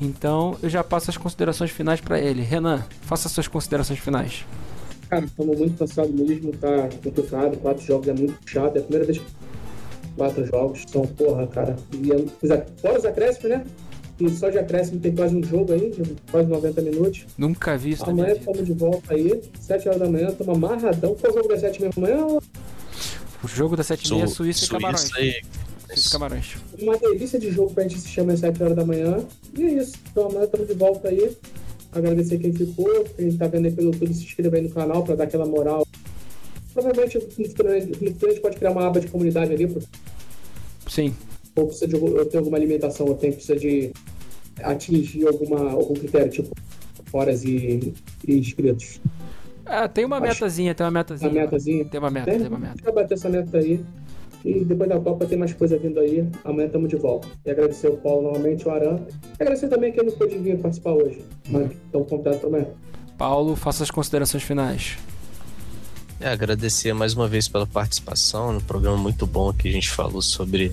Então eu já passo as considerações finais pra ele. Renan, faça suas considerações finais. Cara, estamos muito cansados mesmo, tá complicado. Quatro jogos é muito chato. É a primeira vez que quatro jogos são, porra, cara. E é- fora os acréscimos, né? E só de acréscimo tem quase um jogo aí, de quase 90 minutos. Nunca vi isso. Amanhã estamos de volta aí, 7 horas da manhã, estamos amarradão. Qual é o jogo das 7 da manhã? O jogo das 7 e meia, Suíça, e Camarões. Suíça e... Suíça e Camarões. Uma delícia de jogo pra gente assistir amanhã às 7 horas da manhã. E é isso. Então amanhã estamos de volta aí. Agradecer quem ficou, quem tá vendo aí pelo YouTube, se inscreva aí no canal pra dar aquela moral. Provavelmente no futuro futuro a gente pode criar uma aba de comunidade ali, pro- Sim. ou precisa de eu tenho alguma alimentação, ou tem precisa de atingir alguma, algum critério, tipo horas e, e inscritos. Ah, tem uma Acho- metazinha, tem uma metazinha. Uma metazinha. Tem uma meta, Tem? tem uma meta. Vai bater essa meta aí. E depois da Copa tem mais coisa vindo aí. Amanhã estamos de volta. E agradecer o Paulo novamente, o Aran. E agradecer também quem não pôde vir participar hoje. Mas estão contato para amanhã. Paulo, faça as considerações finais. É, agradecer mais uma vez pela participação no programa muito bom que a gente falou sobre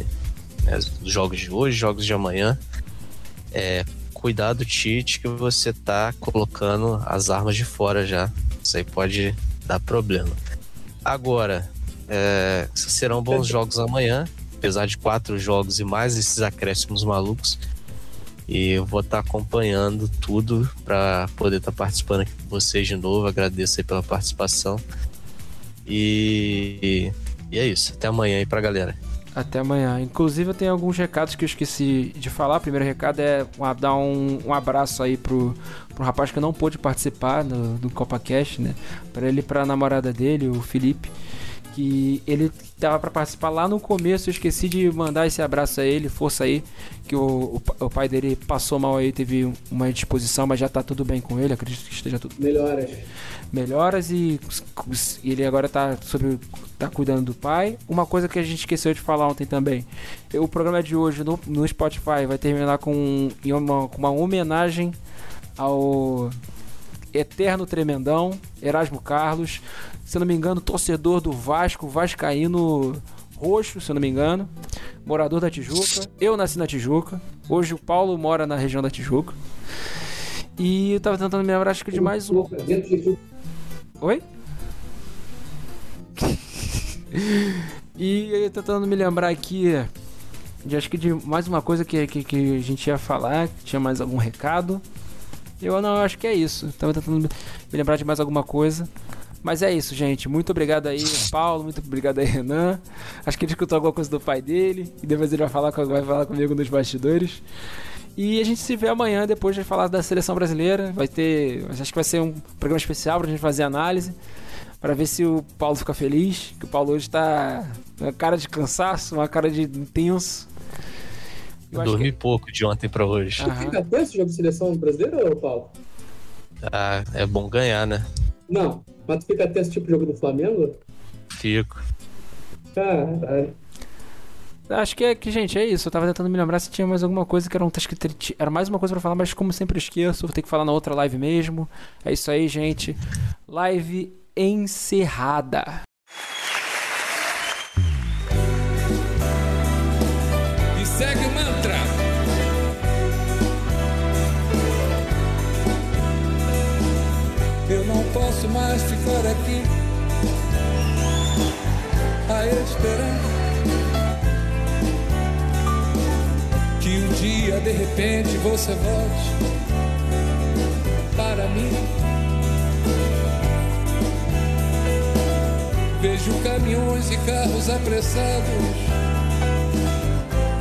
né, os jogos de hoje, jogos de amanhã. É, cuidado, Tite, que você tá colocando as armas de fora já. Isso aí pode dar problema. Agora, é, serão bons jogos amanhã, apesar de quatro jogos e mais esses acréscimos malucos. E eu vou estar acompanhando tudo para poder estar participando aqui com vocês de novo. Agradeço aí pela participação. E, e é isso. Até amanhã aí pra galera. Até amanhã. Inclusive, eu tenho alguns recados que eu esqueci de falar. O primeiro recado é dar um, um abraço aí pro, pro rapaz que não pôde participar do, do CopaCast, né? Pra ele e pra namorada dele, o Felipe. Que ele tava pra participar lá no começo. Eu esqueci de mandar esse abraço a ele. Força aí. Que o, o, o pai dele passou mal aí, teve uma indisposição, mas já tá tudo bem com ele. Acredito que esteja tudo Melhoras. melhoras e e ele agora tá sobre tá cuidando do pai. Uma coisa que a gente esqueceu de falar ontem também. O programa de hoje no, no Spotify vai terminar com, uma, com uma homenagem ao eterno tremendão Erasmo Carlos, se não me engano, torcedor do Vasco, vascaíno roxo, se não me engano, morador da Tijuca. Eu nasci na Tijuca. Hoje o Paulo mora na região da Tijuca. E eu tava tentando me lembrar acho que de mais um. Oi? e eu tentando me lembrar aqui de acho que de mais uma coisa que, que, que a gente ia falar, que tinha mais algum recado. Eu não, eu acho que é isso. Tava tentando me lembrar de mais alguma coisa. Mas é isso, gente. Muito obrigado aí, Paulo. Muito obrigado aí, Renan. Acho que ele escutou alguma coisa do pai dele. E depois ele vai falar, com, vai falar comigo nos bastidores. E a gente se vê amanhã, depois de falar da seleção brasileira. Vai ter. Acho que vai ser um programa especial pra gente fazer análise. Pra ver se o Paulo fica feliz. Que o Paulo hoje tá. Uma cara de cansaço, uma cara de intenso. Eu Eu dormi que- pouco de ontem pra hoje. Aham. Fica tenso esse jogo de seleção brasileira, Paulo? Ah, é bom ganhar, né? Não. Mas tu fica tenso tipo jogo do Flamengo? Fico. Caralho. Acho que é que, gente, é isso. Eu tava tentando me lembrar se tinha mais alguma coisa que era um escrito- Era mais uma coisa pra falar, mas como sempre eu esqueço, vou ter que falar na outra live mesmo. É isso aí, gente. Live encerrada. Mais ficar aqui a esperar que um dia de repente você volte para mim. Vejo caminhões e carros apressados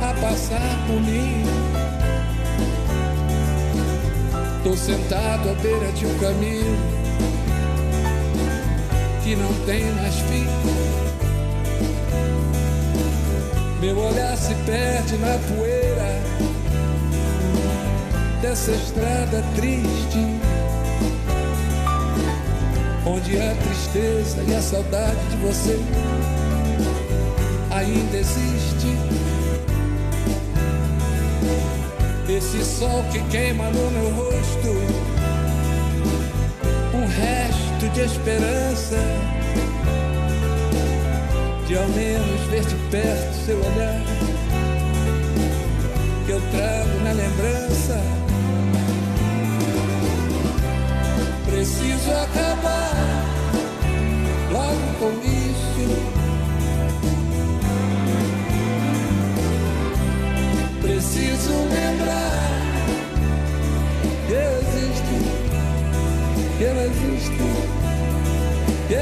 a passar por mim. Tô sentado à beira de um caminho que não tem mais fim. Meu olhar se perde na poeira dessa estrada triste, onde a tristeza e a saudade de você ainda existe. Esse sol que queima no meu rosto, um resto de esperança de ao menos ver de perto seu olhar que eu trago na lembrança. Preciso acabar logo com isso. Preciso lembrar que eu existo, que eu existo. Vem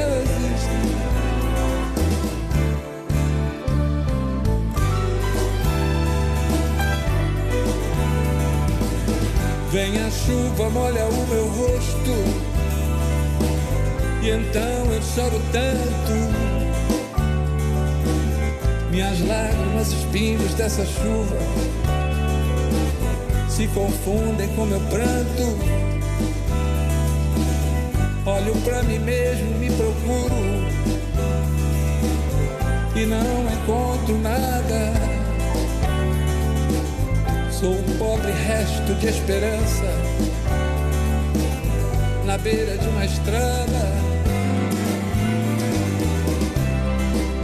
a chuva, molha o meu rosto. E então eu choro tanto. Minhas lágrimas, os pingos dessa chuva se confundem com meu pranto. Olho pra mim mesmo, me procuro e não encontro nada. Sou um pobre resto de esperança na beira de uma estrada.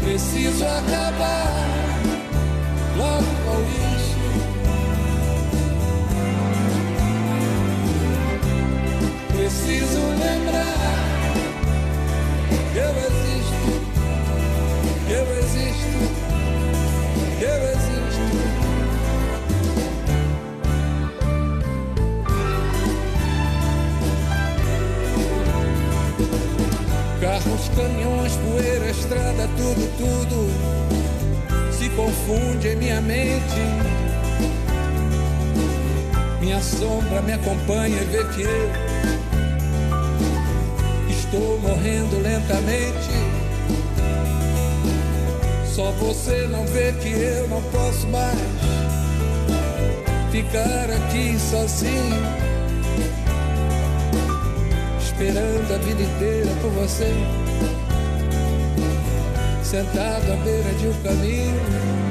Preciso acabar logo com isso. Preciso lembrar eu existo, eu existo, eu existo. Carros, caminhões, poeira, estrada, tudo, tudo se confunde em minha mente. Minha sombra me acompanha e vê que eu estou morrendo lentamente. Só você não vê que eu não posso mais ficar aqui sozinho esperando a vida inteira por você, sentado à beira de um caminho.